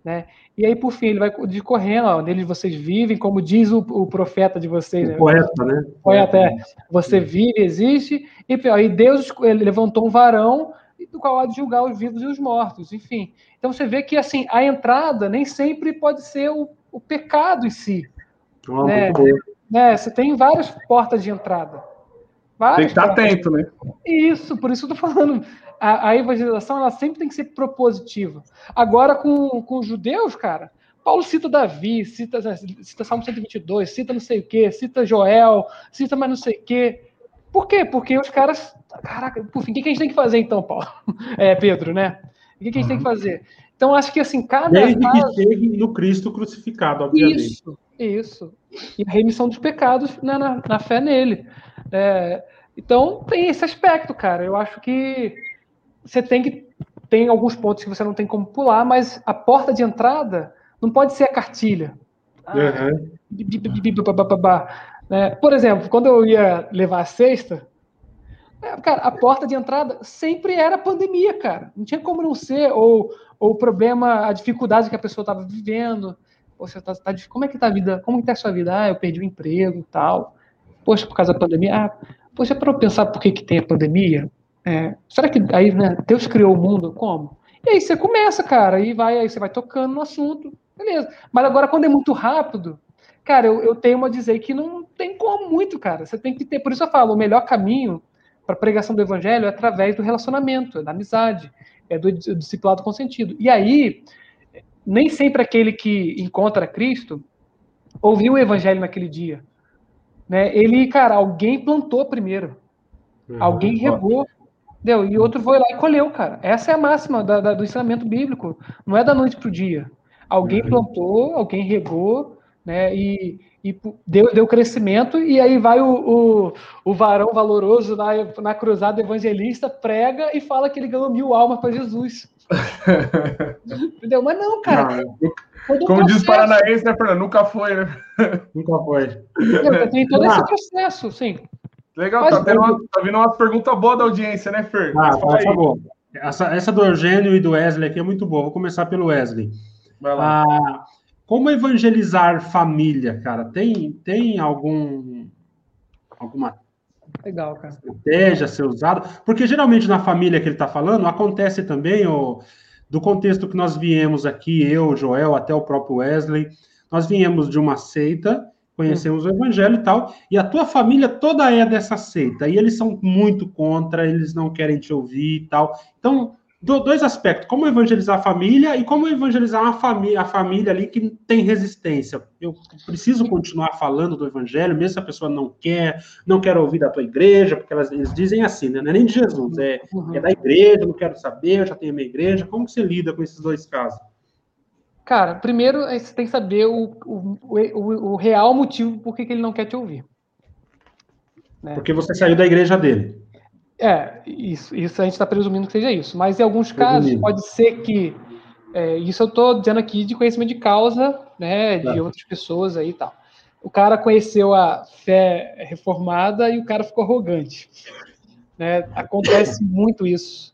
Né? E aí, por fim, ele vai discorrendo, ó, neles vocês vivem, como diz o, o profeta de vocês. Né? Poeta, né? Poeta, é. Você vive, existe, e aí Deus levantou um varão do qual há de julgar os vivos e os mortos, enfim. Então você vê que assim a entrada nem sempre pode ser o, o pecado em si. Oh, né? né? Você tem várias portas de entrada. Várias tem que estar atento, né? Isso, por isso eu estou falando a, a, evangelização ela sempre tem que ser propositiva. Agora, com, com os judeus, cara, Paulo cita Davi, cita, cita Salmo 122, cita não sei o quê, cita Joel, cita mais não sei o quê. Por quê? Porque os caras. Caraca, por fim, o que a gente tem que fazer então, Paulo? É, Pedro, né? O que a gente uhum. tem que uhum. fazer? Então, acho que assim, cada. Desde que chegue no Cristo crucificado, obviamente. Isso, isso. E a remissão dos pecados na, na, na fé nele. É, então, tem esse aspecto, cara. Eu acho que você tem que tem alguns pontos que você não tem como pular, mas a porta de entrada não pode ser a cartilha. Uhum. Por exemplo, quando eu ia levar a cesta, é, cara, a porta de entrada sempre era pandemia, cara. Não tinha como não ser, ou, ou o problema, a dificuldade que a pessoa estava vivendo. Poxa, tá, tá, como é que tá a vida? Como está a sua vida? Ah, eu perdi o emprego e tal. Poxa, por causa da pandemia. Ah, poxa, para eu pensar por que, que tem a pandemia, é, será que aí, né, Deus criou o mundo como? E aí você começa, cara, e vai, aí você vai tocando no assunto, beleza. Mas agora, quando é muito rápido, cara, eu, eu tenho a dizer que não tem como muito, cara. Você tem que ter, por isso eu falo, o melhor caminho para a pregação do evangelho é através do relacionamento, é da amizade, é do, do discipulado consentido. E aí, nem sempre aquele que encontra Cristo ouviu o evangelho naquele dia. Né? Ele, cara, alguém plantou primeiro. Uhum, alguém regou. Deu, e outro foi lá e colheu, cara. Essa é a máxima da, da, do ensinamento bíblico. Não é da noite para o dia. Alguém uhum. plantou, alguém regou, né? E, e deu, deu crescimento, e aí vai o, o, o varão valoroso na, na cruzada evangelista, prega e fala que ele ganhou mil almas para Jesus. Entendeu? Mas não, cara. Não, como diz o Paranaense, né, Fernando? Nunca foi, né? Nunca foi. Tem todo esse processo, sim. Legal, tá, tendo uma, tá vindo umas perguntas boas da audiência, né, Fer? Ah, por favor. Essa, essa do Eugênio e do Wesley aqui é muito boa. Vou começar pelo Wesley. Vai lá. Ah, como evangelizar família, cara? Tem, tem algum alguma Legal, cara. estratégia ser usada? Porque geralmente na família que ele está falando, acontece também, o, do contexto que nós viemos aqui, eu, Joel, até o próprio Wesley, nós viemos de uma seita conhecemos o evangelho e tal, e a tua família toda é dessa seita, e eles são muito contra, eles não querem te ouvir e tal. Então, dois aspectos, como evangelizar a família e como evangelizar a família, a família ali que tem resistência. Eu preciso continuar falando do evangelho, mesmo se a pessoa não quer, não quer ouvir da tua igreja, porque elas, eles dizem assim, né? não é nem de Jesus, é, uhum. é da igreja, não quero saber, eu já tenho a minha igreja. Como que você lida com esses dois casos? Cara, primeiro você tem que saber o, o, o, o real motivo por que, que ele não quer te ouvir. Né? Porque você saiu da igreja dele. É, isso, isso a gente está presumindo que seja isso. Mas em alguns casos pode ser que. É, isso eu estou dizendo aqui de conhecimento de causa, né? De tá. outras pessoas aí e tal. O cara conheceu a fé reformada e o cara ficou arrogante. Né? Acontece muito isso.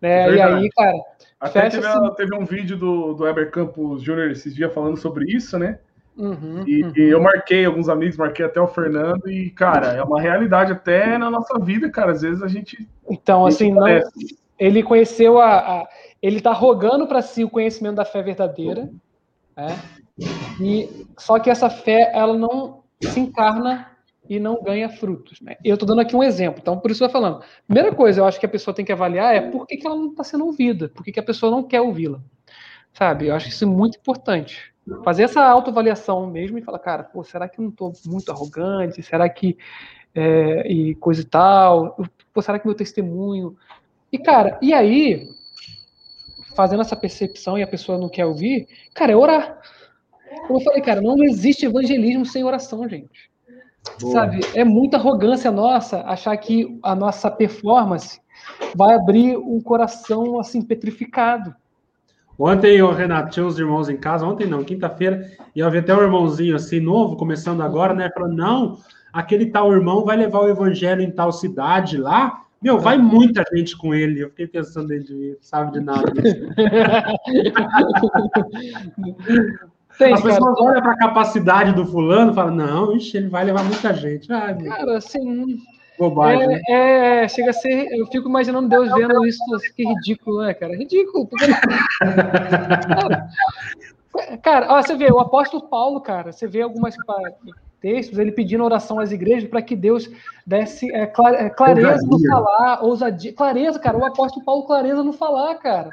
Né? E aí, cara. Até teve, teve, um vídeo do, do Eber Campos Jr. esses dias falando sobre isso, né? Uhum, e, uhum. e, eu marquei alguns amigos, marquei até o Fernando, e, cara, é uma realidade até na nossa vida, cara. Às vezes a gente. Então, assim, não, ele conheceu a, a. ele tá rogando para si o conhecimento da fé verdadeira, né? E, só que essa fé, ela não se encarna e não ganha frutos. Né? Eu estou dando aqui um exemplo, então por isso eu estou falando. Primeira coisa, eu acho que a pessoa tem que avaliar é por que, que ela não está sendo ouvida, por que, que a pessoa não quer ouvi-la. Sabe? Eu acho isso muito importante fazer essa autoavaliação mesmo e falar, cara, pô, será que eu não estou muito arrogante? Será que é, e coisa e tal? Pô, será que meu testemunho? E cara, e aí, fazendo essa percepção e a pessoa não quer ouvir, cara, é orar. Como eu falei, cara, não existe evangelismo sem oração, gente. Boa. Sabe? É muita arrogância nossa achar que a nossa performance vai abrir um coração assim petrificado. Ontem, o Renato, tinha uns irmãos em casa, ontem não, quinta-feira, e eu vi até um irmãozinho assim, novo, começando agora, né? Falando, não, aquele tal irmão vai levar o evangelho em tal cidade lá. Meu, vai muita gente com ele. Eu fiquei pensando ele sabe de nada. Tem, As pessoas olham para a capacidade do fulano e falam, não, ixi, ele vai levar muita gente. Ai, cara, assim, Bobagem. É, né? é, chega a ser. Eu fico imaginando Deus vendo isso, assim, que ridículo, né, cara? Ridículo. Porque... cara, ó, você vê, o apóstolo Paulo, cara, você vê algumas textos, ele pedindo oração às igrejas para que Deus desse é, é clareza no falar, ousadia. Clareza, cara, o apóstolo Paulo, clareza no falar, cara.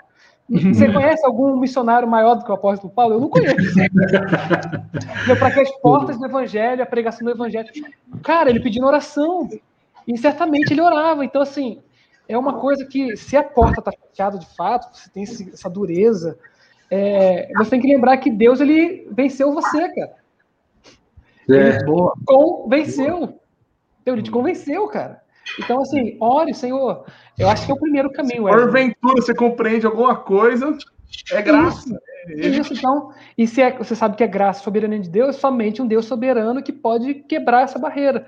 Você conhece algum missionário maior do que o apóstolo Paulo? Eu não conheço. para que as portas do evangelho, a pregação do evangelho. Cara, ele pedindo oração. E certamente ele orava. Então, assim, é uma coisa que, se a porta está fechada de fato, você tem essa dureza, é, você tem que lembrar que Deus ele venceu você, cara. É. Ele convenceu. Ele te convenceu, cara. Então, assim, ore, Senhor. Eu acho que é o primeiro caminho. Porventura, você compreende alguma coisa, é graça. Isso, isso então. E se é, você sabe que é graça soberana de Deus, é somente um Deus soberano que pode quebrar essa barreira.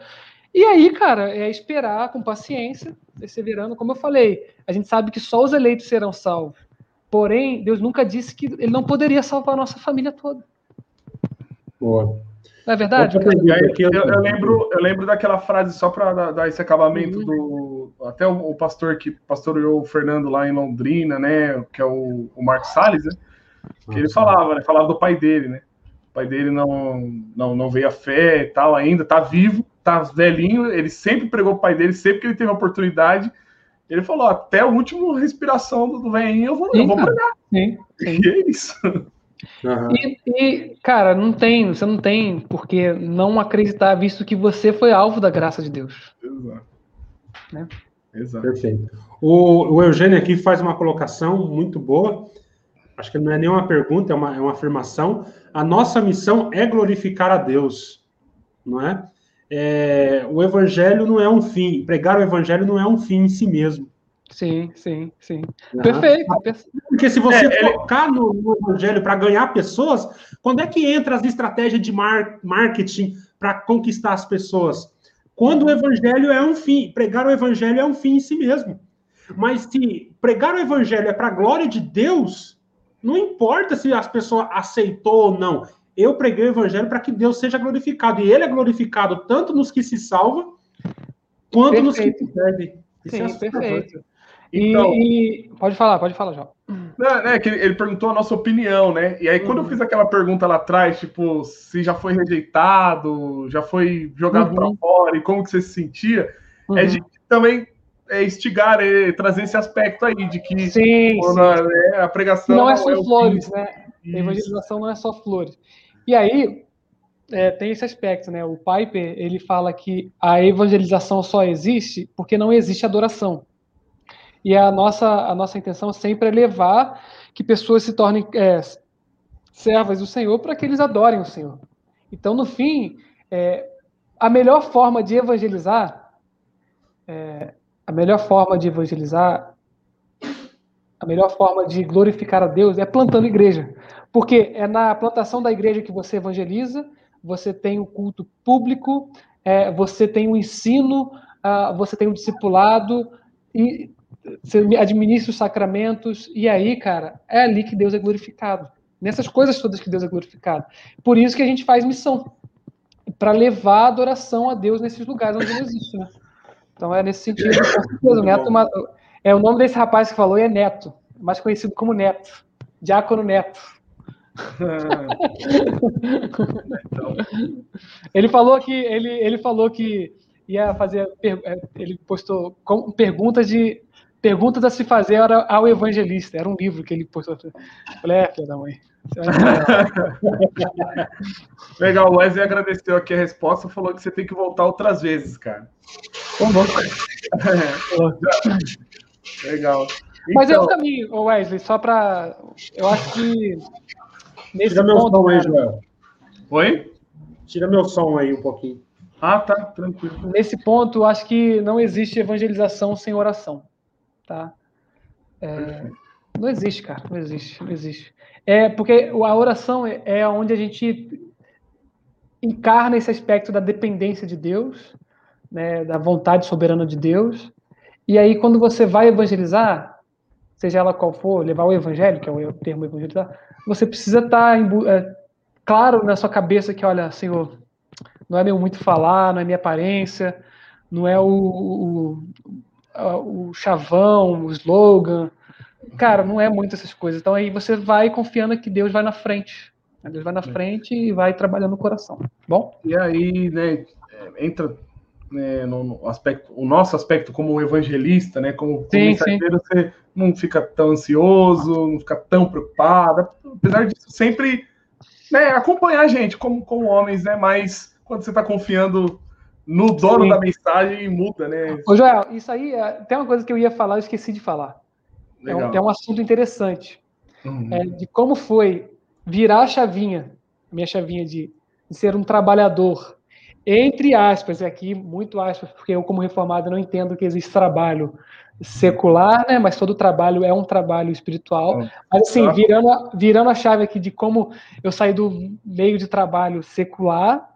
E aí, cara, é esperar com paciência, perseverando. Como eu falei, a gente sabe que só os eleitos serão salvos. Porém, Deus nunca disse que ele não poderia salvar a nossa família toda. Boa. Não é verdade? Eu, eu, eu, lembro, eu lembro daquela frase, só para dar, dar, esse acabamento uhum. do. Até o, o, pastor que pastoreou o Fernando lá em Londrina, né? Que é o, o Marcos Salles, né? Que ele falava, né? Falava do pai dele, né? O pai dele não, não, não veio a fé e tal ainda, tá vivo, tá velhinho, ele sempre pregou o pai dele, sempre que ele teve a oportunidade, ele falou, até a última respiração do, do velhinho eu vou, sim, eu vou pregar. Sim, sim. E é isso. Uhum. E, e, cara, não tem, você não tem porque não acreditar, visto que você foi alvo da graça de Deus. Exato. Né? Exato. Perfeito. O, o Eugênio aqui faz uma colocação muito boa. Acho que não é nenhuma pergunta, é uma, é uma afirmação. A nossa missão é glorificar a Deus, não é? É, o evangelho não é um fim, pregar o evangelho não é um fim em si mesmo. Sim, sim, sim. Uhum. Perfeito. Porque se você é, focar no, no evangelho para ganhar pessoas, quando é que entra as estratégias de mar marketing para conquistar as pessoas? Quando o evangelho é um fim, pregar o evangelho é um fim em si mesmo. Mas se pregar o evangelho é para a glória de Deus, não importa se as pessoas aceitou ou não eu preguei o evangelho para que Deus seja glorificado. E ele é glorificado tanto nos que se salvam, quanto perfeito. nos que se perdem. Sim, é perfeito. Então, e, pode falar, pode falar, João. Não, né, que ele perguntou a nossa opinião, né? E aí, quando uhum. eu fiz aquela pergunta lá atrás, tipo, se já foi rejeitado, já foi jogado uhum. para fora e como que você se sentia, é uhum. é de também é, estigar, é, trazer esse aspecto aí de que sim, sim. A, é, a, pregação. Não é só é flores, né? A evangelização não é só flores. E aí, é, tem esse aspecto, né? O Piper, ele fala que a evangelização só existe porque não existe adoração. E a nossa, a nossa intenção sempre é levar que pessoas se tornem, é, servas do Senhor para que eles adorem o Senhor. Então, no fim, é, a melhor forma de evangelizar, é, a melhor forma de evangelizar, a melhor forma de glorificar a Deus é plantando igreja. Porque é na plantação da igreja que você evangeliza, você tem o culto público, é, você tem o ensino, uh, você tem o discipulado, e você administra os sacramentos, e aí, cara, é ali que Deus é glorificado. Nessas coisas todas que Deus é glorificado. Por isso que a gente faz missão. Para levar a adoração a Deus nesses lugares onde não existe, né? Então é nesse sentido. O Neto, é o nome desse rapaz que falou é Neto, mais conhecido como Neto, Diácono Neto. ele falou que ele, ele falou que ia fazer é, ele postou perguntas de perguntas a se fazer ao evangelista. Era um livro que ele postou. Eu falei é filha da mãe. Legal o Wesley agradeceu aqui a resposta falou que você tem que voltar outras vezes cara legal mas é o então- caminho Wesley só para eu acho que Nesse Tira meu ponto, som aí, Joel. Oi? Tira meu som aí um pouquinho. Ah, tá, tranquilo. Nesse ponto, acho que não existe evangelização sem oração, tá? É, não existe, cara, não existe, não existe. É porque a oração é, é onde a gente encarna esse aspecto da dependência de Deus, né, da vontade soberana de Deus. E aí, quando você vai evangelizar, seja ela qual for, levar o evangelho, que é o termo evangelizar, você precisa estar tá é, claro na sua cabeça que, olha, Senhor, não é meu muito falar, não é minha aparência, não é o, o, o chavão, o slogan. Cara, não é muito essas coisas. Então aí você vai confiando que Deus vai na frente. Deus vai na frente e vai trabalhando no coração. Bom? E aí, né, é, entra né, no aspecto, o nosso aspecto como evangelista, né, como, mensageiro, você não fica tão ansioso, não fica tão preocupado, apesar disso, sempre né, acompanhar a gente como, como homens, né, mas quando você está confiando no dono sim. da mensagem, muda, né? Ô, Joel, isso aí, é, tem uma coisa que eu ia falar, eu esqueci de falar. É um, é um, assunto interessante. Uhum. É, de como foi virar a chavinha, minha chavinha de, de ser um trabalhador entre aspas, e aqui muito aspas, porque eu, como reformado, não entendo que existe trabalho secular, né? Mas todo trabalho é um trabalho espiritual. Mas assim, virando a, virando a chave aqui de como eu saí do meio de trabalho secular,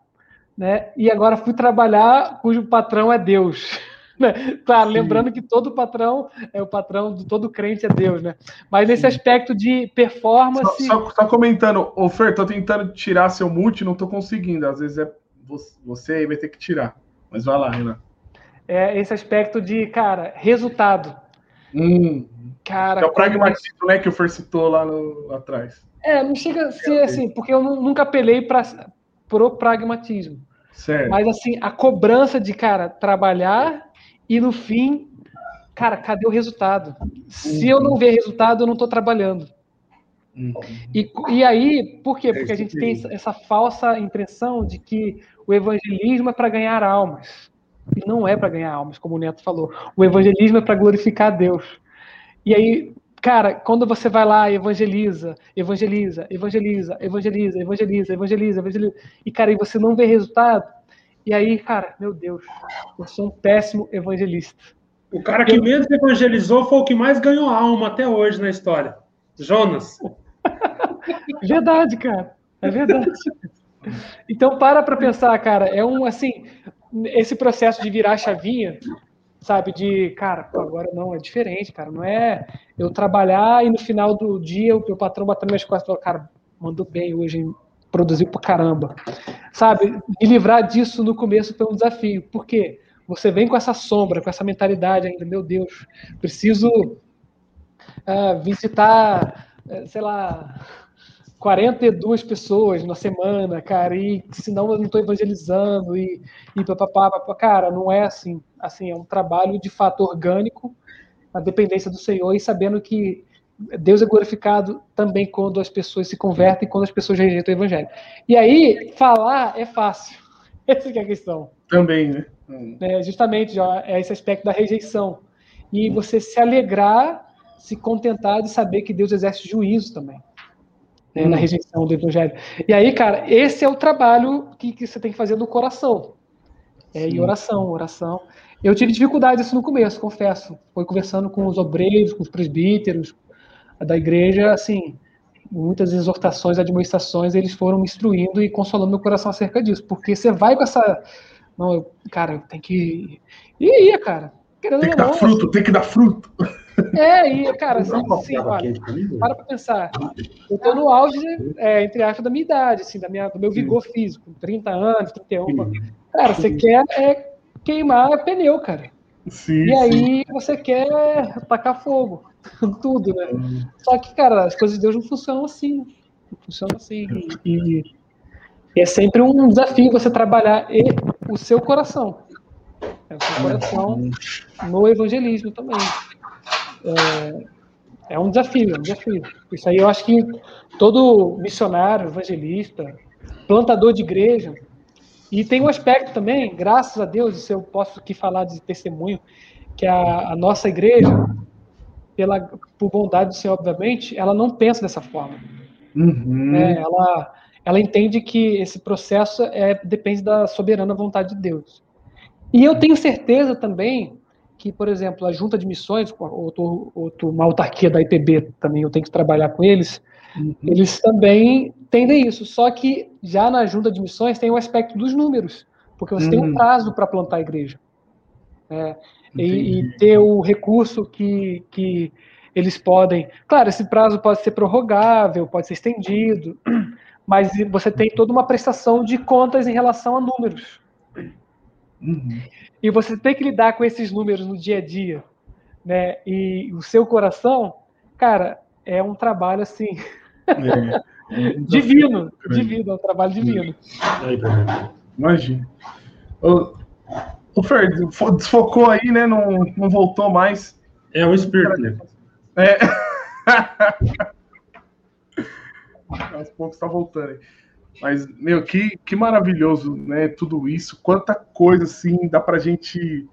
né? E agora fui trabalhar cujo patrão é Deus. Né? Claro, lembrando que todo patrão é o patrão de todo crente é Deus, né? Mas nesse Sim. aspecto de performance. Só, só, só comentando, ô Fer, tô tentando tirar seu multi, não tô conseguindo. Às vezes é você aí vai ter que tirar. Mas vai lá, Renan. É esse aspecto de, cara, resultado. Hum. Cara, é o pragmatismo, né, que o Fer citou lá, no, lá atrás. É, não chega a ser assim, porque eu nunca apelei para pro pragmatismo. Certo. Mas assim, a cobrança de, cara, trabalhar e no fim, cara, cadê o resultado? Se eu não ver resultado, eu não estou trabalhando. Uhum. E, e aí, por quê? Porque a gente tem essa falsa impressão de que o evangelismo é para ganhar almas. E não é para ganhar almas, como o Neto falou. O evangelismo é para glorificar a Deus. E aí, cara, quando você vai lá e evangeliza, evangeliza, evangeliza, evangeliza, evangeliza, evangeliza, evangeliza, e cara, e você não vê resultado, e aí, cara, meu Deus, eu sou um péssimo evangelista. O cara que menos evangelizou foi o que mais ganhou alma até hoje na história. Jonas. Verdade, cara. É verdade. Então, para para pensar, cara, é um, assim, esse processo de virar a chavinha, sabe, de, cara, pô, agora não, é diferente, cara, não é eu trabalhar e no final do dia o meu patrão batendo minhas costas e falar, cara, mandou bem hoje, produziu pra caramba, sabe, me livrar disso no começo foi um desafio, por quê? Você vem com essa sombra, com essa mentalidade ainda, meu Deus, preciso uh, visitar, uh, sei lá, 42 pessoas na semana, cara, e senão eu não estou evangelizando e, e papapá, papapá, cara, não é assim. Assim, é um trabalho de fato orgânico, na dependência do Senhor e sabendo que Deus é glorificado também quando as pessoas se convertem quando as pessoas rejeitam o evangelho. E aí, falar é fácil. Essa é a questão. Também, né? É, justamente, já, é esse aspecto da rejeição. E você se alegrar, se contentar de saber que Deus exerce juízo também né, na rejeição do evangelho. E aí, cara, esse é o trabalho que, que você tem que fazer no coração. É, e oração, oração. Eu tive dificuldade isso no começo, confesso. Foi conversando com os obreiros, com os presbíteros da igreja, assim, muitas exortações, administrações, eles foram me instruindo e consolando meu coração acerca disso. Porque você vai com essa. Não, eu, cara, tem que. E ia, cara. Querendo tem que dar fruto, tem que dar fruto. É, e, cara, assim, assim olha, para pra pensar. Eu tô no auge, é, entre aspas, da minha idade, assim, da minha, do meu vigor físico, 30 anos, 31. Cara, você quer é, queimar pneu, cara. Sim, e aí sim. você quer tacar fogo, tudo, né? Hum. Só que, cara, as coisas de Deus não funcionam assim. Não funcionam assim. E, e é sempre um desafio você trabalhar e o seu coração. É o seu coração no evangelismo também. É, é um desafio, é um desafio. Isso aí eu acho que todo missionário, evangelista, plantador de igreja, e tem um aspecto também, graças a Deus, se eu posso aqui falar de testemunho, que a, a nossa igreja, pela, por bondade do Senhor, obviamente, ela não pensa dessa forma. Uhum. É, ela, ela entende que esse processo é, depende da soberana vontade de Deus. E eu tenho certeza também que, por exemplo, a junta de missões, outro, outro, uma autarquia da IPB também, eu tenho que trabalhar com eles, uhum. eles também entendem isso. Só que já na junta de missões tem o aspecto dos números, porque você uhum. tem um uhum. prazo para plantar a igreja. É, e, e, ter o recurso que, que eles podem. Claro, esse prazo pode ser prorrogável, pode ser estendido, mas você tem toda uma prestação de contas em relação a números. Uhum. E você tem que lidar com esses números no dia a dia, né? E o seu coração, cara, é um trabalho assim. É. divino, divino, é um trabalho divino. Imagina. O, o Fer, desfocou aí, né? Não, não voltou mais. É o espírito, né? É. Aos poucos tá voltando aí. Mas, meu, que, que maravilhoso, né? Tudo isso. Quanta coisa, assim, dá pra gente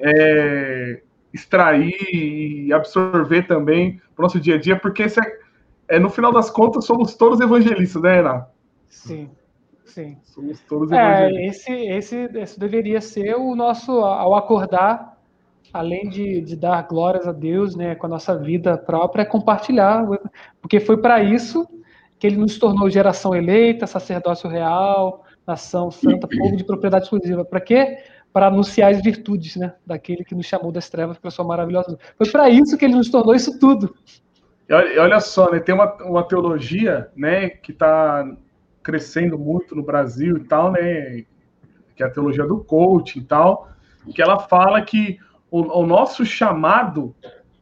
é, extrair e absorver também pro nosso dia a dia, porque esse é, é, no final das contas, somos todos evangelistas, né, Renato? Sim, sim. Somos todos é, evangelistas. É, esse, esse, esse deveria ser o nosso, ao acordar, além de, de dar glórias a Deus, né, com a nossa vida própria, é compartilhar, porque foi para isso que ele nos tornou geração eleita, sacerdócio real, nação santa, povo de propriedade exclusiva. Para quê? Para anunciar as virtudes, né, daquele que nos chamou das trevas para sua maravilhosa. Foi para isso que ele nos tornou isso tudo. Olha só, né, tem uma, uma teologia, né, que está crescendo muito no Brasil e tal, né, que é a teologia do coach e tal, que ela fala que o, o nosso chamado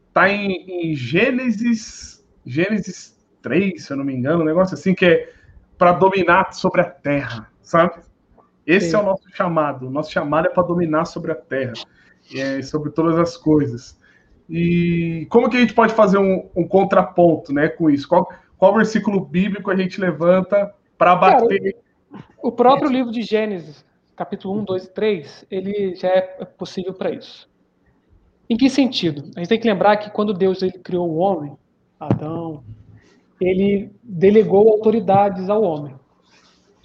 está em, em Gênesis, Gênesis 3, se eu não me engano, um negócio assim que é para dominar sobre a terra, sabe? Esse Sim. é o nosso chamado. O nosso chamado é para dominar sobre a terra, é, sobre todas as coisas. E como que a gente pode fazer um, um contraponto, né, com isso? Qual, qual versículo bíblico a gente levanta para bater? Cara, o próprio livro de Gênesis, capítulo 1, 2 e 3, ele já é possível para isso. Em que sentido? A gente tem que lembrar que quando Deus ele criou o homem, Adão, ele delegou autoridades ao homem.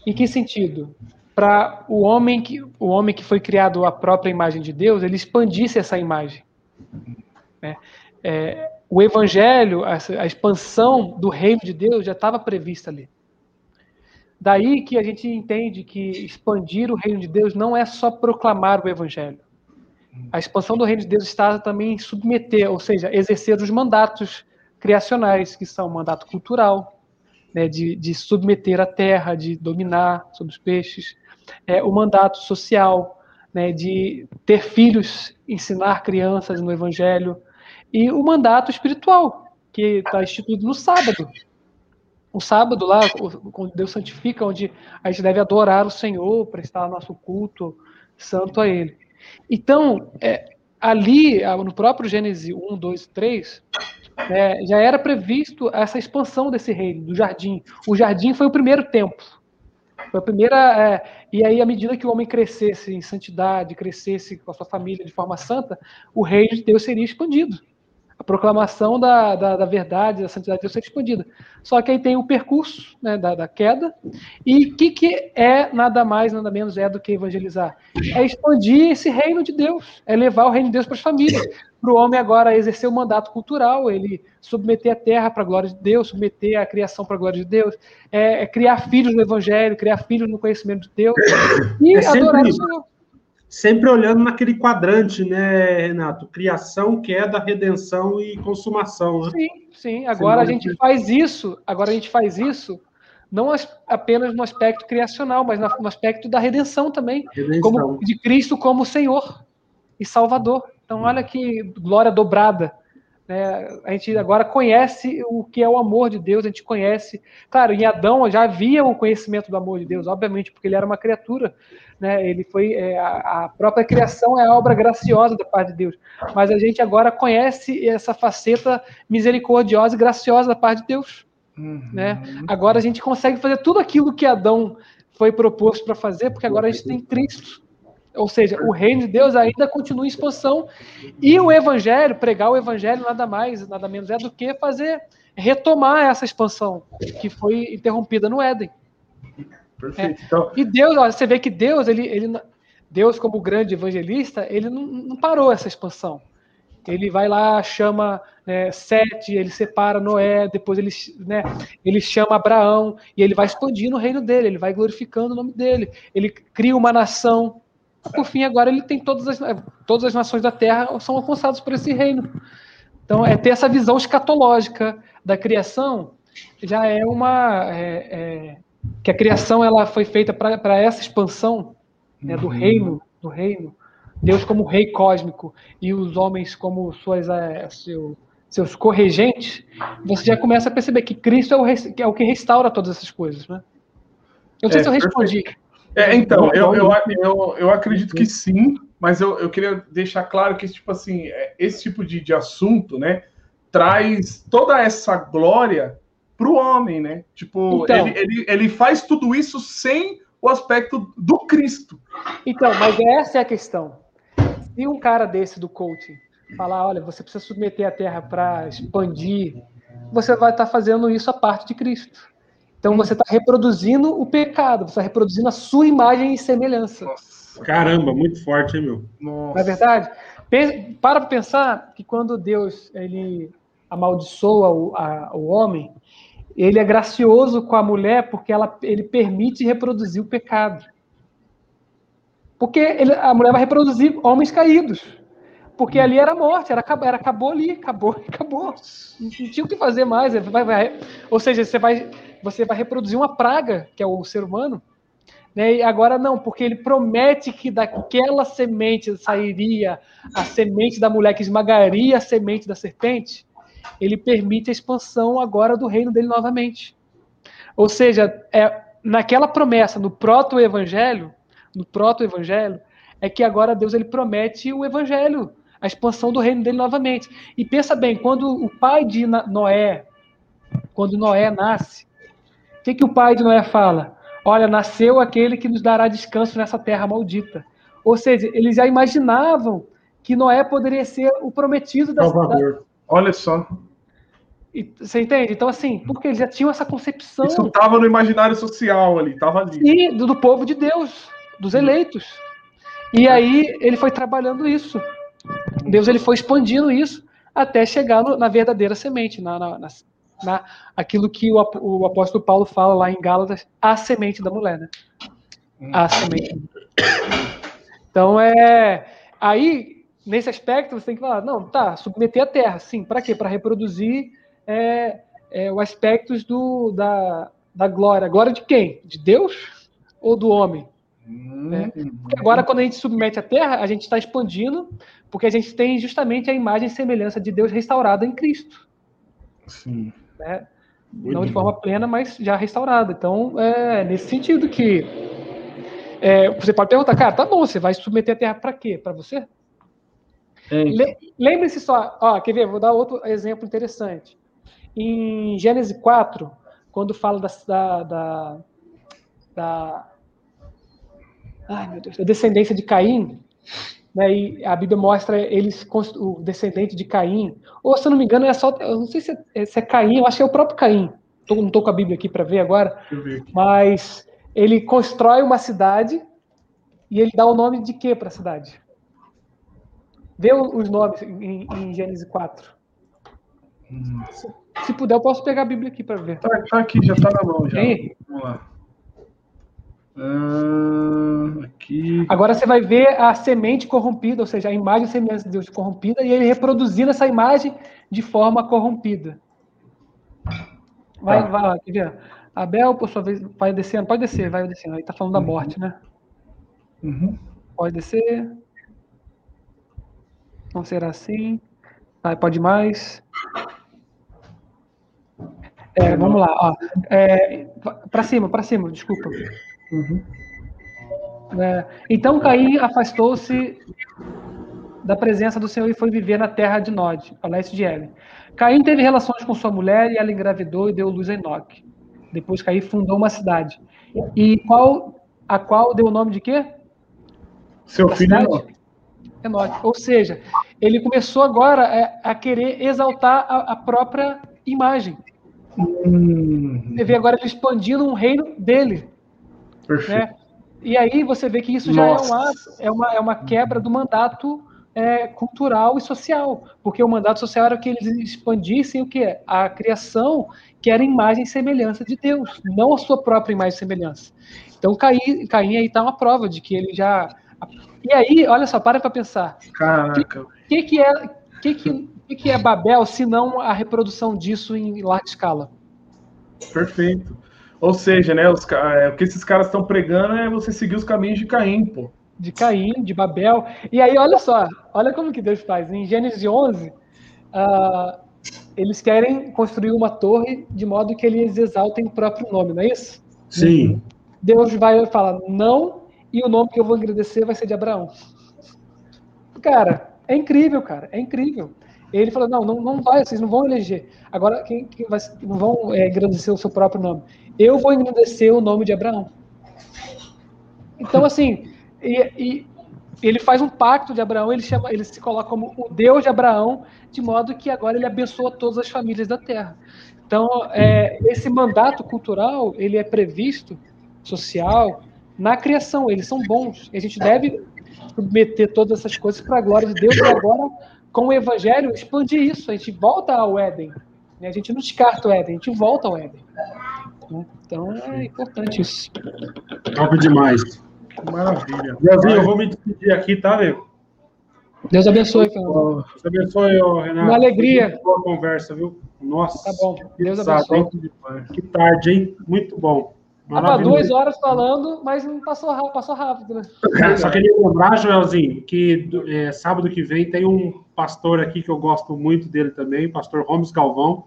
Em que sentido? Para o homem que o homem que foi criado à própria imagem de Deus, ele expandisse essa imagem. Né? É, o evangelho, a, a expansão do reino de Deus já estava prevista ali. Daí que a gente entende que expandir o reino de Deus não é só proclamar o evangelho. A expansão do reino de Deus está também em submeter, ou seja, exercer os mandatos criacionais, que são mandato cultural, né, de, de, submeter a terra, de dominar sobre os peixes, é, o mandato social, né, de ter filhos, ensinar crianças no evangelho, e o mandato espiritual, que está instituído no sábado. O sábado lá, quando Deus santifica, onde a gente deve adorar o Senhor, prestar nosso culto santo a Ele. Então, é, ali, no próprio Gênesis 1, 2, 3, é, já era previsto essa expansão desse reino, do jardim. O jardim foi o primeiro templo. Foi a primeira. É, e aí, à medida que o homem crescesse em santidade, crescesse com a sua família de forma santa, o reino de Deus seria expandido. A proclamação da, da, da, verdade, da santidade de Deus ser expandida. Só que aí tem o percurso né, da, da queda, e o que, que é nada mais, nada menos é do que evangelizar? É expandir esse reino de Deus, é levar o reino de Deus para as famílias, para o homem agora exercer o mandato cultural, ele submeter a terra para a glória de Deus, submeter a criação para a glória de Deus, é, é, criar filhos no evangelho, criar filhos no conhecimento de Deus, e é adorar o Senhor sempre olhando naquele quadrante, né, Renato? Criação, queda, redenção e consumação, né? Sim, sim. Agora a gente faz isso, agora a gente faz isso não apenas no aspecto criacional, mas no aspecto da redenção também, redenção. como de Cristo como Senhor e Salvador. Então, olha que glória dobrada. Né? A gente agora conhece o que é o amor de Deus, a gente conhece. Claro, em Adão já havia o conhecimento do amor de Deus, obviamente, porque ele era uma criatura, né? Ele foi é, a, a, própria criação é a obra graciosa da parte de Deus. Mas a gente agora conhece essa faceta misericordiosa e graciosa da parte de Deus, uhum. né? Agora a gente consegue fazer tudo aquilo que Adão foi proposto para fazer, porque agora a gente tem Cristo. Ou seja, o reino de Deus ainda continua em expansão e o evangelho, pregar o evangelho nada mais, nada menos é do que fazer retomar essa expansão que foi interrompida no Éden. Perfeito. É. Então... E Deus, você vê que Deus, ele, ele, Deus como grande evangelista, ele não, não parou essa expansão. Ele vai lá, chama né, Sete, ele separa Noé, depois ele, né, ele chama Abraão e ele vai expandindo o reino dele, ele vai glorificando o nome dele. Ele cria uma nação. Por fim, agora ele tem todas as, todas as nações da terra são alcançadas por esse reino. Então, é ter essa visão escatológica da criação já é uma é, é, que a criação ela foi feita para essa expansão né, do reino, do reino. Deus como rei cósmico e os homens como suas é, seu, seus corregentes, você já começa a perceber que Cristo é o, é o que restaura todas essas coisas, né? Eu não sei é, se eu respondi. É, então, eu, eu, eu, eu acredito que sim, mas eu, eu queria deixar claro que tipo assim, é, esse tipo de, de assunto, né, traz toda essa glória para o homem, né? Tipo, então, ele, ele, ele faz tudo isso sem o aspecto do Cristo. Então, mas essa é a questão. Se um cara desse do coaching falar, olha, você precisa submeter a terra para expandir, você vai estar tá fazendo isso a parte de Cristo. Então você está reproduzindo o pecado, você está reproduzindo a sua imagem e semelhança. Caramba, muito forte, hein, meu? Nossa. Não é verdade? Para pensar que quando Deus ele amaldiçoa o, a, o homem, ele é gracioso com a mulher porque ela, ele permite reproduzir o pecado. Porque ele, a mulher vai reproduzir homens caídos. Porque ali era morte, era, era acabou ali, acabou, acabou. Não tinha o que fazer mais. Vai, vai, ou seja, você vai, você vai reproduzir uma praga, que é o ser humano. Né? E agora não, porque ele promete que daquela semente sairia a semente da mulher que esmagaria a semente da serpente ele permite a expansão agora do reino dele novamente. Ou seja, é, naquela promessa, no proto-evangelho, no proto-evangelho, é que agora Deus ele promete o evangelho, a expansão do reino dele novamente. E pensa bem, quando o pai de Noé, quando Noé nasce, o que, que o pai de Noé fala? Olha, nasceu aquele que nos dará descanso nessa terra maldita. Ou seja, eles já imaginavam que Noé poderia ser o prometido da, da, Olha só. E, você entende? Então, assim, porque eles já tinham essa concepção. Isso estava no imaginário social ali, estava ali. E do, do, povo de Deus, dos eleitos. E aí ele foi trabalhando isso. Deus ele foi expandindo isso até chegar no, na verdadeira semente, na, na, na, na, aquilo que o, o apóstolo Paulo fala lá em Gálatas, a semente da mulher, né? A semente. Então é aí nesse aspecto, você tem que falar, não, tá, submeter a terra, sim, para quê? Para reproduzir é, é, os aspectos do, da, da glória. Glória de quem? De Deus ou do homem? Né? Porque agora, quando a gente submete a terra, a gente está expandindo, porque a gente tem justamente a imagem e semelhança de Deus restaurada em Cristo. Sim. Né? Não de forma plena, mas já restaurada. Então, é nesse sentido que é, você pode perguntar, cara, tá bom, você vai submeter a terra para quê? Para você? Lembre-se só, ó, quer ver? Vou dar outro exemplo interessante. Em Gênesis 4, quando fala da, da, da, da ai, meu Deus, da descendência de Caim, né, e a Bíblia mostra eles, o descendente de Caim, ou se eu não me engano, é só, eu não sei se é, se é Caim, eu acho que é o próprio Caim, tô, não estou com a Bíblia aqui para ver agora, mas ele constrói uma cidade e ele dá o nome de quê para a cidade? Vê os nomes em, em Gênesis 4. Hum. Se, se, puder, eu posso pegar a Bíblia aqui para ver. Tá, tá, aqui, já está na mão. Já. Vamos lá. Ah, aqui. Agora você vai ver a semente corrompida, ou seja, a imagem e semelhança de Deus corrompida, e ele reproduzindo essa imagem de forma corrompida. Vai, tá. vai, quer ver? Abel, por sua vez, vai descendo, pode descer, vai descendo. Aí tá falando uhum. da morte, né? Uhum. Pode descer. Não será assim. Vai, pode mais. É, vamos lá, ó. É, para cima, para cima, desculpa. Uhum. É, então Caim afastou-se da presença do Senhor e foi viver na terra de Nod, ao leste de Elen. Caim teve relações com sua mulher e ela engravidou e deu luz a Enoque. Depois Caim fundou uma cidade. E qual a qual deu o nome de quê? Seu da filho Enoque. Enoque. Ou seja, ele começou agora a, a querer exaltar a, a própria imagem. Hum. Você vê agora ele expandindo um reino dele. Perfeito. Né? E aí você vê que isso já é, um é, uma, é uma quebra do mandato é, cultural e social, porque o mandato social era que eles expandissem o que a criação que era imagem e semelhança de Deus, não a sua própria imagem e semelhança. Então Caim, Caim aí está uma prova de que ele já e aí, olha só, para para pensar. Caraca. Que, que, que, é que, que, que é Babel se não a reprodução disso em larga escala? Perfeito. Ou seja, né, os, é, o que esses caras estão pregando é você seguir os caminhos de Caim, pô. De Caim, de Babel. E aí, olha só, olha como que Deus faz. Em Gênesis 11, uh, ah, eles querem construir uma torre de modo que eles exaltem o próprio nome, não é isso? Sim. Deus vai falar não, e o nome que eu vou agradecer vai ser de Abraão. Cara, é incrível, cara, é incrível. Ele falou: não, não, não vai, vocês não vão eleger. Agora, quem, quem vai, não vão é, agradecer o seu próprio nome eu vou engrandecer o nome de Abraão. Então, assim, e, e, ele faz um pacto de Abraão, ele, chama, ele se coloca como o Deus de Abraão, de modo que agora ele abençoa todas as famílias da terra. Então, é, esse mandato cultural, ele é previsto, social, na criação, eles são bons. A gente deve submeter todas essas coisas para a glória de Deus, e agora, com o evangelho, expandir isso. A gente volta ao Éden. Né? A gente não descarta o Éden, a gente volta ao Éden. Então é importante isso. Top demais. Maravilha. Brasil, eu vou me despedir aqui, tá, nego? Deus abençoe, Deus abençoe, Renato. Uma alegria. Boa conversa, viu? Nossa. Tá bom. Deus abençoe. Que tarde, hein? Muito bom. Tava duas horas falando, mas não passou rápido, passou rápido, né? É, só queria lembrar, Joelzinho, que é, sábado que vem tem um pastor aqui que eu gosto muito dele também, pastor Gomes Galvão,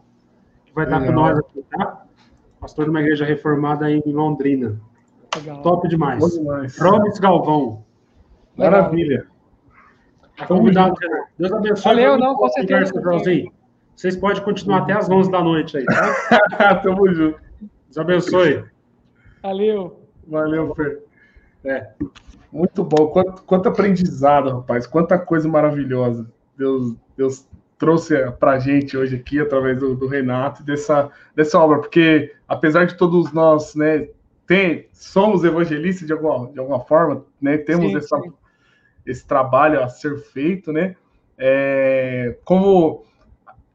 que vai estar com nós aqui, tá? pastor de uma igreja reformada em Londrina. Legal. Top demais. demais. Promes Galvão. Maravilha. Tá convidado, Renato. Deus abençoe. Valeu, não, com certeza. Vocês podem continuar até as 11 da noite aí, tá? Tamo junto. Deus abençoe. Valeu. Valeu, Fer. É. Muito bom. Quanto, quanto aprendizado, rapaz. Quanta coisa maravilhosa. Deus, Deus trouxe para a gente hoje aqui, através do, do, Renato, dessa, dessa obra, porque apesar de todos nós né, tem, somos evangelistas de alguma, de alguma forma, né, temos sim, essa, sim. esse trabalho a ser feito, né? É, como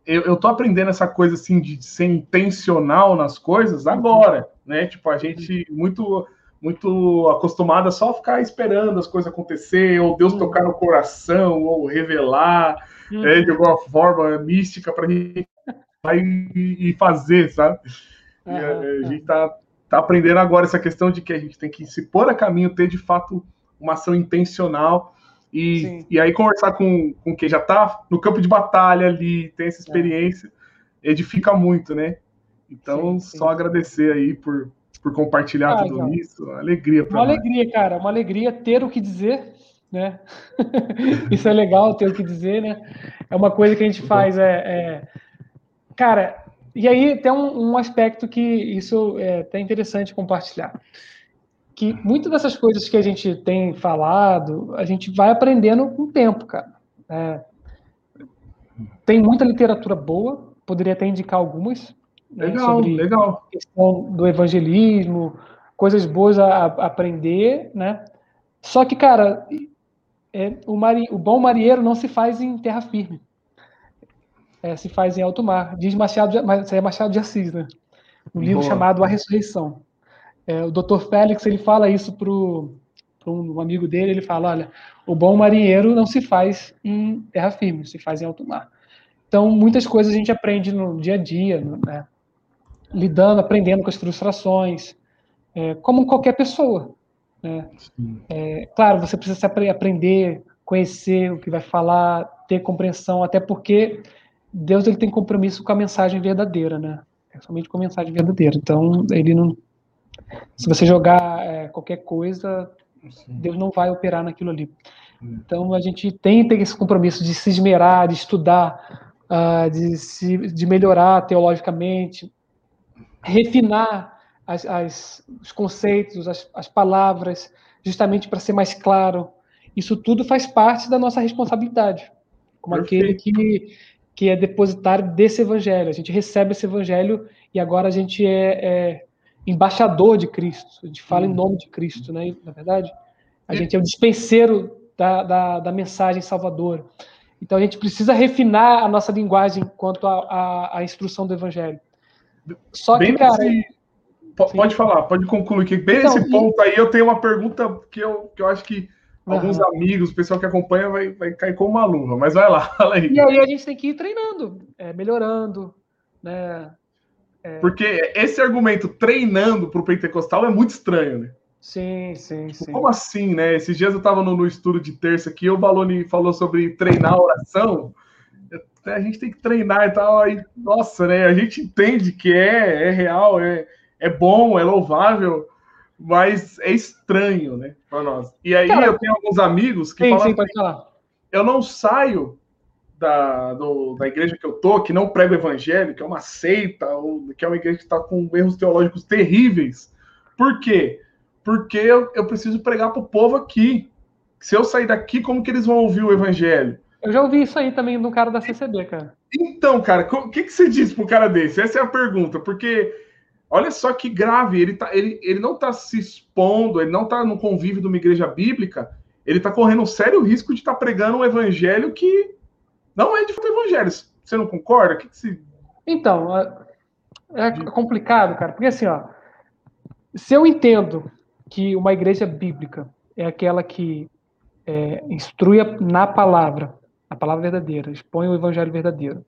eu, estou aprendendo essa coisa assim de ser intencional nas coisas agora, né? Tipo, a gente muito muito acostumada só a ficar esperando as coisas acontecer, ou Deus tocar no coração, ou revelar uhum. é, de alguma forma mística para a gente e fazer, sabe? Uhum. E a, gente tá, tá aprendendo agora essa questão de que a gente tem que se pôr a caminho, ter de fato uma ação intencional e, e aí conversar com, com quem já está no campo de batalha ali, tem essa é. experiência, edifica muito, né? Então, sim, sim. só agradecer aí por, por compartilhar ah, tudo então. isso. Alegria Uma nós. alegria, cara, uma alegria ter o que dizer né? Isso é legal ter o que dizer, né? É uma coisa que a gente faz, é, é... cara. E aí tem um, um, aspecto que isso é até interessante compartilhar. que muitas dessas coisas que a gente tem falado, a gente vai aprendendo com o tempo, cara. É, tem muita literatura boa, poderia até indicar algumas. Né, legal, sobre legal. questão do evangelismo, coisas boas a, a aprender, né? Só que, cara, é, o, mari, o bom marinheiro não se faz em terra firme. É, se faz em alto mar. Diz Machado, de, é Machado de Assis, né? Um livro Boa. chamado A Ressurreição. É, o Dr. Félix ele fala isso para um amigo dele. Ele fala: olha, o bom marinheiro não se faz em terra firme, se faz em alto mar. Então, muitas coisas a gente aprende no dia a dia, né? Lidando, aprendendo com as frustrações, é, como qualquer pessoa. Né? É, claro, você precisa aprender, conhecer o que vai falar, ter compreensão, até porque Deus ele tem compromisso com a mensagem verdadeira, né? É somente com a mensagem verdadeira. Então, ele não. Se você jogar é, qualquer coisa, Sim. Deus não vai operar naquilo ali. Então, a gente tem que ter esse compromisso de se esmerar, de estudar, uh, de, se, de melhorar teologicamente, refinar as, as, os conceitos, as, as palavras, justamente para ser mais claro. Isso tudo faz parte da nossa responsabilidade, como Perfeito. aquele que, que é depositário desse evangelho. A gente recebe esse evangelho e agora a gente é, é embaixador de Cristo. A gente fala hum. em nome de Cristo, né? Na verdade, a gente é o dispenseiro da, da, da mensagem salvadora. Então a gente precisa refinar a nossa linguagem quanto à instrução do evangelho. Só que, cara. Pode falar, pode concluir. Que bem então, nesse ponto aí eu tenho uma pergunta que eu, que eu acho que alguns amigos, o pessoal que acompanha, vai, vai cair como uma luva. Mas vai lá, fala aí. E aí a gente tem que ir treinando, é, melhorando, né? É... Porque esse argumento treinando para o pentecostal é muito estranho, né? Sim, sim, sim. Como assim, né? Esses dias eu estava no, no estudo de terça aqui, o Baloni falou sobre treinar a oração a gente tem que treinar e tal. Aí, nossa, né? A gente entende que é, é real, é, é bom, é louvável, mas é estranho, né, para nós. E aí Cara, eu tenho alguns amigos que sim, falam sim, assim, eu não saio da, do, da igreja que eu tô, que não prega o evangelho, que é uma seita, ou que é uma igreja que está com erros teológicos terríveis. Por quê? Porque eu, eu preciso pregar para o povo aqui. Se eu sair daqui, como que eles vão ouvir o evangelho? Eu já ouvi isso aí também no cara da CCB, cara. Então, cara, o que, que você diz pro cara desse? Essa é a pergunta, porque olha só que grave, ele, tá, ele, ele não tá se expondo, ele não tá no convívio de uma igreja bíblica, ele tá correndo um sério risco de estar tá pregando um evangelho que não é de fato evangelho. Você não concorda? O que, que se... Então, é, é complicado, cara, porque assim, ó, se eu entendo que uma igreja bíblica é aquela que é, instrui na palavra, a palavra verdadeira, expõe o evangelho verdadeiro.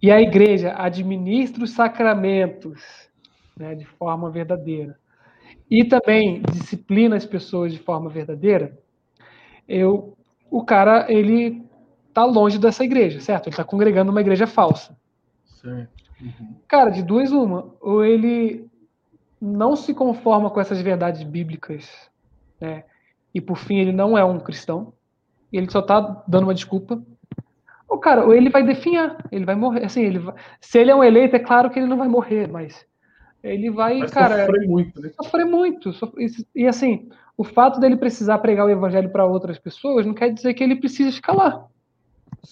E a igreja administra os sacramentos né, de forma verdadeira. E também disciplina as pessoas de forma verdadeira. Eu, o cara, ele tá longe dessa igreja, certo? Ele está congregando uma igreja falsa. Certo. Uhum. Cara, de duas uma, ou ele não se conforma com essas verdades bíblicas, né? E por fim ele não é um cristão, ele só tá dando uma desculpa o cara, ou ele vai definhar, ele vai morrer. Assim, ele vai, se ele é um eleito, é claro que ele não vai morrer, mas ele vai, vai cara, sofrer muito, né? Sofrer muito. E assim, o fato dele precisar pregar o evangelho para outras pessoas não quer dizer que ele precisa ficar lá.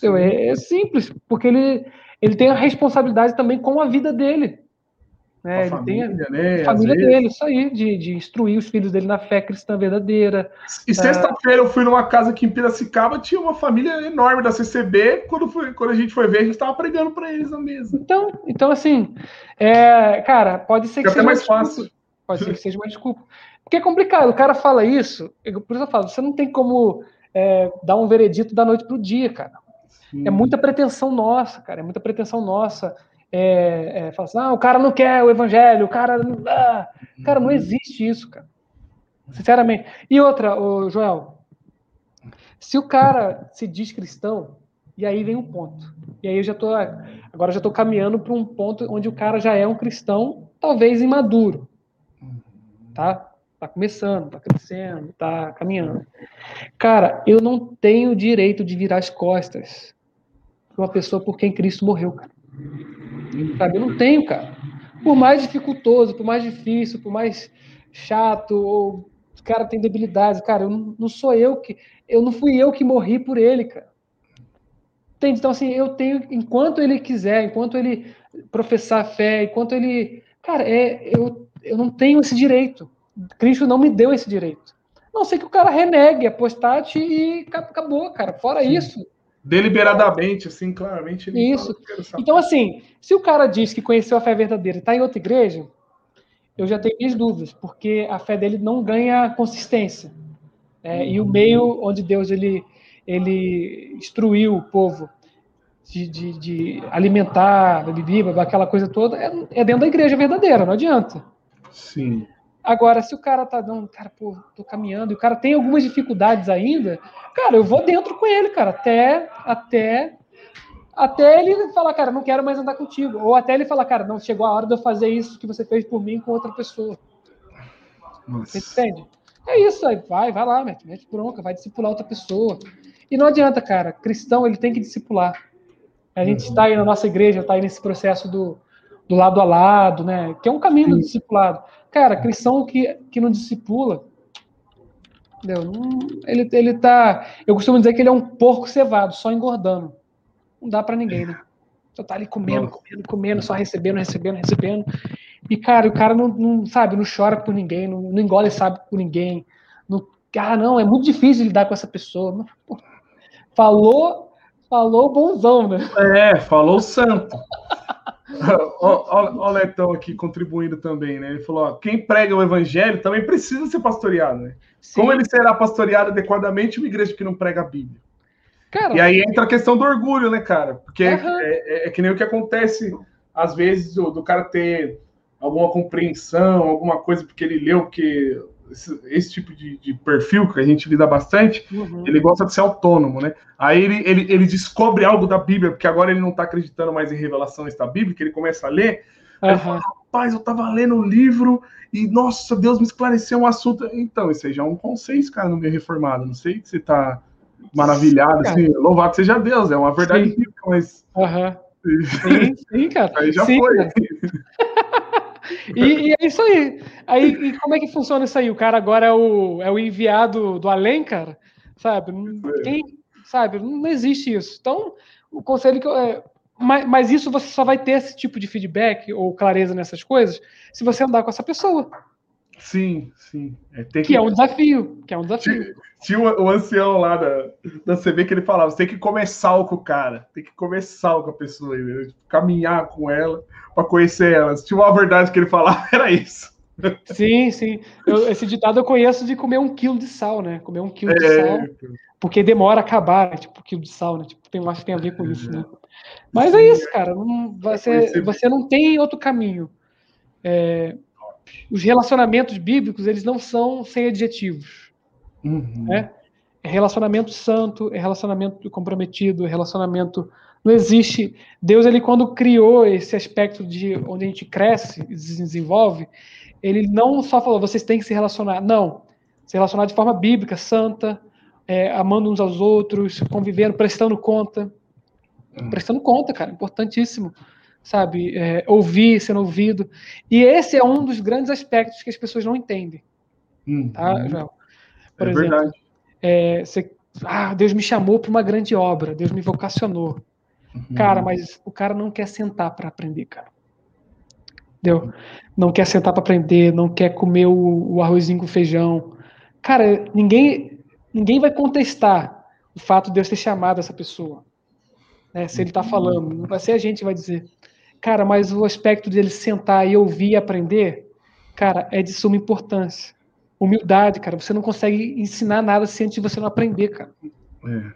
É, é, simples, porque ele, ele tem a responsabilidade também com a vida dele. Né? Ele família, tem a, né? a família dele, isso aí, de, de instruir os filhos dele na fé cristã verdadeira. E sexta-feira eu fui numa casa aqui em Piracicaba, tinha uma família enorme da CCB. Quando, foi, quando a gente foi ver, a gente estava pregando para eles na mesa. Então, então assim, é, cara, pode ser que, seja mais fácil. Pode ser que seja uma desculpa. Porque é complicado, o cara fala isso, por isso eu falo, você não tem como é, dar um veredito da noite para o dia, cara. Sim. É muita pretensão nossa, cara, é muita pretensão nossa é, é, fala assim, ah, o cara não quer o evangelho, o cara não. Ah. Cara, não existe isso, cara. Sinceramente. E outra, o Joel, se o cara se diz cristão, e aí vem um ponto. E aí eu já tô. Agora eu já estou caminhando para um ponto onde o cara já é um cristão, talvez imaduro. Tá? Tá começando, tá crescendo, tá caminhando. Cara, eu não tenho direito de virar as costas para uma pessoa por quem Cristo morreu, cara. Sabe? Eu não tenho, cara. Por mais dificultoso, por mais difícil, por mais chato, ou o cara tem debilidades, cara, eu não, não sou eu que, eu não fui eu que morri por ele, cara. Entende? Então, assim, eu tenho, enquanto ele quiser, enquanto ele professar fé, enquanto ele, cara, é, eu, eu não tenho esse direito. Cristo não me deu esse direito. Não sei que o cara renegue, apostate e acabou, cara. Fora Sim. isso. Deliberadamente, assim, claramente. Isso. Então, assim, se o cara diz que conheceu a fé verdadeira e está em outra igreja, eu já tenho minhas dúvidas, porque a fé dele não ganha consistência. É, e o meio onde Deus ele, ele instruiu o povo de, de, de alimentar, bebida, aquela coisa toda, é, é dentro da igreja verdadeira, não adianta. Sim. Agora, se o cara tá dando, cara, pô, tô caminhando, e o cara tem algumas dificuldades ainda, cara, eu vou dentro com ele, cara, até, até, até ele falar, cara, não quero mais andar contigo. Ou até ele falar, cara, não, chegou a hora de eu fazer isso que você fez por mim com outra pessoa. Nossa. Você entende? É isso aí, vai, vai lá, mete, mete bronca, vai discipular outra pessoa. E não adianta, cara, cristão, ele tem que discipular. A gente está aí na nossa igreja, está aí nesse processo do, do lado a lado, né? Que é um caminho do discipulado. Cara, cristão que, que não discipula, entendeu? Ele, ele tá. Eu costumo dizer que ele é um porco cevado, só engordando. Não dá para ninguém, né? Só tá ali comendo, comendo, comendo, só recebendo, recebendo, recebendo. E, cara, o cara não, não sabe, não chora por ninguém, não, não engole sabe por ninguém. Não, ah, não, é muito difícil lidar com essa pessoa. Falou, falou bonzão, né? É, falou santo. Olha o Letão aqui contribuindo também, né? Ele falou: ó, quem prega o evangelho também precisa ser pastoreado, né? Sim. Como ele será pastoreado adequadamente uma igreja que não prega a Bíblia? Cara, e aí entra a questão do orgulho, né, cara? Porque uhum. é, é, é, que nem o que acontece, às vezes, do, do, cara ter alguma compreensão, alguma coisa, porque ele leu, porque esse, esse tipo de, de, perfil que a gente lida bastante, uhum. ele gosta de ser autônomo, né? Aí ele, ele, ele descobre algo da Bíblia, porque agora ele não está acreditando mais em revelações da Bíblia, que ele começa a ler. Uhum. Fala, rapaz, eu estava lendo um livro e, nossa, Deus me esclareceu um assunto. Então, isso aí já é um conceito, cara, no meio reformado. Não sei que você está maravilhado, sim, assim, louvado seja Deus, é uma verdade bíblica, mas. Uhum. Sim, sim, cara. Aí já sim, foi. E, e, é isso aí. Aí, como é que funciona isso aí? O cara agora é o, é o enviado do além, cara? Sabe? Quem, sabe? Não existe isso. Então, o conselho que eu, é, mas, mas, isso você só vai ter esse tipo de feedback ou clareza nessas coisas se você andar com essa pessoa. Sim, sim. É, que... que... é um desafio. Que é um desafio. Tinha, o, o, ancião lá da, da CB que ele falava: você tem que comer sal com o cara, tem que comer sal com a pessoa, caminhar com ela para conhecer ela. Se tinha uma verdade que ele falava, era isso. Sim, sim. Eu, esse ditado eu conheço de comer um quilo de sal, né? Comer um quilo de é... sal. Porque demora a acabar, né? Tipo, um quilo de sal, né? Tipo, tem, acho que tem a ver com isso, né? Mas é isso, cara. Não, você, você não tem outro caminho. É, os relacionamentos bíblicos, eles não são sem adjetivos. Uhum. Né? É relacionamento santo, é relacionamento comprometido, é relacionamento. Não existe. Deus, ele quando criou esse aspecto de onde a gente cresce e se desenvolve, ele não só falou, vocês têm que se relacionar. Não. Se relacionar de forma bíblica, santa, é, amando uns aos outros, convivendo, prestando conta. Uhum. Prestando conta, cara, importantíssimo sabe? É, ouvir, sendo ouvido. E esse é um dos grandes aspectos que as pessoas não entendem. Uhum. Tá, Joel? Por é exemplo, verdade. É, você, ah, Deus me chamou para uma grande obra, Deus me vocacionou. Uhum. Cara, mas o cara não quer sentar para aprender, cara. Entendeu? Não quer sentar para aprender, não quer comer o, o arrozinho com feijão. Cara, ninguém, ninguém vai contestar o fato de Deus ter chamado essa pessoa. Né, se ele está falando, não vai ser a gente que vai dizer. Cara, mas o aspecto dele sentar e ouvir e aprender, cara, é de suma importância. Humildade, cara. Você não consegue ensinar nada se antes de você não aprender, cara. É.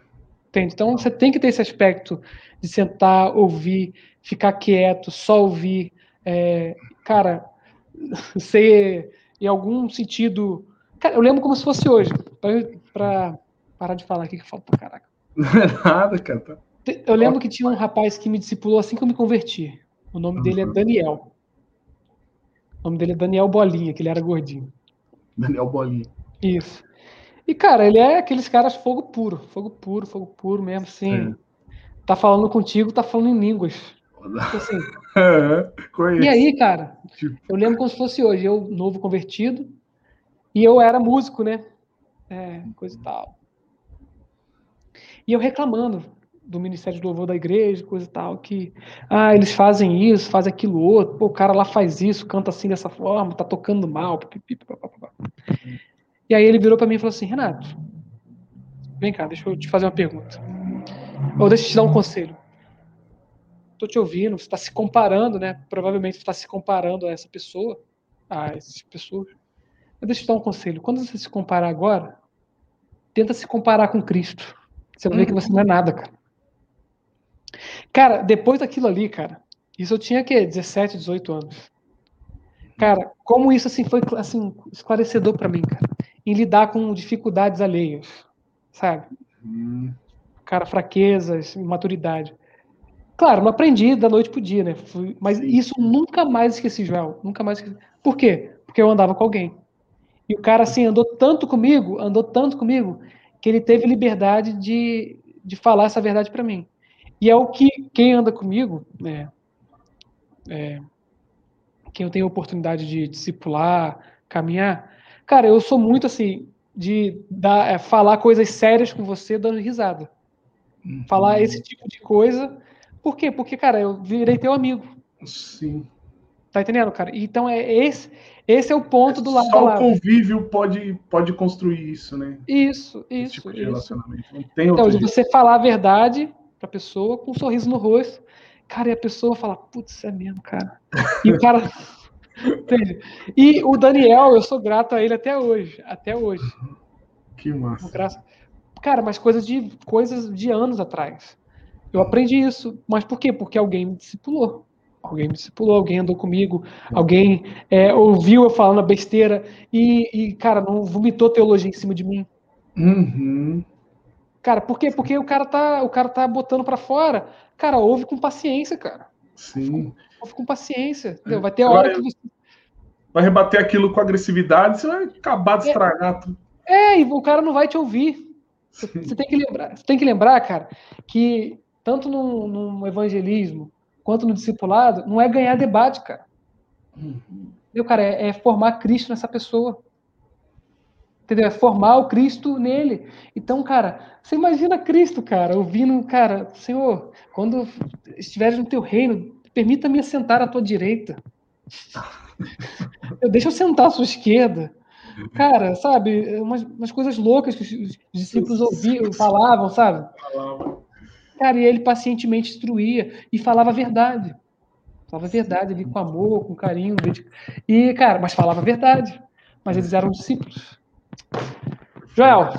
Entende? Então você tem que ter esse aspecto de sentar, ouvir, ficar quieto, só ouvir. É, cara, ser em algum sentido. Cara, eu lembro como se fosse hoje. Para parar de falar aqui que eu falo pra caraca. Não é nada, cara. Eu lembro que tinha um rapaz que me discipulou assim que eu me converti. O nome dele é Daniel. O nome dele é Daniel Bolinha, que ele era gordinho. Daniel Bolinha. Isso. E, cara, ele é aqueles caras fogo puro, fogo puro, fogo puro mesmo, assim. É. Tá falando contigo, tá falando em línguas. Tipo assim. É, e aí, cara, tipo. eu lembro como se fosse hoje, eu, novo convertido, E eu era músico, né? É, coisa e tal. E eu reclamando do Ministério do Louvor da igreja, coisa e tal, que ah, eles fazem isso, fazem aquilo outro, pô, o cara lá faz isso, canta assim dessa forma, tá tocando mal. E aí ele virou para mim e falou assim: Renato, vem cá, deixa eu te fazer uma pergunta. Ou deixa eu te dar um conselho. Tô te ouvindo, você está se comparando, né? Provavelmente você está se comparando a essa pessoa, a essas pessoas. Mas deixa eu te dar um conselho. Quando você se comparar agora, tenta se comparar com Cristo. Você vai ver que você não é nada, cara. Cara, depois daquilo ali, cara, isso eu tinha que 17, 18 anos. Cara, como isso assim foi assim esclarecedor para mim, cara, em lidar com dificuldades alheias, sabe? Hum. Cara, fraquezas, maturidade. Claro, não aprendi da noite pro dia, né? Fui, mas isso nunca mais esqueci, Joel. Nunca mais esqueci. Por quê? Porque eu andava com alguém. E o cara, assim, andou tanto comigo, andou tanto comigo, que ele teve liberdade de, de falar essa verdade para mim. E é o que quem anda comigo, né, é, quem eu tenho oportunidade de discipular, caminhar, cara, eu sou muito assim de dar, é, falar coisas sérias com você dando risada. Uhum. Falar esse tipo de coisa. Por quê? Porque, cara, eu virei teu amigo. Sim. Tá entendendo, cara? Então é esse, esse é o ponto do lado. Só o convívio pode, pode construir isso, né? Isso, isso. Esse tipo de isso. relacionamento. Não tem então, de você falar a verdade pra pessoa com um sorriso no rosto. Cara, e a pessoa fala, putz, é mesmo, cara. E o cara. Entende? E o Daniel, eu sou grato a ele até hoje. Até hoje. Que massa. Cara, mas coisas de, coisas de anos atrás. Eu aprendi isso. Mas por quê? Porque alguém me discipulou. Alguém me discipulou, alguém andou comigo, alguém é, ouviu eu falando a besteira e, e, cara, não vomitou teologia em cima de mim. Uhum. Cara, por quê? Porque o cara tá, o cara tá botando para fora. Cara, ouve com paciência, cara. Sim. Ouve com paciência. Entendeu? Vai ter hora vai, que você. Vai rebater aquilo com agressividade, você vai acabar de é. estragar é, tudo. É, e o cara não vai te ouvir. Você, você tem que lembrar, você tem que lembrar, cara, que tanto no, no evangelismo quanto no discipulado, não é ganhar debate, cara. Uhum. Meu, cara, é, é formar Cristo nessa pessoa entendeu? É formar o Cristo nele. Então, cara, você imagina Cristo, cara, ouvindo, cara, Senhor, quando estiveres no teu reino, permita-me sentar à tua direita. eu, deixa eu sentar à sua esquerda. Cara, sabe, umas, umas coisas loucas que os discípulos ouviam, falavam, sabe? Cara, e ele pacientemente instruía e falava a verdade. Falava a verdade ali com amor, com carinho. E, cara, mas falava a verdade. Mas eles eram discípulos. Joel,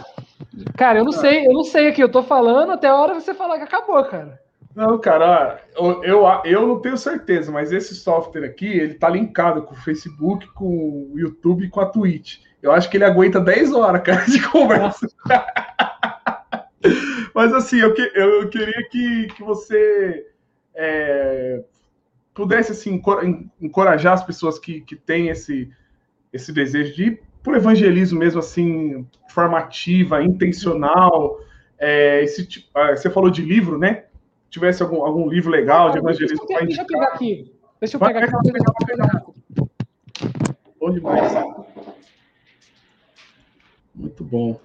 cara, eu não sei, eu não sei aqui, eu tô falando até a hora você falar que acabou, cara. Não, cara, eu, eu, eu não tenho certeza, mas esse software aqui, ele tá linkado com o Facebook, com o YouTube e com a Twitch. Eu acho que ele aguenta 10 horas, cara, de conversa. mas assim, eu, eu, eu queria que, que você é, pudesse assim, encorajar as pessoas que, que têm esse, esse desejo de por evangelismo mesmo assim, formativa, intencional. É, esse, ah, você falou de livro, né? Tivesse algum, algum livro legal de evangelismo para indicar. Deixa eu pegar aqui. Deixa eu pegar aqui. Pegar, pegar. Bom demais. Muito bom.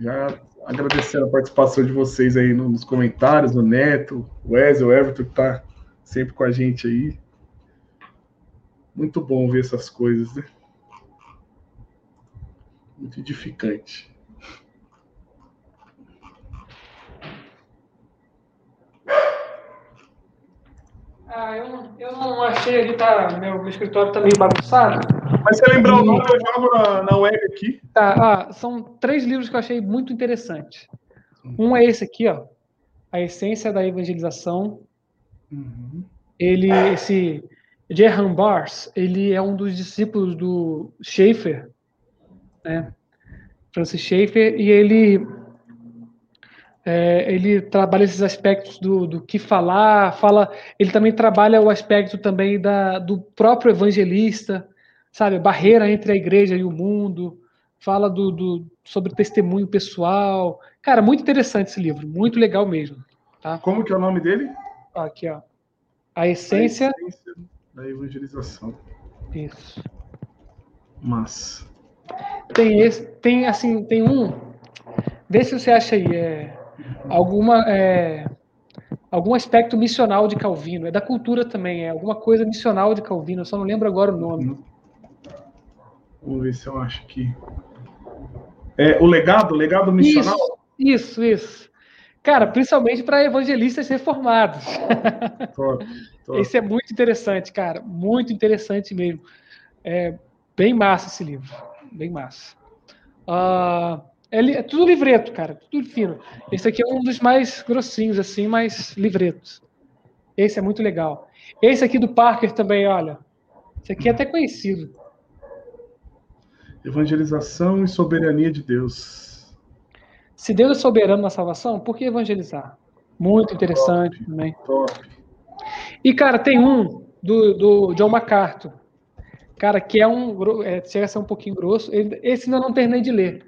Já agradecendo a participação de vocês aí nos comentários, o Neto, o Wesley, o Everton, que está sempre com a gente aí. Muito bom ver essas coisas, né? Muito edificante. Ah, eu não, eu não achei ali, tá? Meu, meu escritório tá meio bagunçado. Mas você lembrou o nome, eu jogo na, na web aqui. Tá, ah, são três livros que eu achei muito interessantes. Um é esse aqui, ó. A Essência da Evangelização. Uhum. Ele, esse Gerhard Bars, ele é um dos discípulos do Schaefer, né? Francis Schaeffer, e ele é, ele trabalha esses aspectos do, do que falar, fala, ele também trabalha o aspecto também da, do próprio evangelista, sabe, a barreira entre a igreja e o mundo, fala do, do, sobre testemunho pessoal. Cara, muito interessante esse livro, muito legal mesmo. Tá? Como que é o nome dele? Aqui, ó. A essência, a essência da evangelização. Isso. Mas. Tem esse, tem assim, tem um. Vê se você acha aí. É, alguma. É, algum aspecto missional de Calvino. É da cultura também, é alguma coisa missional de Calvino, eu só não lembro agora o nome. Vamos ver se eu acho que. É, o legado, o legado missional? Isso, isso. isso. Cara, principalmente para evangelistas reformados. Top, top. Esse é muito interessante, cara. Muito interessante mesmo. É bem massa esse livro. Bem massa. Uh, é, é, tudo livreto, cara. Tudo fino. Esse aqui é um dos mais grossinhos, assim, mais livretos. Esse é muito legal. Esse aqui do Parker também, olha. Esse aqui é até conhecido. Evangelização e soberania de Deus. Se Deus é soberano na salvação, por que evangelizar? Muito interessante top, também. Top. E, cara, tem um do, do John MacArthur. Cara, que é um. É, chega a ser um pouquinho grosso. esse ainda não terminei de ler.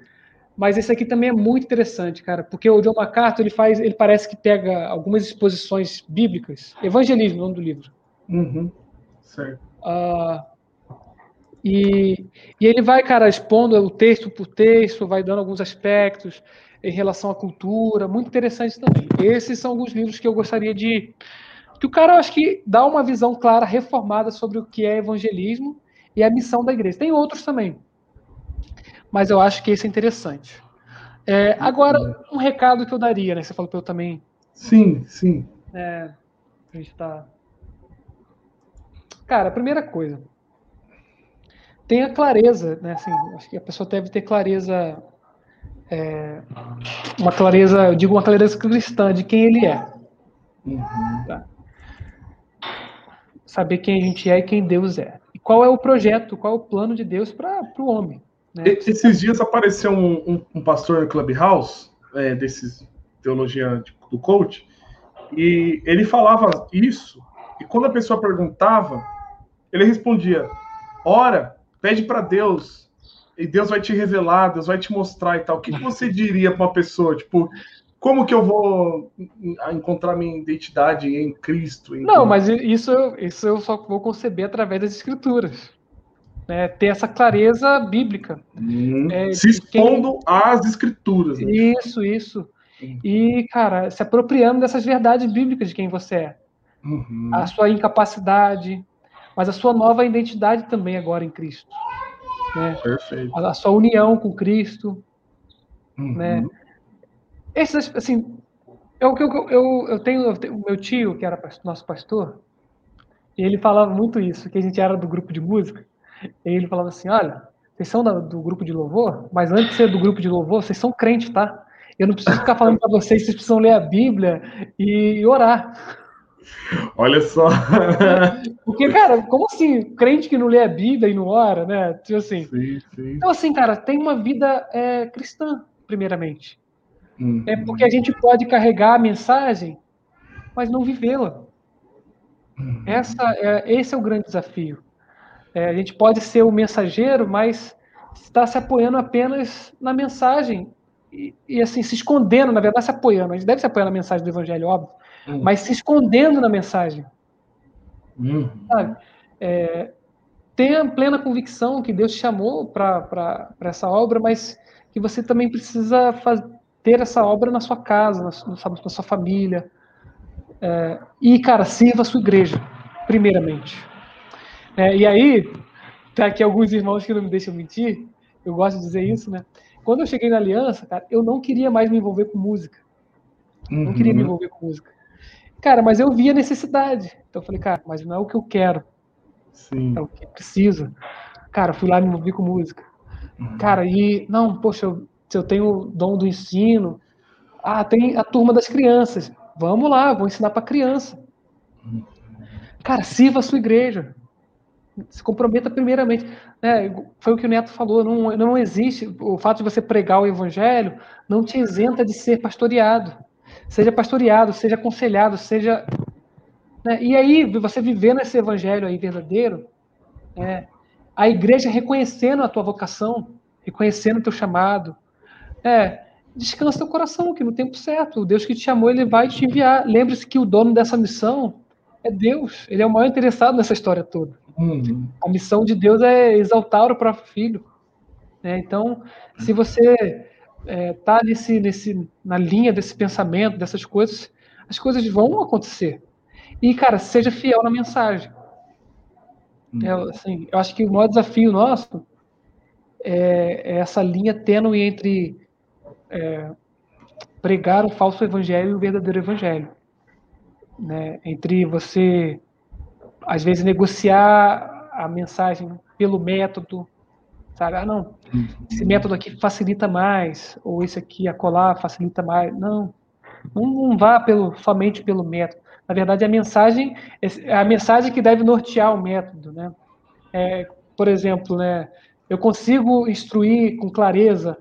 Mas esse aqui também é muito interessante, cara, porque o John MacArthur ele faz, ele parece que pega algumas exposições bíblicas, Evangelismo, o nome do livro. Uhum. Certo. Uh, e, e ele vai, cara, expondo o texto por texto, vai dando alguns aspectos em relação à cultura, muito interessante também. Esses são alguns livros que eu gostaria de. Que o cara, acho que dá uma visão clara, reformada sobre o que é evangelismo e a missão da igreja. Tem outros também, mas eu acho que esse é interessante. É, agora, um recado que eu daria, né? Você falou para eu também. Sim, sim. É, a gente tá. Cara, a primeira coisa. Tenha clareza, né? Assim, acho que a pessoa deve ter clareza é, uma clareza, eu digo uma clareza cristã de quem ele é. Uhum. Tá? Saber quem a gente é e quem Deus é. E qual é o projeto, qual é o plano de Deus para o homem. Né? Esses dias apareceu um, um, um pastor no Clubhouse, é, desses teologia do coach, e ele falava isso, e quando a pessoa perguntava, ele respondia: ora, pede para Deus e Deus vai te revelar, Deus vai te mostrar e tal. O que, que você diria para uma pessoa, tipo, como que eu vou encontrar minha identidade em Cristo? Em Não, mas isso, isso eu só vou conceber através das Escrituras. Né? Ter essa clareza bíblica. Hum, é, se expondo quem... às Escrituras. Né? Isso, isso. Hum. E, cara, se apropriando dessas verdades bíblicas de quem você é. Uhum. A sua incapacidade, mas a sua nova identidade também agora em Cristo né? Perfeito. A, a sua união com Cristo, uhum. né? Esses, assim, eu, eu, eu, eu, tenho, eu tenho o meu tio, que era nosso pastor, e ele falava muito isso, que a gente era do grupo de música, e ele falava assim, olha, vocês são da, do grupo de louvor, mas antes de ser do grupo de louvor, vocês são crentes, tá? Eu não preciso ficar falando para vocês, vocês precisam ler a Bíblia e, e orar. Olha só. Porque, cara, como assim? Crente que não lê a Bíblia e não ora, né? Tipo assim. Sim, sim. Então, assim, cara, tem uma vida é, cristã, primeiramente. Uhum. É porque a gente pode carregar a mensagem, mas não vivê-la. Uhum. Essa é, esse é o grande desafio. É, a gente pode ser o mensageiro, mas está se apoiando apenas na mensagem e, e, assim se escondendo, na verdade, se apoiando. A gente deve se apoiar na mensagem do Evangelho, óbvio, uhum. mas se escondendo na mensagem. Uhum. Sabe? É, tenha plena convicção que Deus te chamou para essa obra, mas que você também precisa ter essa obra na sua casa, na, sabe, na sua família. É, e, cara, sirva a sua igreja, primeiramente. É, e aí, tá aqui alguns irmãos que não me deixam mentir, eu gosto de dizer isso, né? Quando eu cheguei na aliança, cara, eu não queria mais me envolver com música. Uhum. Não queria me uhum. envolver com música. Cara, mas eu via necessidade. Então eu falei, cara, mas não é o que eu quero. Sim. É o que precisa. Cara, fui lá me envolver com música. Uhum. Cara, e não, poxa, eu, se eu tenho o dom do ensino, ah, tem a turma das crianças. Vamos lá, vou ensinar para criança. Cara, sirva a sua igreja. Se comprometa primeiramente. É, foi o que o Neto falou, não, não existe. O fato de você pregar o evangelho não te isenta de ser pastoreado seja pastoreado, seja aconselhado, seja. Né? E aí, você vivendo esse evangelho aí verdadeiro, é, a igreja reconhecendo a tua vocação, reconhecendo o teu chamado, é, descansa teu coração, que no tempo certo, o Deus que te chamou, ele vai te enviar. Lembre-se que o dono dessa missão É Deus. Ele é o maior interessado nessa história toda. Uhum. A missão de Deus é exaltar o próprio filho. Né? Então, se você é, tá nesse, nesse, na linha desse pensamento, dessas coisas, as coisas vão acontecer. E, cara, seja fiel na mensagem. Uhum. É, assim, eu acho que o maior desafio nosso é, é essa linha tênue entre é, pregar o falso evangelho e o verdadeiro evangelho. Né? Entre você, às vezes, negociar a mensagem pelo método, sabe? Ah, não, esse uhum. método aqui facilita mais, ou esse aqui, acolá, facilita mais. Não, não, não vá pelo, somente pelo método. Na verdade, a mensagem é a mensagem que deve nortear o método, né? É, por exemplo, né, eu consigo instruir com clareza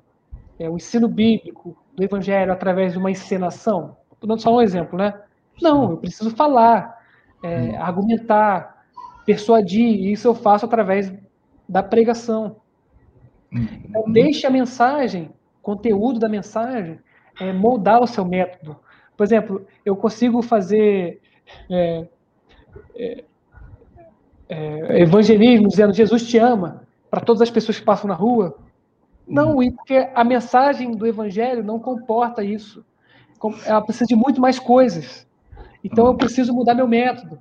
é, o ensino bíblico do evangelho através de uma encenação? Estou dando só um exemplo, né? Não, eu preciso falar, é, hum. argumentar, persuadir, e isso eu faço através da pregação. Hum. Então, deixe a mensagem, conteúdo da mensagem, é, moldar o seu método. Por exemplo, eu consigo fazer é, é, é evangelismo dizendo Jesus te ama para todas as pessoas que passam na rua, não, e porque a mensagem do evangelho não comporta isso. Ela precisa de muito mais coisas. Então eu preciso mudar meu método,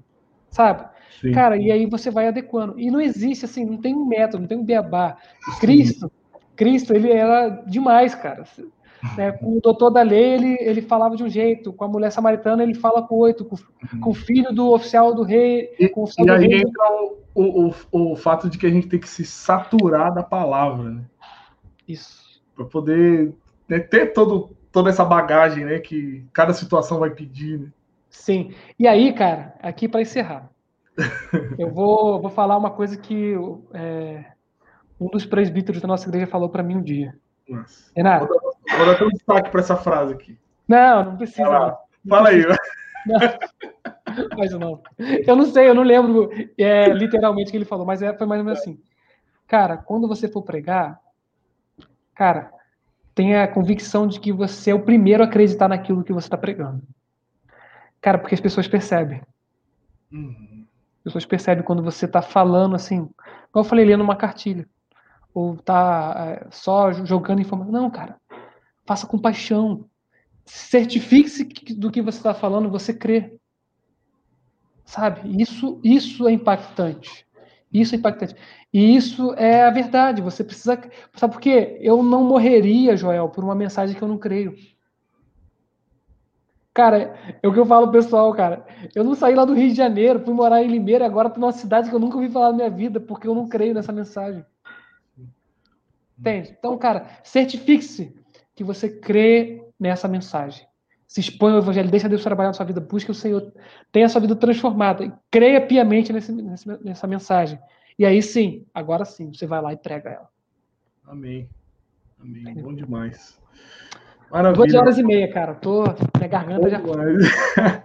sabe? Sim. Cara, e aí você vai adequando. E não existe assim, não tem um método, não tem um beabá. Cristo, Cristo, ele era demais, cara. Né? Com o doutor da lei, ele, ele falava de um jeito, com a mulher samaritana, ele fala com oito, com, uhum. com o filho do oficial do rei. E, com o e aí rei. entra o, o, o fato de que a gente tem que se saturar da palavra, né? Isso. Para poder né, ter todo, toda essa bagagem né, que cada situação vai pedir. Né? Sim. E aí, cara, aqui para encerrar, eu vou, vou falar uma coisa que é, um dos presbíteros da nossa igreja falou para mim um dia. Nossa. Renato. Vou dar, vou dar um destaque para essa frase aqui. Não, não precisa. Não Fala aí. Não, mas não. Eu não sei, eu não lembro é, literalmente o que ele falou, mas é, foi mais ou menos assim. Cara, quando você for pregar, cara, tenha a convicção de que você é o primeiro a acreditar naquilo que você está pregando. Cara, porque as pessoas percebem. Uhum. As pessoas percebem quando você está falando assim, como eu falei, lendo uma cartilha. Ou tá é, só jogando informação. Não, cara. Faça com paixão. Certifique-se do que você está falando, você crê. Sabe? Isso, isso é impactante. Isso é impactante. E isso é a verdade. Você precisa. Sabe por quê? Eu não morreria, Joel, por uma mensagem que eu não creio. Cara, é o que eu falo pessoal, cara. Eu não saí lá do Rio de Janeiro, fui morar em Limeira, agora tô numa cidade que eu nunca ouvi falar na minha vida, porque eu não creio nessa mensagem. Entende? Então, cara, certifique-se que você crê nessa mensagem. Se expõe ao evangelho, deixa Deus trabalhar na sua vida, busque o Senhor, tenha a sua vida transformada, creia piamente nesse, nessa mensagem. E aí sim, agora sim, você vai lá e prega ela. Amém. Amém. Bom demais. Maravilha. Duas horas e meia, cara. Tô. Minha garganta já.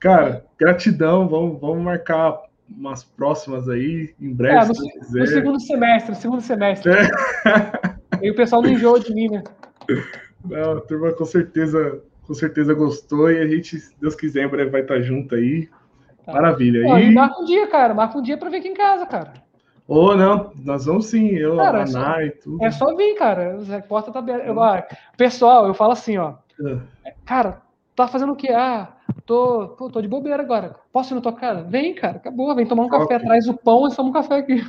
cara, gratidão. Vamos, vamos marcar umas próximas aí, em breve. É, no, no segundo semestre, segundo semestre. É. E o pessoal não enjoa de mim, né? Não, a turma com certeza, com certeza gostou e a gente, se Deus quiser, em breve vai estar junto aí. Tá. Maravilha. Pô, e... marca um dia, cara. Marca um dia pra vir aqui em casa, cara. Ou oh, não, nós vamos sim, eu, cara, a Ana é e tudo. É só vir, cara. A porta tá aberta. Eu, ah, pessoal, eu falo assim, ó. É. Cara, tá fazendo o quê? Ah, tô, pô, tô de bobeira agora. Posso ir na tua casa? Vem, cara, acabou. Vem tomar um Top. café, traz o pão e toma um café aqui.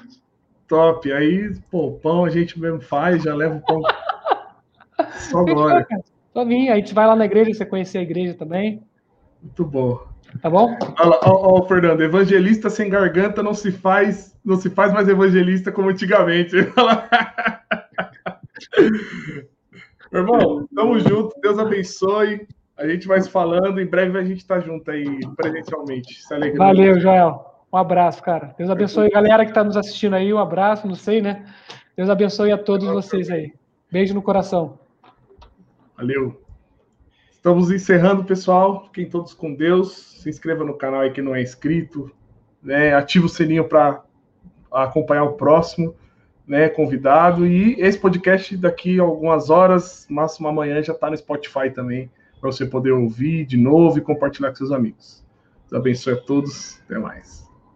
Top. Aí, pô, pão a gente mesmo faz, já leva o pão. só agora. Só vir. Aí a gente vai lá na igreja, você conhecer a igreja também. Muito bom. Tá bom? Olha ó, ó, Fernando, evangelista sem garganta não se faz, não se faz mais evangelista como antigamente. Irmão, tamo junto, Deus abençoe. A gente vai se falando, em breve a gente tá junto aí presencialmente. Valeu, Joel. Um abraço, cara. Deus abençoe a galera que está nos assistindo aí. Um abraço, não sei, né? Deus abençoe a todos vocês aí. Beijo no coração. Valeu. Estamos encerrando, pessoal. Fiquem todos com Deus se inscreva no canal aí que não é inscrito, né? Ativa o sininho para acompanhar o próximo, né? Convidado. E esse podcast daqui a algumas horas, máximo amanhã, já está no Spotify também, para você poder ouvir de novo e compartilhar com seus amigos. abençoe a todos. Até mais.